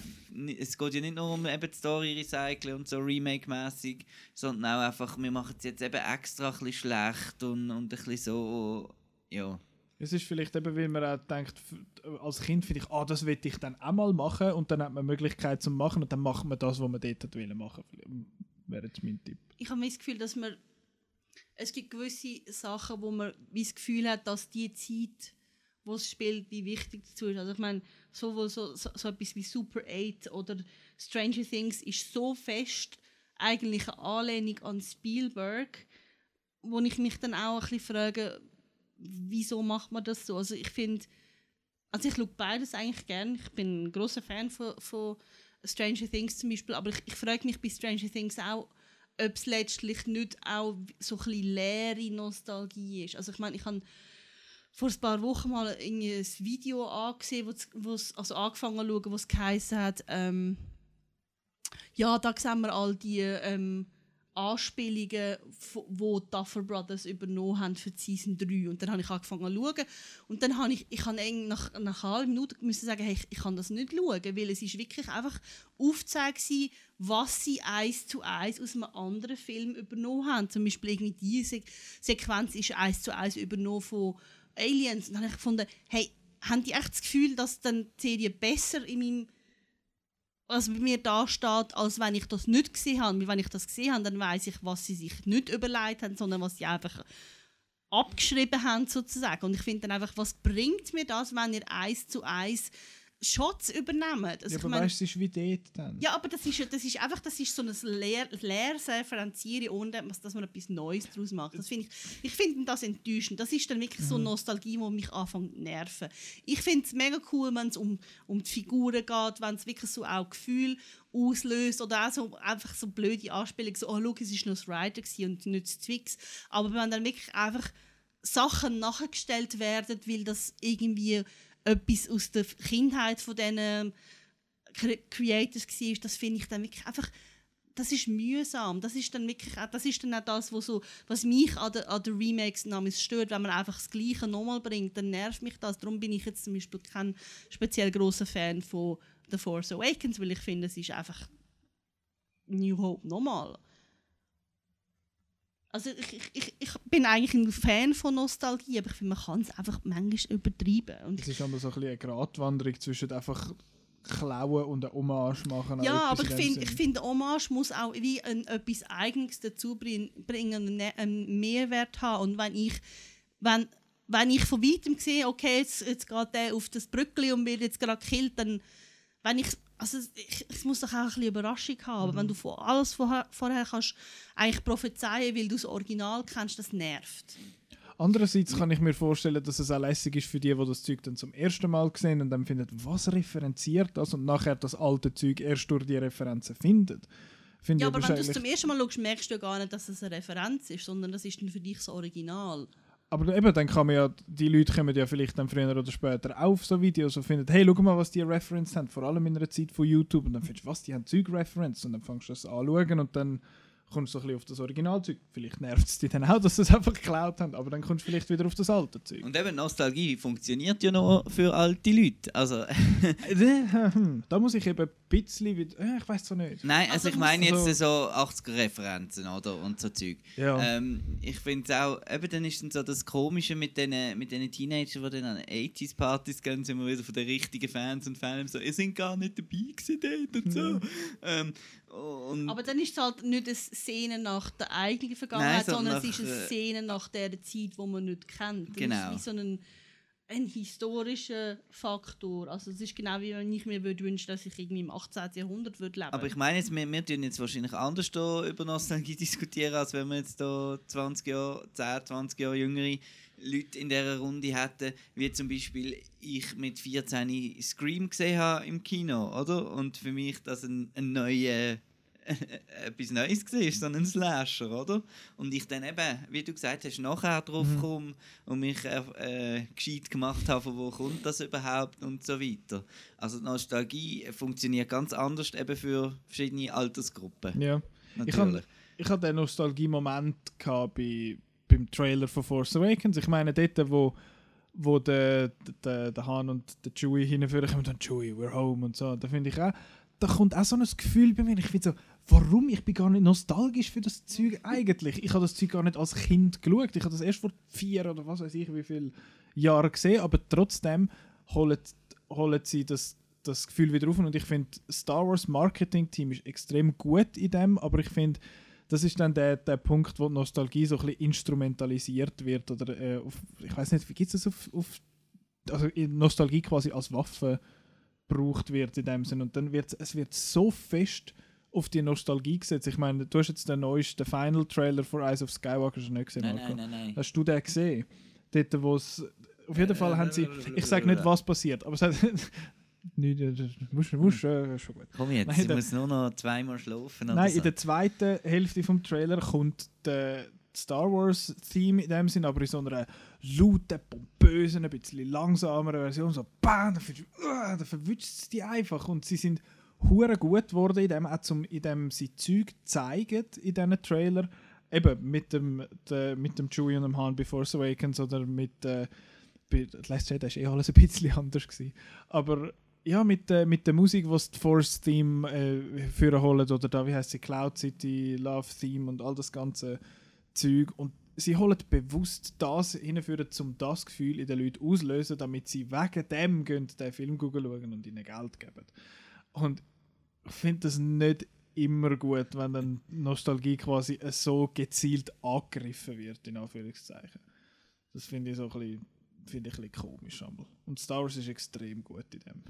C: es geht ja nicht nur um eben die Story recyceln und so Remake-mäßig, sondern auch einfach, wir machen es jetzt eben extra ein bisschen schlecht und, und ein bisschen so, ja.
A: Es ist vielleicht eben, weil man auch denkt, als Kind finde ich, ah, das will ich dann auch mal machen und dann hat man die Möglichkeit zu machen und dann macht man das, was man dort hat wollen machen. Wäre jetzt mein Tipp.
B: ich habe das Gefühl, dass man es gibt gewisse Sachen, wo man das Gefühl hat, dass die Zeit, wo es spielt, wie wichtig dazu ist. Also ich meine, sowohl so, so, so etwas wie Super 8 oder Stranger Things ist so fest eigentlich eine Anlehnung an Spielberg, wo ich mich dann auch ein bisschen frage, wieso macht man das so? Also ich finde, also ich schaue beides eigentlich gern. Ich bin ein großer Fan von, von Stranger Things zum Beispiel, aber ich, ich frage mich bei Stranger Things auch, ob es letztlich nicht auch so ein leere Nostalgie ist. Also ich meine, ich habe vor ein paar Wochen mal ein Video angesehen, wo's- also angefangen zu schauen, wo es geheißen hat, ähm, ja, da sehen wir all die ähm, Anspielungen, die Duffer Brothers übernommen haben für Season 3. Und dann habe ich angefangen zu schauen. Und dann habe ich, ich habe nach, nach einer halben Minute müssen sagen, hey, ich, ich kann das nicht schauen, weil es ist wirklich einfach aufgezeigt gewesen, was sie eins zu eins aus einem anderen Film übernommen haben. Zum Beispiel irgendwie diese Sequenz ist eins zu eins übernommen von Aliens. Und dann habe ich gefunden, hey, haben die echt das Gefühl, dass dann die Serie besser in meinem was bei mir da steht, als wenn ich das nicht gesehen habe. Weil wenn ich das gesehen habe, dann weiß ich, was sie sich nicht überlegt haben, sondern was sie einfach abgeschrieben haben sozusagen. Und ich finde dann einfach, was bringt mir das, wenn ihr eins zu eins Shots übernehmt? Also
A: ja, aber
B: meine-
A: weißt du, es ist wie dort dann.
B: ja, aber das ist, das ist einfach das ist so ein leer, leeres Referenzieren, ohne dass man etwas Neues daraus macht. Das find ich ich finde das enttäuschend. Das ist dann wirklich so Nostalgie, die mich anfängt zu nerven. Ich finde es mega cool, wenn es um, um die Figuren geht, wenn es wirklich so auch Gefühl auslöst oder auch so einfach so blöde Anspielungen, so «Oh, schau, es war noch das Rider gewesen und nicht das Twix». Aber wenn dann wirklich einfach Sachen nachgestellt werden, weil das irgendwie etwas aus der Kindheit von diesen Cre- Creators war, das finde ich dann wirklich einfach das ist mühsam. Das ist dann wirklich das ist dann auch das, was, so, was mich an den an Remakes namens stört, wenn man einfach das Gleiche nochmal bringt, dann nervt mich das. Darum bin ich jetzt zum Beispiel kein speziell großer Fan von The Force Awakens, weil ich finde, es ist einfach New Hope nochmal. Also ich, ich, ich, bin eigentlich ein Fan von Nostalgie, aber ich finde, man kann es einfach manchmal übertreiben. Und
A: Es ist immer so ein bisschen eine Gratwanderung zwischen einfach klauen und eine Hommage machen.
B: Ja, aber ich finde, ich finde, Hommage muss auch wie ein, etwas Eigenes dazu bringen, Ne- einen Mehrwert haben. Und wenn ich, wenn, wenn ich von weitem sehe, okay, jetzt, jetzt geht der auf das Brückli und wird jetzt gerade gekillt, dann, wenn ich, also ich, es muss doch auch ein bisschen Überraschung haben. Aber
A: Mhm.
B: wenn du von alles vorher, vorher kannst eigentlich prophezeien, weil du das Original kennst, das nervt.
A: Andererseits kann ich mir vorstellen, dass es auch lässig ist für die, die das Zeug dann zum ersten Mal sehen und dann finden, was referenziert das und nachher das alte Zeug erst durch die Referenzen findet. Finde
B: Ja, aber wenn du es zum ersten Mal schaust, merkst du ja gar nicht, dass es eine Referenz ist, sondern das ist dann für dich das Original.
A: Aber eben, dann kann man ja, die Leute kommen ja vielleicht dann früher oder später auf so Videos und finden, hey, schau mal, was die Reference haben, vor allem in einer Zeit von YouTube. Und dann findest du, was, die haben Zeug-Reference. Und dann fängst du das anschauen und dann kommst du so ein bisschen auf das Originalzeug. Vielleicht nervt es dich dann auch, dass sie es einfach geklaut haben, aber dann kommst du vielleicht wieder auf das alte Zeug.
C: Und eben Nostalgie funktioniert ja noch für alte Leute. Also, [LAUGHS]
A: da muss ich eben ein bisschen wieder, äh, ich weiß zwar nicht.
C: nein, also
B: Also
C: ich meine jetzt so 80er-Referenzen oder und so Zeug.
A: Ja.
C: Ähm, ich finde es auch, eben dann ist dann so das Komische mit den mit den Teenagern, die dann an 80s-Partys gehen, sind wir wieder von den richtigen Fans und Fans so, ihr seid gar nicht dabei gewesen dort und so. Ähm, und
B: Aber dann ist es halt nicht eine Szene nach der eigenen Vergangenheit,
C: Nein,
B: sondern
C: sondern
B: es ist eine
C: nach,
B: Szene nach der Zeit, die man nicht kennt. Das
C: Genau.
B: ist wie so ein, ein historischer Faktor. Also es ist genau wie wenn ich mir würde wünschen, dass ich irgendwie im 18. Jahrhundert würde leben.
C: Aber ich meine jetzt, wir, wir tun jetzt wahrscheinlich anders da über Nostalgie [LAUGHS] diskutieren, als wenn wir jetzt da 20 Jahre, 10, 20 Jahre jüngere Leute in dieser Runde hätten, wie zum Beispiel ich mit 14 Scream gesehen habe im Kino, oder? Und für mich das ein, ein neuer [LAUGHS] etwas Neues war, so ein Slasher, oder? Und ich dann eben, wie du gesagt hast, nachher drauf
A: Mhm.
C: komme und mich äh, äh, gescheit gemacht habe, von wo kommt das überhaupt und so weiter. Also die Nostalgie funktioniert ganz anders eben für verschiedene Altersgruppen.
A: Ja.
C: Natürlich.
A: Ich hab- Ich hatte den Nostalgie-Moment bei, beim Trailer von Force Awakens. Ich meine, dort, wo, wo der, der, der Han und der Chewie hinführen, kommen dann Chewie, we're home und so. Da finde ich auch, da kommt auch so ein Gefühl bei mir. Ich finde so, warum? Ich bin gar nicht nostalgisch für das Zeug eigentlich. Ich habe das Zeug gar nicht als Kind geschaut. Ich habe das erst vor vier oder was weiß ich wie viele Jahren gesehen, aber trotzdem holen, holen sie das, das Gefühl wieder auf. Und ich finde, Star Wars Marketing Team ist extrem gut in dem, aber ich finde, das ist dann der, der Punkt, wo Nostalgie so ein bisschen instrumentalisiert wird. Oder äh, auf, ich weiß nicht, wie gibt es das auf, auf also Nostalgie quasi als Waffe gebraucht wird in dem Sinn. Und dann wird es wird so fest auf die Nostalgie gesetzt. Ich meine, du hast jetzt den neuesten Final Trailer für Eyes of Skywalker schon nicht gesehen,
C: Nein,
A: Marco.
C: nein, nein, nein.
A: Hast du den gesehen? Dort, wo es. Auf jeden Fall haben sie. Ich sage nicht, was passiert, aber es hat. Nicht, äh, das musst du, musst, äh, schon gut.
C: Komm jetzt,
A: Nein,
C: ich
A: der-
C: muss nur noch zweimal schlafen.
A: Nein,
C: so.
A: in der zweiten Hälfte vom Trailer kommt der Star Wars Theme in dem Sinn, aber in so einer lauten, pompösen, ein bisschen langsameren Version. So BAM! Da, findest du, uh, da verwünscht es die einfach. Und sie sind hure gut geworden, in dem, auch zum, in dem sie Zeug zeigen in diesen Trailer. Eben mit dem, de, mit dem Chewie und dem Han bei Force Awakens oder mit. Äh, bei Last Jedi war eh alles ein bisschen [LAUGHS] anders. Gewesen. Aber ja, mit, äh, mit der Musik, was die Force Theme äh, führen holen, oder da, wie heißt sie, Cloud City, Love Theme und all das ganze Zeug. Und sie holen bewusst das hinführen, um das Gefühl in den Leuten auslösen, damit sie wegen dem gehen, den Film schauen und ihnen Geld geben. Und ich finde das nicht immer gut, wenn dann Nostalgie quasi so gezielt angegriffen wird, in Anführungszeichen. Das finde ich so ein bisschen, finde ich ein bisschen komisch. einmal. Und Star Wars ist extrem gut in dem.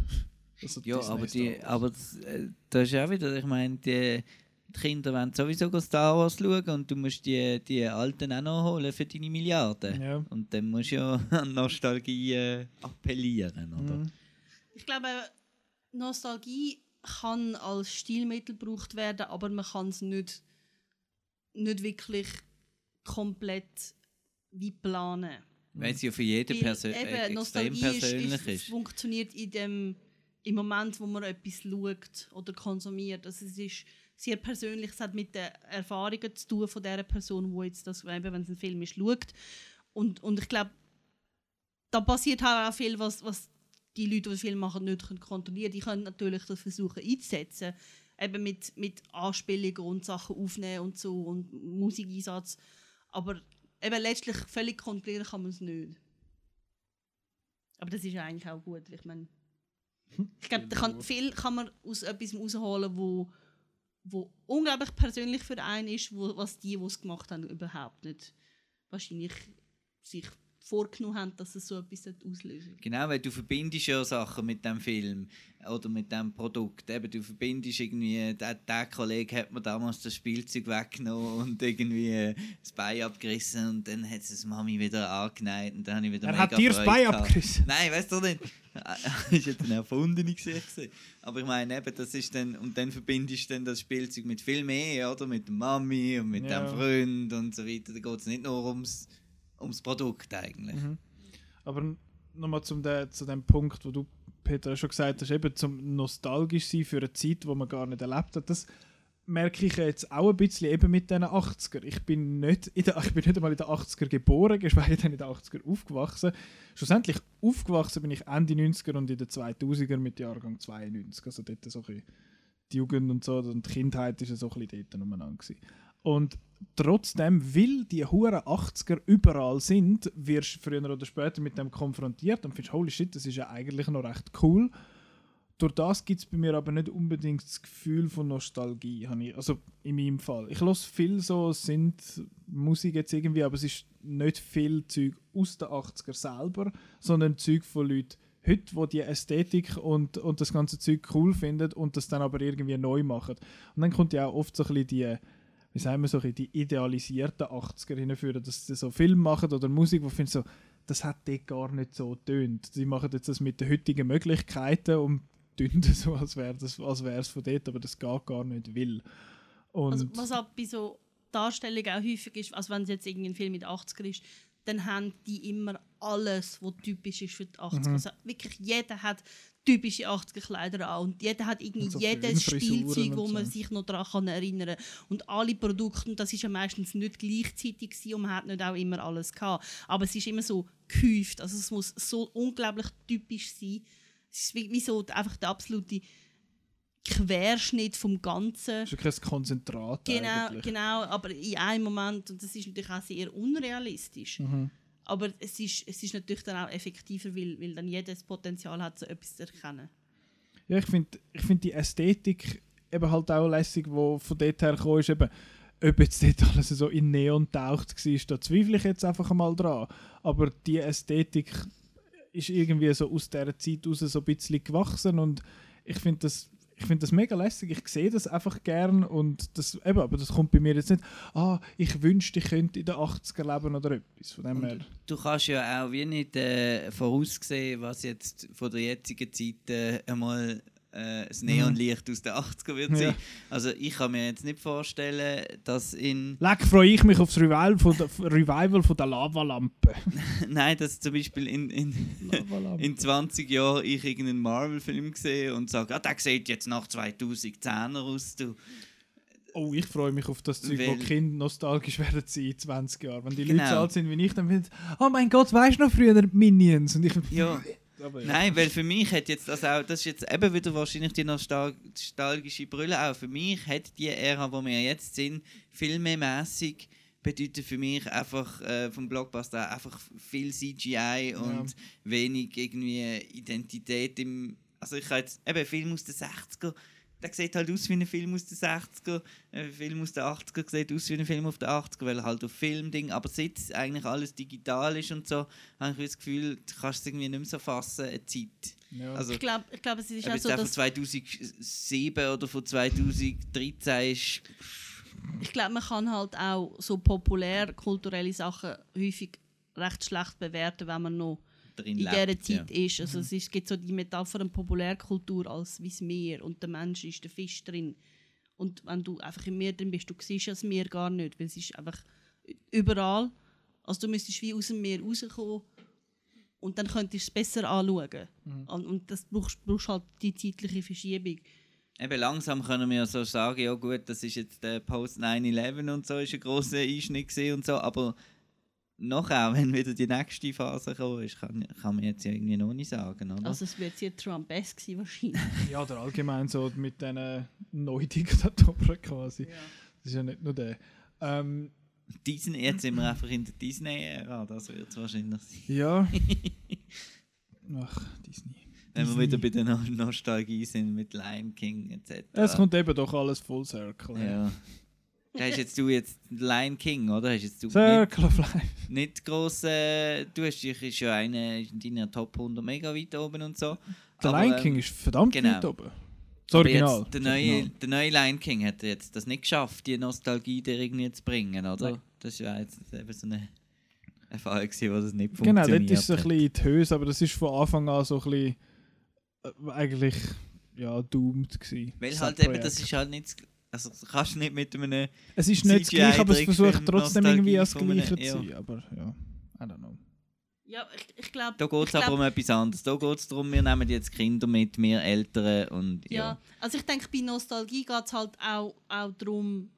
A: Also
C: Ja,
A: Disney
C: aber, die, aber das, äh, das ist auch wieder, ich meine, die, die Kinder wollen sowieso Star Wars schauen und du musst die, die Alten auch noch holen für deine Milliarden.
A: Ja.
C: Und dann musst du ja [LAUGHS] an Nostalgie äh, appellieren, oder?
A: Mhm.
B: Ich glaube, Nostalgie kann als Stilmittel gebraucht werden, aber man kann es nicht, nicht wirklich komplett wie planen.
C: Weil es ja für jeden Persö äh, extrem
B: Nostalgie
C: persönlich
B: ist, ist,
C: ist.
B: funktioniert in dem, im Moment, wo man etwas schaut oder konsumiert. Also es ist sehr persönlich, es hat mit den Erfahrungen zu tun von der Person, wo jetzt das, eben, wenn es ein Film ist, schaut. Und, und ich glaube, da passiert halt auch viel, was, was die Leute, die den Film machen, nicht können kontrollieren können. Die können natürlich das versuchen einzusetzen, eben mit, mit Anspielungen und Sachen aufnehmen und so und Musikeinsatz. Aber eben letztlich völlig kontrollieren kann man es nicht. Aber das ist ja eigentlich auch gut. Ich meine, ich glaube, da kann, viel kann man aus etwas rausholen, wo, wo unglaublich persönlich für einen ist, wo, was die, die es gemacht haben, überhaupt nicht wahrscheinlich sich vorgenommen haben, dass es so etwas auslösen sollte.
C: Genau, weil du verbindest ja Sachen mit dem Film oder mit dem Produkt. Eben, du verbindest irgendwie, der, der Kollege hat mir damals das Spielzeug weggenommen und irgendwie das Bein abgerissen und dann hat es das Mami wieder angeneigt und dann habe ich wieder
A: Er hat dir das Bein abgerissen.
C: Nein, weißt du nicht. [LAUGHS] Das ist jetzt eine erfundene Geschichte. Aber ich meine, eben, das ist dann, und dann verbindest du dann das Spielzeug mit viel mehr, oder? Mit der Mami und mit
A: Ja.
C: dem Freund und so weiter. Da geht es nicht nur ums, ums Produkt eigentlich.
A: Mhm. Aber nochmal zu dem Punkt, wo du, Peter, schon gesagt hast, eben zum nostalgisch sein für eine Zeit, die man gar nicht erlebt hat, das merke ich jetzt auch ein bisschen eben mit diesen 80er. Ich bin nicht, in der, [LAUGHS] ich bin nicht einmal in den 80er geboren, geschweige denn in den 80er aufgewachsen. Schlussendlich aufgewachsen bin ich Ende 90er und in den 2000er mit Jahrgang 92. Also dort so ein bisschen die Jugend und so und die Kindheit ist so ein bisschen dort umeinander. Und trotzdem, weil die huren 80er überall sind, wirst du früher oder später mit dem konfrontiert und findest, holy shit, das ist ja eigentlich noch recht cool. Durch das gibt es bei mir aber nicht unbedingt das Gefühl von Nostalgie, ich, also in meinem Fall. Ich höre viel so sind Musik jetzt irgendwie, aber es ist nicht viel Zeug aus den 80er selber, sondern Zeug von Leuten heute, die die Ästhetik und, und das ganze Zeug cool finden und das dann aber irgendwie neu machen. Und dann kommt ja auch oft so ein bisschen die wie sagen wir so, die idealisierten 80er hinführen, dass sie so Film machen oder Musik, wo findest so, das hat dort gar nicht so tönt. Sie machen jetzt das mit den heutigen Möglichkeiten und tun das [LAUGHS] so, als wäre es als wär's von dort, aber das geht gar nicht will. Und
B: Also, was auch bei so Darstellungen auch häufig ist, also wenn es jetzt irgendwie ein Film mit 80er ist, dann haben die immer alles, was typisch ist für die 80er.
A: Mhm.
B: Also wirklich jeder hat typische 80er Kleider an und jeder hat irgendwie
A: so
B: jedes Spielzeug, wo man
A: so.
B: sich noch daran kann erinnern kann. Und alle Produkte, und das ist ja meistens nicht gleichzeitig gewesen, und man hat nicht auch immer alles gehabt. Aber es ist immer so gehäuft, also es muss so unglaublich typisch sein. Es ist wie, wie so einfach der absolute Querschnitt vom Ganzen.
A: das ist wirklich ein Konzentrat
B: Genau,
A: eigentlich.
B: genau, aber in einem Moment, und das ist natürlich auch sehr unrealistisch,
A: Mhm.
B: Aber es ist, es ist natürlich dann auch effektiver, weil, weil dann jedes Potenzial hat, so etwas zu erkennen.
A: Ja, ich finde ich find die Ästhetik eben halt auch lässig, wo von dort her gekommen ist, eben, ob jetzt dort alles so in Neon taucht war, da zweifle ich jetzt einfach mal dran. Aber die Ästhetik ist irgendwie so aus dieser Zeit raus so ein bisschen gewachsen und ich finde das ich finde das mega lässig, ich sehe das einfach gern und das, eben, aber das kommt bei mir jetzt nicht, ah, ich wünschte, ich könnte in den 80er leben oder etwas, von dem her.
C: Du kannst ja auch wie nicht äh, voraussehen, was jetzt von der jetzigen Zeit äh, einmal äh, das Neonlicht aus den 80er wird
A: Ja.
C: sein. Also ich kann mir jetzt nicht vorstellen, dass in
A: Leck freue ich mich aufs Revival von der, Revival von der Lavalampe. [LAUGHS]
C: nein, dass zum Beispiel in, in, in 20 Jahren ich irgendeinen Marvel-Film sehe und sage, ah, der sieht jetzt nach 2010er aus. Du.
A: Oh, ich freue mich auf das Zeug, wo
C: Weil-
A: die Kinder nostalgisch [LAUGHS] werden sein in 20 Jahren. Wenn die
C: Genau.
A: Leute so alt sind wie ich, dann finden sie, oh mein Gott, weißt du noch früher Minions? Und ich,
C: Ja. [LAUGHS]
A: aber ja.
C: Nein, weil für mich hat jetzt das auch, das ist jetzt eben wieder wahrscheinlich die nostal nostalgische Brille auch. Für mich hat die Ära, wo wir jetzt sind, filmemäßig bedeutet für mich einfach äh, vom Blockbuster einfach viel CGI und wenig irgendwie Identität im. Also ich habe jetzt eben Film aus den 60er, der sieht halt aus wie ein Film aus den 60er, ein Film aus den 80er sieht aus wie ein Film auf den 80er, weil er halt auf Filmding, aber seit eigentlich alles digital ist und so, habe ich das Gefühl, du kannst es irgendwie nicht mehr so fassen, eine Zeit.
A: Ja.
C: Also,
B: Ich glaube, ich glaub, es ist auch so,
C: der von
B: dass
C: 2007 oder von 2013 ist,
B: ich glaube, man kann halt auch so populär kulturelle Sachen häufig recht schlecht bewerten, wenn man noch
C: drin
B: in
C: lebt.
B: dieser Zeit
C: ja.
B: ist. Also es, ist, es gibt so die Metapher von Populärkultur als wie das Meer und der Mensch ist der Fisch drin. Und wenn du einfach im Meer drin bist, du siehst ja das Meer gar nicht, weil es ist einfach überall. Also du müsstest wie aus dem Meer rauskommen und dann könntest du es besser anschauen. Und, und das brauchst, brauchst halt die zeitliche Verschiebung.
C: Eben langsam können wir so sagen, ja gut, das ist jetzt der Post 9-11 und so, ist ein grosser Einschnitt und so, aber nachher, [LAUGHS] wenn wieder die nächste Phase gekommen ist, kann, kann man jetzt ja irgendwie noch nicht sagen, oder?
B: Also es wird sehr Trump-esque sein wahrscheinlich. [LAUGHS]
A: ja, oder allgemein so mit diesen Neudiktatoren quasi. Das ist ja nicht nur der. Ähm,
C: Disney, jetzt sind wir einfach in der Disney-Ära, das wird es wahrscheinlich sein.
A: ja. [LAUGHS] Ach, Disney.
C: Wenn wir wieder bei der no Nostalgie sind mit Lion King etc.
A: Es kommt eben doch alles Full Circle.
C: Ja. Hast jetzt du jetzt Lion King, oder? Hast jetzt du nicht,
A: Circle of Life.
C: nicht gross, äh, du hast dich ist ja eine in deiner Top 100 mega weit oben und so.
A: Der
C: Aber,
A: Lion
C: ähm,
A: King ist verdammt
C: genau.
A: weit oben. Das Original.
C: Jetzt, der,
A: Das
C: neue, der neue Lion King hat jetzt das nicht geschafft, die Nostalgie dir irgendwie zu bringen, oder?
A: Nein.
C: Das war jetzt eben so eine Erfahrung, wo das nicht
A: Genau,
C: funktioniert
A: dort ist es ein bisschen die Höhe, aber das ist von Anfang an so ein bisschen äh, eigentlich ja, doomed gewesen.
C: Weil
A: Projekt.
C: halt eben, das ist halt nicht, also du kannst nicht mit einem,
A: Es ist nicht das
C: CGI
A: Gleiche, aber es versucht trotzdem irgendwie als Gleiche zu sein. Aber ja, I don't know.
B: Ja, ich, ich glaube...
C: da geht es aber um etwas anderes. Da geht es darum, wir nehmen jetzt Kinder mit, wir Eltern und ja.
B: Ja, also ich denke, bei Nostalgie geht es halt auch, auch darum,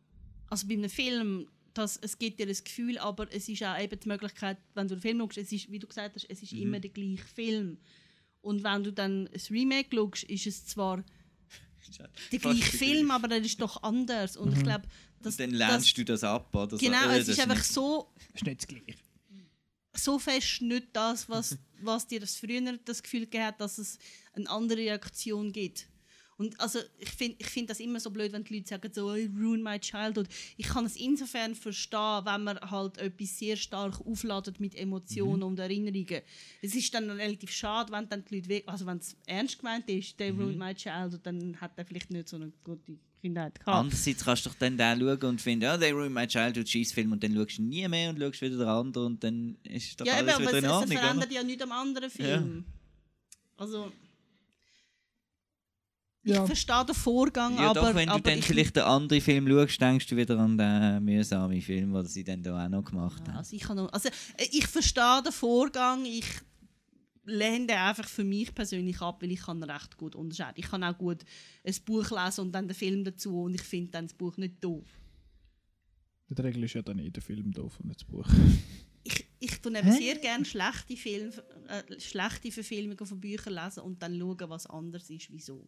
B: also bei einem Film, dass es gibt dir ein Gefühl, aber es ist auch eben die Möglichkeit, wenn du einen Film schaust, es ist, wie du gesagt hast, es ist
C: Mhm.
B: immer der gleiche Film. Und wenn du dann ein Remake schaust, ist es zwar der gleiche Film, aber er ist doch anders. Und ich glaube, dass
C: dann lernst
B: das,
C: du das ab, oder?
B: Genau,
C: so, äh,
B: es
C: das
B: ist einfach
C: nicht-
B: so,
A: Ist nicht das Gleiche.
B: so fest nicht das, was, was dir das früher das Gefühl gegeben hat, dass es eine andere Reaktion gibt. Und also ich finde ich find das immer so blöd, wenn die Leute sagen so, I ruin my childhood. Ich kann es insofern verstehen, wenn man halt etwas sehr stark aufladet mit Emotionen und Erinnerungen. Es ist dann relativ schade, wenn dann die Leute, also wenn es ernst gemeint ist, they ruined my childhood, dann hat er vielleicht nicht so eine gute Kindheit gehabt.
C: Andererseits kannst du doch dann den schauen und finden, ja, they ruined my childhood, Scheißfilm, und dann schaust du nie mehr und schaust wieder den anderen und dann ist doch
B: ja, eben,
C: alles
B: aber
C: wieder
B: es,
C: in
B: es
C: Ordnung,
B: verändert
C: oder?
B: ja nichts am anderen Film. Also ich
A: Ja.
B: verstehe den Vorgang,
C: Ja,
B: aber,
C: doch, wenn du
B: aber
C: dann
B: ich,
C: vielleicht den anderen Film schaust, denkst du wieder an den mühsamen Film, den sie dann da auch noch gemacht
B: Ja,
C: haben.
B: also ich, kann noch, also äh, ich verstehe den Vorgang, ich lehne den einfach für mich persönlich ab, weil ich kann recht gut unterscheiden. Ich kann auch gut ein Buch lesen und dann den Film dazu und ich finde dann das Buch nicht doof.
A: In der Regel ist ja dann eh der Film doof und nicht das Buch.
B: Ich, ich tue eben sehr gerne schlechte, Film, äh, schlechte Verfilmungen von Büchern lesen und dann schauen, was anders ist, wieso.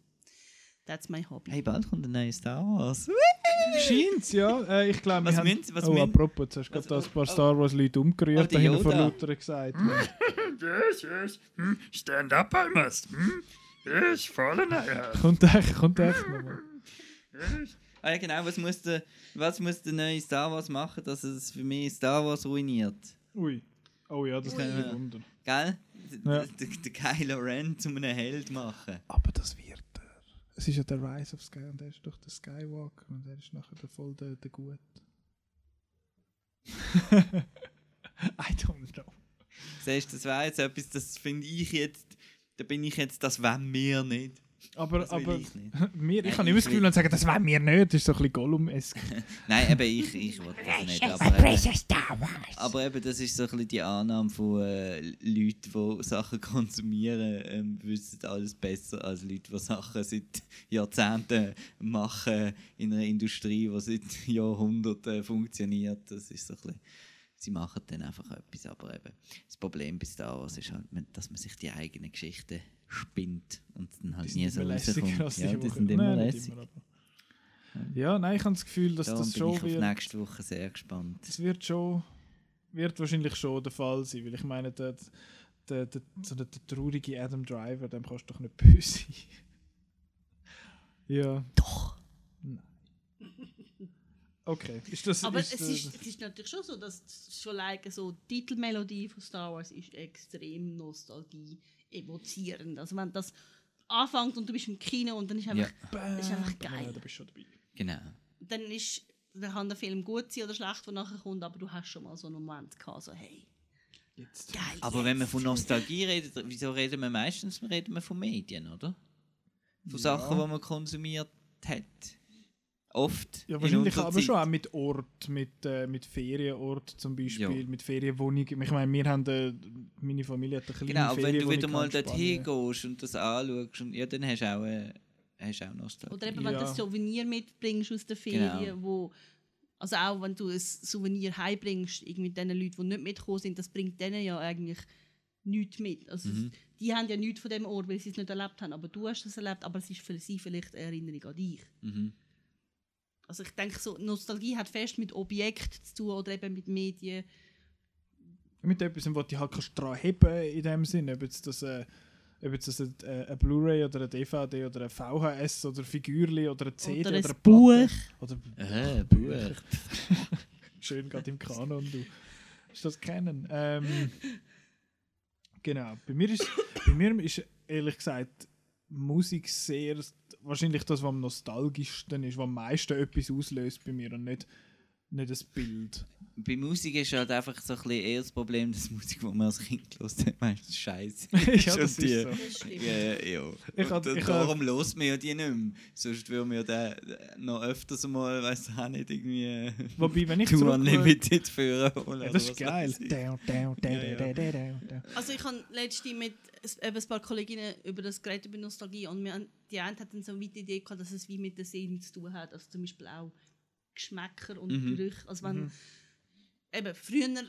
B: That's my hobby.
C: Hey, bald kommt ein neues Star Wars. [LAUGHS]
A: Scheint's, ja. Äh, ich glaube, wir
C: Was
A: haben...
C: Sie- was
A: oh, apropos, jetzt hast du gerade da ein paar
C: oh.
A: Star Wars-Leute
C: Oh,
A: umgerührt,
C: der
A: da hinten vor lauter gesagt.
E: Yes, yes. Hmm? Stand up, I must. Hmm? Yes, fallen I have.
A: kommt echt, kommt echt nochmal.
E: Yes.
C: Ah, ja, genau, was muss, der, was muss der neue Star Wars machen, dass es für mich Star Wars ruiniert?
A: Ui. Oh ja, das kann ich nicht wundern.
C: Gell?
A: Ja.
C: Der Kylo Ren zu einem Held machen.
A: Aber das wird. Es ist ja der Rise of Sky und er ist doch der Skywalker und er ist nachher der voll der, der Gut. [LAUGHS] I don't know.
C: Siehst das wäre jetzt etwas, das finde ich jetzt, da bin ich jetzt, das wollen wir nicht.
A: Aber,
C: Das
A: aber
C: ich nicht. [LAUGHS]
A: mir, ich
C: Nein,
A: habe immer das Gefühl, und sagen, das wollen wir nicht. Das ist so ein bisschen Gollum-esk. [LAUGHS]
C: Nein, eben ich, ich will das nicht. Aber eben, aber eben, das ist so ein bisschen die Annahme von äh, Leuten, die Sachen konsumieren, ähm, wissen alles besser als Leute, die Sachen seit [LAUGHS] Jahrzehnten machen in einer Industrie, die seit Jahrhunderten funktioniert. Das ist so ein bisschen, sie machen dann einfach etwas. Aber eben, das Problem bei Star Wars ist halt, dass man sich die eigene Geschichte spinnt und dann halt nie so rauskommt. Ja, die
A: Woche.
C: sind immer
A: Nein,
C: lässig.
A: immer, Ja, nein, ich habe das Gefühl, dass
C: Darum
A: das schon
C: ich auf
A: wird.
C: nächste Woche sehr gespannt.
A: Das wird schon, wird wahrscheinlich schon der Fall sein, weil ich meine, der, der, der, so der, der traurige Adam Driver, dem kannst du doch nicht böse sein. [LAUGHS] ja.
B: Doch.
A: Okay, ist das...
B: Aber
A: ist,
B: es,
A: äh,
B: ist, es ist natürlich schon so, dass schon like, so die Titelmelodie von Star Wars ist extrem Nostalgie evozierend. Also wenn das anfängt und du bist im Kino und dann ist einfach,
A: Bam,
B: ist einfach geil.
A: Ja, da bist du schon dabei.
C: Genau.
B: dann ist dann kann der Film gut sein oder schlecht, der nachher kommt, aber du hast schon mal so einen Moment gehabt, so hey,
A: Jetzt.
B: geil.
C: Aber wenn man
B: jetzt.
C: von Nostalgie redet, wieso reden wir meistens reden wir von Medien, oder? Von
A: Ja.
C: Sachen, die man konsumiert hat. Oft.
A: Ja,
C: in
A: wahrscheinlich aber schon auch mit Ort, mit, äh, mit Ferienort zum Beispiel,
C: Ja.
A: mit Ferienwohnung. Ich meine, wir haben, äh, meine Familie hat eine kleine
C: Genau, aber wenn du wieder mal dorthin gehst und das anschaust, und, ja, dann hast du auch, äh, hast du auch Nostalgie.
B: Oder eben, wenn du
A: Ja.
B: ein Souvenir mitbringst aus der Ferien, wo also auch wenn du ein Souvenir heimbringst, irgendwie den Leuten, die nicht mitgekommen sind, das bringt denen ja eigentlich nichts mit. Also
C: Mhm.
B: die haben ja nichts von dem Ort, weil sie es nicht erlebt haben, aber du hast es erlebt, aber es ist für sie vielleicht eine Erinnerung an dich.
C: Mhm.
B: Also ich denke, so Nostalgie hat fest mit Objekt zu tun oder eben mit Medien.
A: Mit etwas, was du halt kannst dran heben in dem Sinn, ob jetzt das, äh, ob jetzt das ein, äh, ein Blu-ray oder ein DVD oder ein VHS oder ein Figürli oder ein CD
B: Oder
A: oder,
B: ein
A: eine
B: Buch.
A: Oder
C: Äh, Buch. [LAUGHS]
A: schön gerade im Kanon, du. Hast du das kennen? Ähm, genau. Bei mir ist, bei mir ist ehrlich gesagt Musik sehr wahrscheinlich das, was am nostalgischsten ist, was am meisten etwas auslöst bei mir und nicht, nicht ein Bild.
C: Bei Musik ist halt einfach so ein bisschen eher das Problem, dass Musik, die man als Kind gehört hat, meistens scheiße [LAUGHS]
A: ja, das
C: die-
A: ist so.
B: Das stimmt.
C: Ja, ja.
A: Ich
C: da-
A: ich
C: darum los wir ja die nicht mehr. Sonst würden wir ja noch öfters mal, ich auch nicht, irgendwie
A: Wobei, wenn ich zurück...
C: Unlimited führen holen.
A: Ja, das ist
C: oder
A: geil.
C: weiß ich.
A: Down, down, down,
C: Ja, ja.
A: down, down, down, down.
B: Also ich habe letztens mit eben ein paar Kolleginnen über das geredet, über Nostalgie und wir, die eine hatten so weit die Idee gehabt, dass es wie mit den Sinnen zu tun hat. Also zum Beispiel auch Geschmäcker und
C: Mhm.
B: Gerüche. Also wenn,
A: Mhm.
B: eben früher,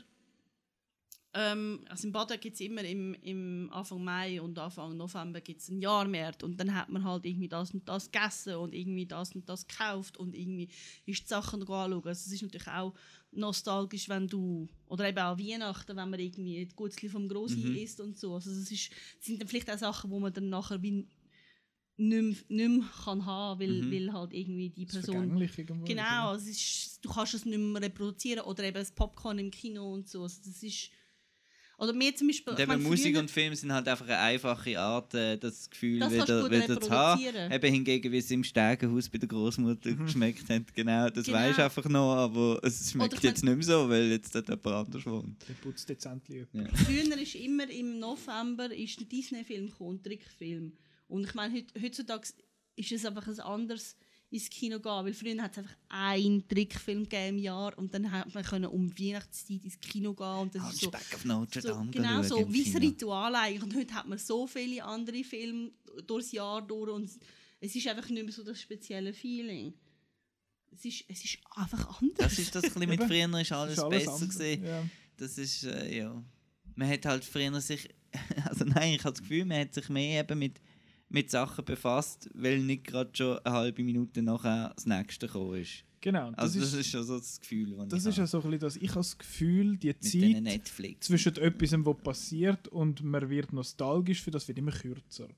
B: ähm, also in Baden gibt es immer im, im Anfang Mai und Anfang November gibt's einen Jahrmarkt und dann hat man halt irgendwie das und das gegessen und irgendwie das und das gekauft und irgendwie ist die Sachen anschauen. Also es ist natürlich auch nostalgisch, wenn du, oder eben auch Weihnachten, wenn man irgendwie die Gutzli vom Grossi
C: Mhm.
B: isst und so. Also es ist, sind dann vielleicht auch Sachen, wo man dann nachher wie nicht mehr, nicht mehr kann haben, weil,
C: Mhm.
B: weil halt irgendwie die
A: Das ist
B: Person
A: vergänglich irgendwo.
B: Genau, also es ist, du kannst es nicht mehr reproduzieren oder eben das Popcorn im Kino und so. Also das ist, oder mir zum Beispiel...
C: Und
B: ich
C: eben
B: meine,
C: Musik
B: früher-
C: und Film sind halt einfach eine einfache Art, äh, das Gefühl
B: Das
C: wieder, wieder zu haben.
B: reproduzieren.
C: Eben hingegen, wie es im Stegenhaus bei der Großmutter [LAUGHS] geschmeckt hat. Genau, das
B: Genau.
C: weisst du einfach noch, aber es schmeckt jetzt
B: mein-
C: nicht mehr so, weil jetzt dort jemand anders wohnt.
A: Der putzt dezent.
C: Ja.
B: Früher ist immer im November ist der Disney-Film gekommen, ein Trickfilm. Und ich meine, heut, heutzutage ist es einfach ein anderes ins Kino gehen, weil früher hat es einfach einen Trickfilm gegeben im Jahr und dann hat man können um Weihnachtszeit ins Kino gehen und das ist so,
C: Hunchback of Notre
B: so
C: Dame
B: genau so wie
C: Kino.
B: Ritual eigentlich und heute hat man so viele andere Filme durchs Jahr durch und es ist einfach nicht mehr so das spezielle Feeling. Es ist, es ist einfach anders.
C: Das ist das ein [LAUGHS] mit früher ist alles,
A: Ist alles
C: besser gewesen.
A: Ja.
C: Das ist, äh, ja. Man hat halt früher sich, [LAUGHS] also nein, ich habe das Gefühl, man hat sich mehr eben mit, mit Sachen befasst, weil nicht gerade schon eine halbe Minute nachher das nächste gekommen ist.
A: Genau. Das
C: Also das
A: ist,
C: ist schon so das Gefühl, das
A: das
C: ich
A: ist ja
C: habe.
A: so ein bisschen das. Ich habe das Gefühl, die Zeit
C: Netflix.
A: zwischen etwas, was passiert und man wird nostalgisch für das wird immer kürzer.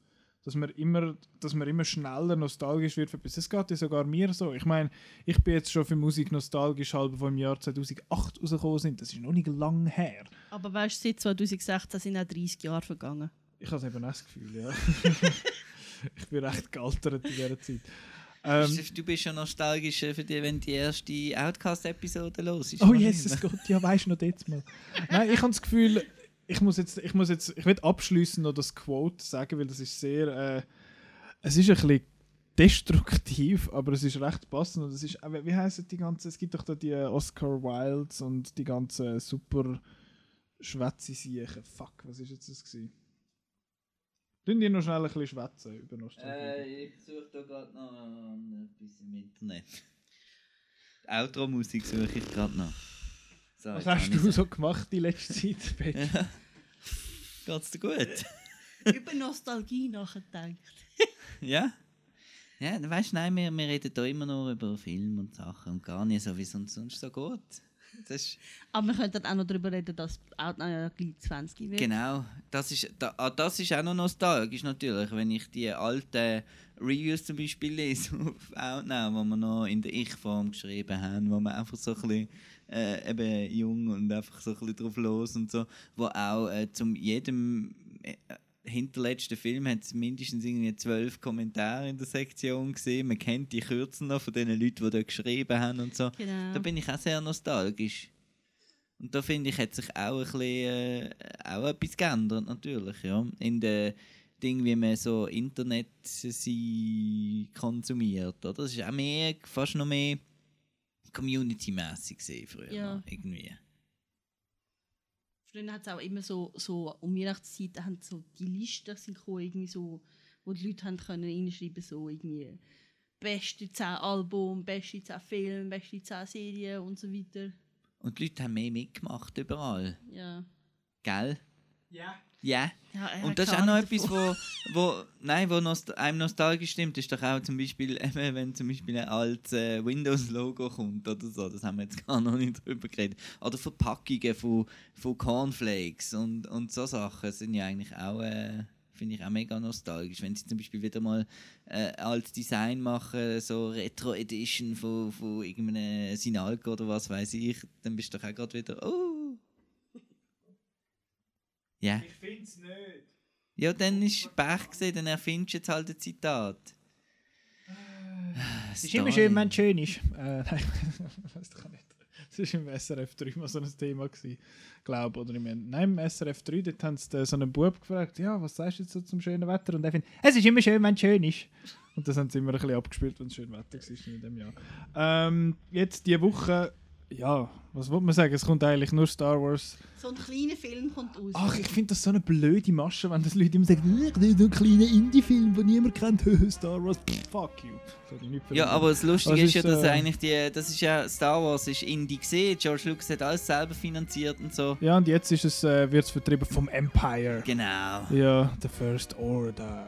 A: Dass man immer, dass man immer schneller nostalgisch wird für etwas. Das geht ja sogar mir so. Ich meine, ich bin jetzt schon für Musik nostalgisch, halb vom Jahr 2008 rausgekommen sind. Das ist noch nicht lang her.
B: Aber weißt du, seit 2016 sind auch 30 Jahre vergangen.
A: Ich habe eben auch das Gefühl, ja. [LAUGHS] ich bin recht gealtert in dieser Zeit. Ähm,
C: du bist schon nostalgisch für die, wenn die erste Outcast-Episode los ist.
A: Oh? Jesus Gott, ja, weißt du noch jetzt mal. Nein, ich habe das Gefühl, ich muss jetzt, ich muss jetzt, ich will abschließend noch das Quote sagen, weil das ist sehr, äh, es ist ein bisschen destruktiv, aber es ist recht passend. Und es ist, äh, wie heißen die ganzen, es gibt doch da die Oscar Wildes und die ganzen super schwätze. Fuck, was ist jetzt das gewesen? Tun die noch schnell ein bisschen schwätzen über Nostalgie?
C: Äh, ich suche da gerade noch etwas im Internet. Outro-Musik suche ich gerade noch. So,
A: was hast du so gemacht die letzte Zeit, [LAUGHS] Peter?
C: Ja. Geht's dir gut?
B: Über Nostalgie nachgedacht. [LAUGHS]
C: ja? Ja, du weißt, nein, wir, wir reden hier immer nur über Film und Sachen und gar nicht so, wie es uns sonst so geht. Das
B: Aber wir könnten auch noch darüber reden, dass auch äh, gleich 20 wird.
C: genau, das ist, da, ah, das ist auch noch nostalgisch natürlich, wenn ich die alten Reviews zum Beispiel lese [LAUGHS] auf Outnow, die wir noch in der Ich-Form geschrieben haben, wo man einfach so ein bisschen äh, eben jung und einfach so ein bisschen drauf los und so, wo auch äh, zum jedem äh, hinterletzten Film hat es mindestens irgendwie zwölf Kommentare in der Sektion gesehen. Man kennt die Kürzen noch von den Leuten, die dort geschrieben haben und so.
B: Genau.
C: Da bin ich auch sehr nostalgisch. Und da finde ich, hat sich auch ein bisschen, äh, auch etwas geändert, natürlich, ja. In den Ding, wie man so Internet sie konsumiert, oder? Das ist auch mehr, fast noch mehr community-mässig früher,
B: Ja.
C: noch, irgendwie.
B: Früher hat es auch immer so, so um Weihnachtszeit haben so die Listen sind gekommen, irgendwie so, wo die Leute haben können reinschreiben so irgendwie beste 10 Album, beste 10 Filme, beste 10 Serien und so weiter.
C: Und die Leute haben mehr mitgemacht überall,
B: Ja.
C: gell?
A: Ja.
C: Ja.
B: ja
C: Und das ist auch noch etwas, wo, wo, nein, wo nost einem nostalgisch stimmt, ist doch auch zum Beispiel, [LAUGHS] eben, wenn zum Beispiel ein altes äh, Windows-Logo kommt oder so, das haben wir jetzt [LAUGHS] gar noch nicht drüber geredet. Oder Verpackungen von, von Cornflakes und, und so Sachen sind ja eigentlich auch, äh, finde ich auch mega nostalgisch. Wenn sie zum Beispiel wieder mal äh, als Design machen, so Retro-Edition von, von irgendeinem Sinalco oder was weiß ich, dann bist du doch auch gerade wieder, oh. Ja.
A: Ich finde es nicht.
C: Ja, dann ist Pech gesehen, dann erfindest du jetzt halt ein Zitat.
A: Es ist immer schön, wenn es schön ist. Äh, [LAUGHS] nein, weiß doch nicht. Das war im SRF 3 mal so ein Thema, gewesen, glaube oder im, Nein, im SRF 3, dort haben sie so einen Bub gefragt, ja, was sagst du jetzt so zum schönen Wetter? Und er findet, es ist immer schön, wenn es schön ist. Und das haben sie immer ein bisschen abgespielt, wenn es schön Wetter war in dem Jahr. Ähm, jetzt diese Woche, ja, was wollte man sagen? Es kommt eigentlich nur Star Wars.
B: So ein kleiner Film kommt raus.
A: Ach, ich finde das so eine blöde Masche, wenn das Leute immer sagen, ich will so einen kleinen Indie-Film, den niemand kennt, [LAUGHS] Star Wars, pff, fuck you.
C: Ja, aber das Lustige
A: Also
C: ist ja, dass
A: äh,
C: eigentlich die, das ist ja, Star Wars ist Indie gesehen, George Lucas hat alles selber finanziert und so.
A: Ja, und jetzt ist es, äh, wird es vertrieben vom Empire.
C: Genau.
A: Ja, The First Order.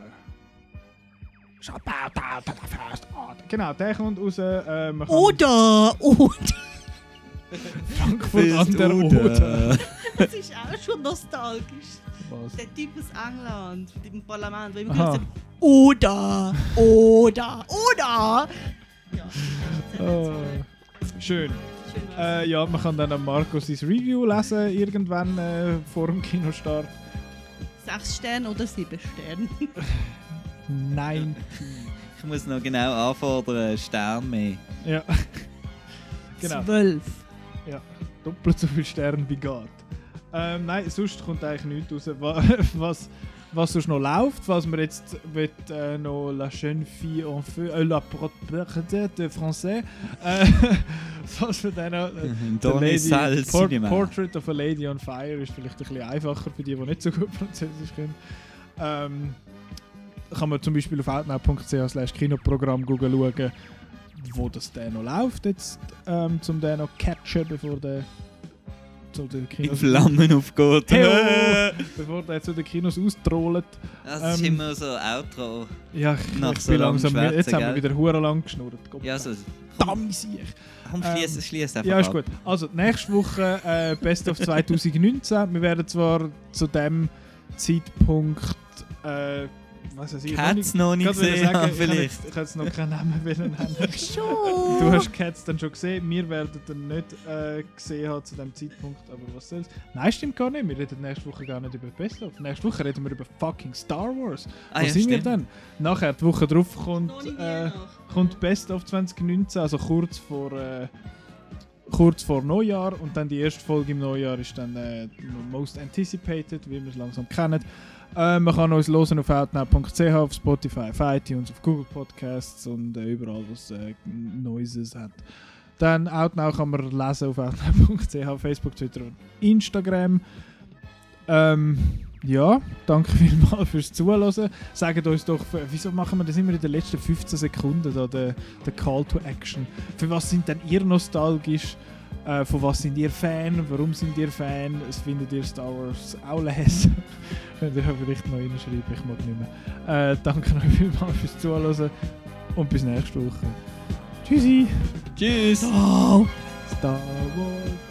A: Genau, der kommt raus. Äh,
B: Oder, oder.
A: Frankfurt an der Oder. [LAUGHS]
B: Das ist auch schon nostalgisch.
A: Was?
B: Der Typ aus England, mit dem Parlament, der immer gesagt hat, oder, oder, oder. Ja.
A: Oh, schön. Äh, ja, man kann dann am Markus sein Review lesen, irgendwann äh, vor dem Kinostart.
B: Sechs Sterne oder sieben Sterne. [LAUGHS]
A: Nein.
C: Ich muss noch genau anfordern, Stern mehr.
A: Ja. [LAUGHS] genau.
B: Zwölf.
A: Doppelt so viel Sterne wie geht. Ähm, nein, sonst kommt eigentlich nichts raus. Wa- [LAUGHS] Was, was sonst noch läuft, was wir jetzt mit äh, noch La Jeune Fille en Feu, äh, La Porte de Français, äh, [LAUGHS] was wir dann noch, äh, [LAUGHS]
C: Sal
A: Por. Portrait of a Lady on Fire ist vielleicht ein bisschen einfacher für die, die nicht so gut Französisch können. Ähm, kann man zum Beispiel auf outnow.ch slash Kinoprogramm schauen, wo das dann noch läuft jetzt, ähm, zum den noch catchen, bevor der zu den
C: In
A: Kinos,
C: Flammen aufgeht.
A: Hey, [LAUGHS] bevor der zu den Kinos austrollt.
C: Das ist
A: Ähm,
C: immer so Outro.
A: Ja, ich,
C: Nach
A: ich
C: so
A: bin langsam, jetzt haben wir
C: gell?
A: wieder hure lang geschnurrt. Gott,
C: Ja, so.
A: Verdammt, siech.
C: Komm,
A: Ähm,
C: schließ, schließ einfach
A: Ja, ist
C: ab.
A: gut. Also, nächste Woche äh, Best of [LAUGHS] 2019. Wir werden zwar zu dem Zeitpunkt, äh, was weiß ich,
C: Cats noch nicht gesehen
A: sagen,
C: haben,
A: ich
C: vielleicht.
A: jetzt- Ich kann jetzt noch keinen Namen nennen. Du hast Cats dann schon gesehen, wir werden den nicht äh, gesehen haben zu dem Zeitpunkt, aber was soll's. Nein, stimmt gar nicht. Wir reden nächste Woche gar nicht über Best of. Nächste Woche reden wir über fucking Star Wars.
C: Ah,
A: Wo
C: ja,
A: sind wir dann? Nachher, die Woche drauf kommt. Äh, kommt Best of 2019, also kurz vor, äh, kurz vor Neujahr. Und dann die erste Folge im Neujahr ist dann äh, Most Anticipated, wie wir es langsam kennen. Äh, man kann uns hören auf outnow.ch, auf Spotify, auf iTunes, auf Google Podcasts und äh, überall, was äh, Noises hat. Dann Outnow kann man lesen auf outnow.ch, Facebook, Twitter und Instagram. Ähm, ja, danke [LAUGHS] vielmals fürs Zuhören. Sagt uns doch, wieso machen wir das immer in den letzten 15 Sekunden, da, der, der Call to Action? Für was sind denn ihr nostalgisch? Äh, von was sind ihr Fan? Warum sind ihr Fan? Was findet ihr Star Wars auch lesen? [LAUGHS] Könnt ihr vielleicht noch reinschreiben, ich mag nicht mehr. Äh, danke euch vielmals fürs Zuhören und bis nächste Woche. Tschüssi!
C: Tschüss!
A: Star Star Wars.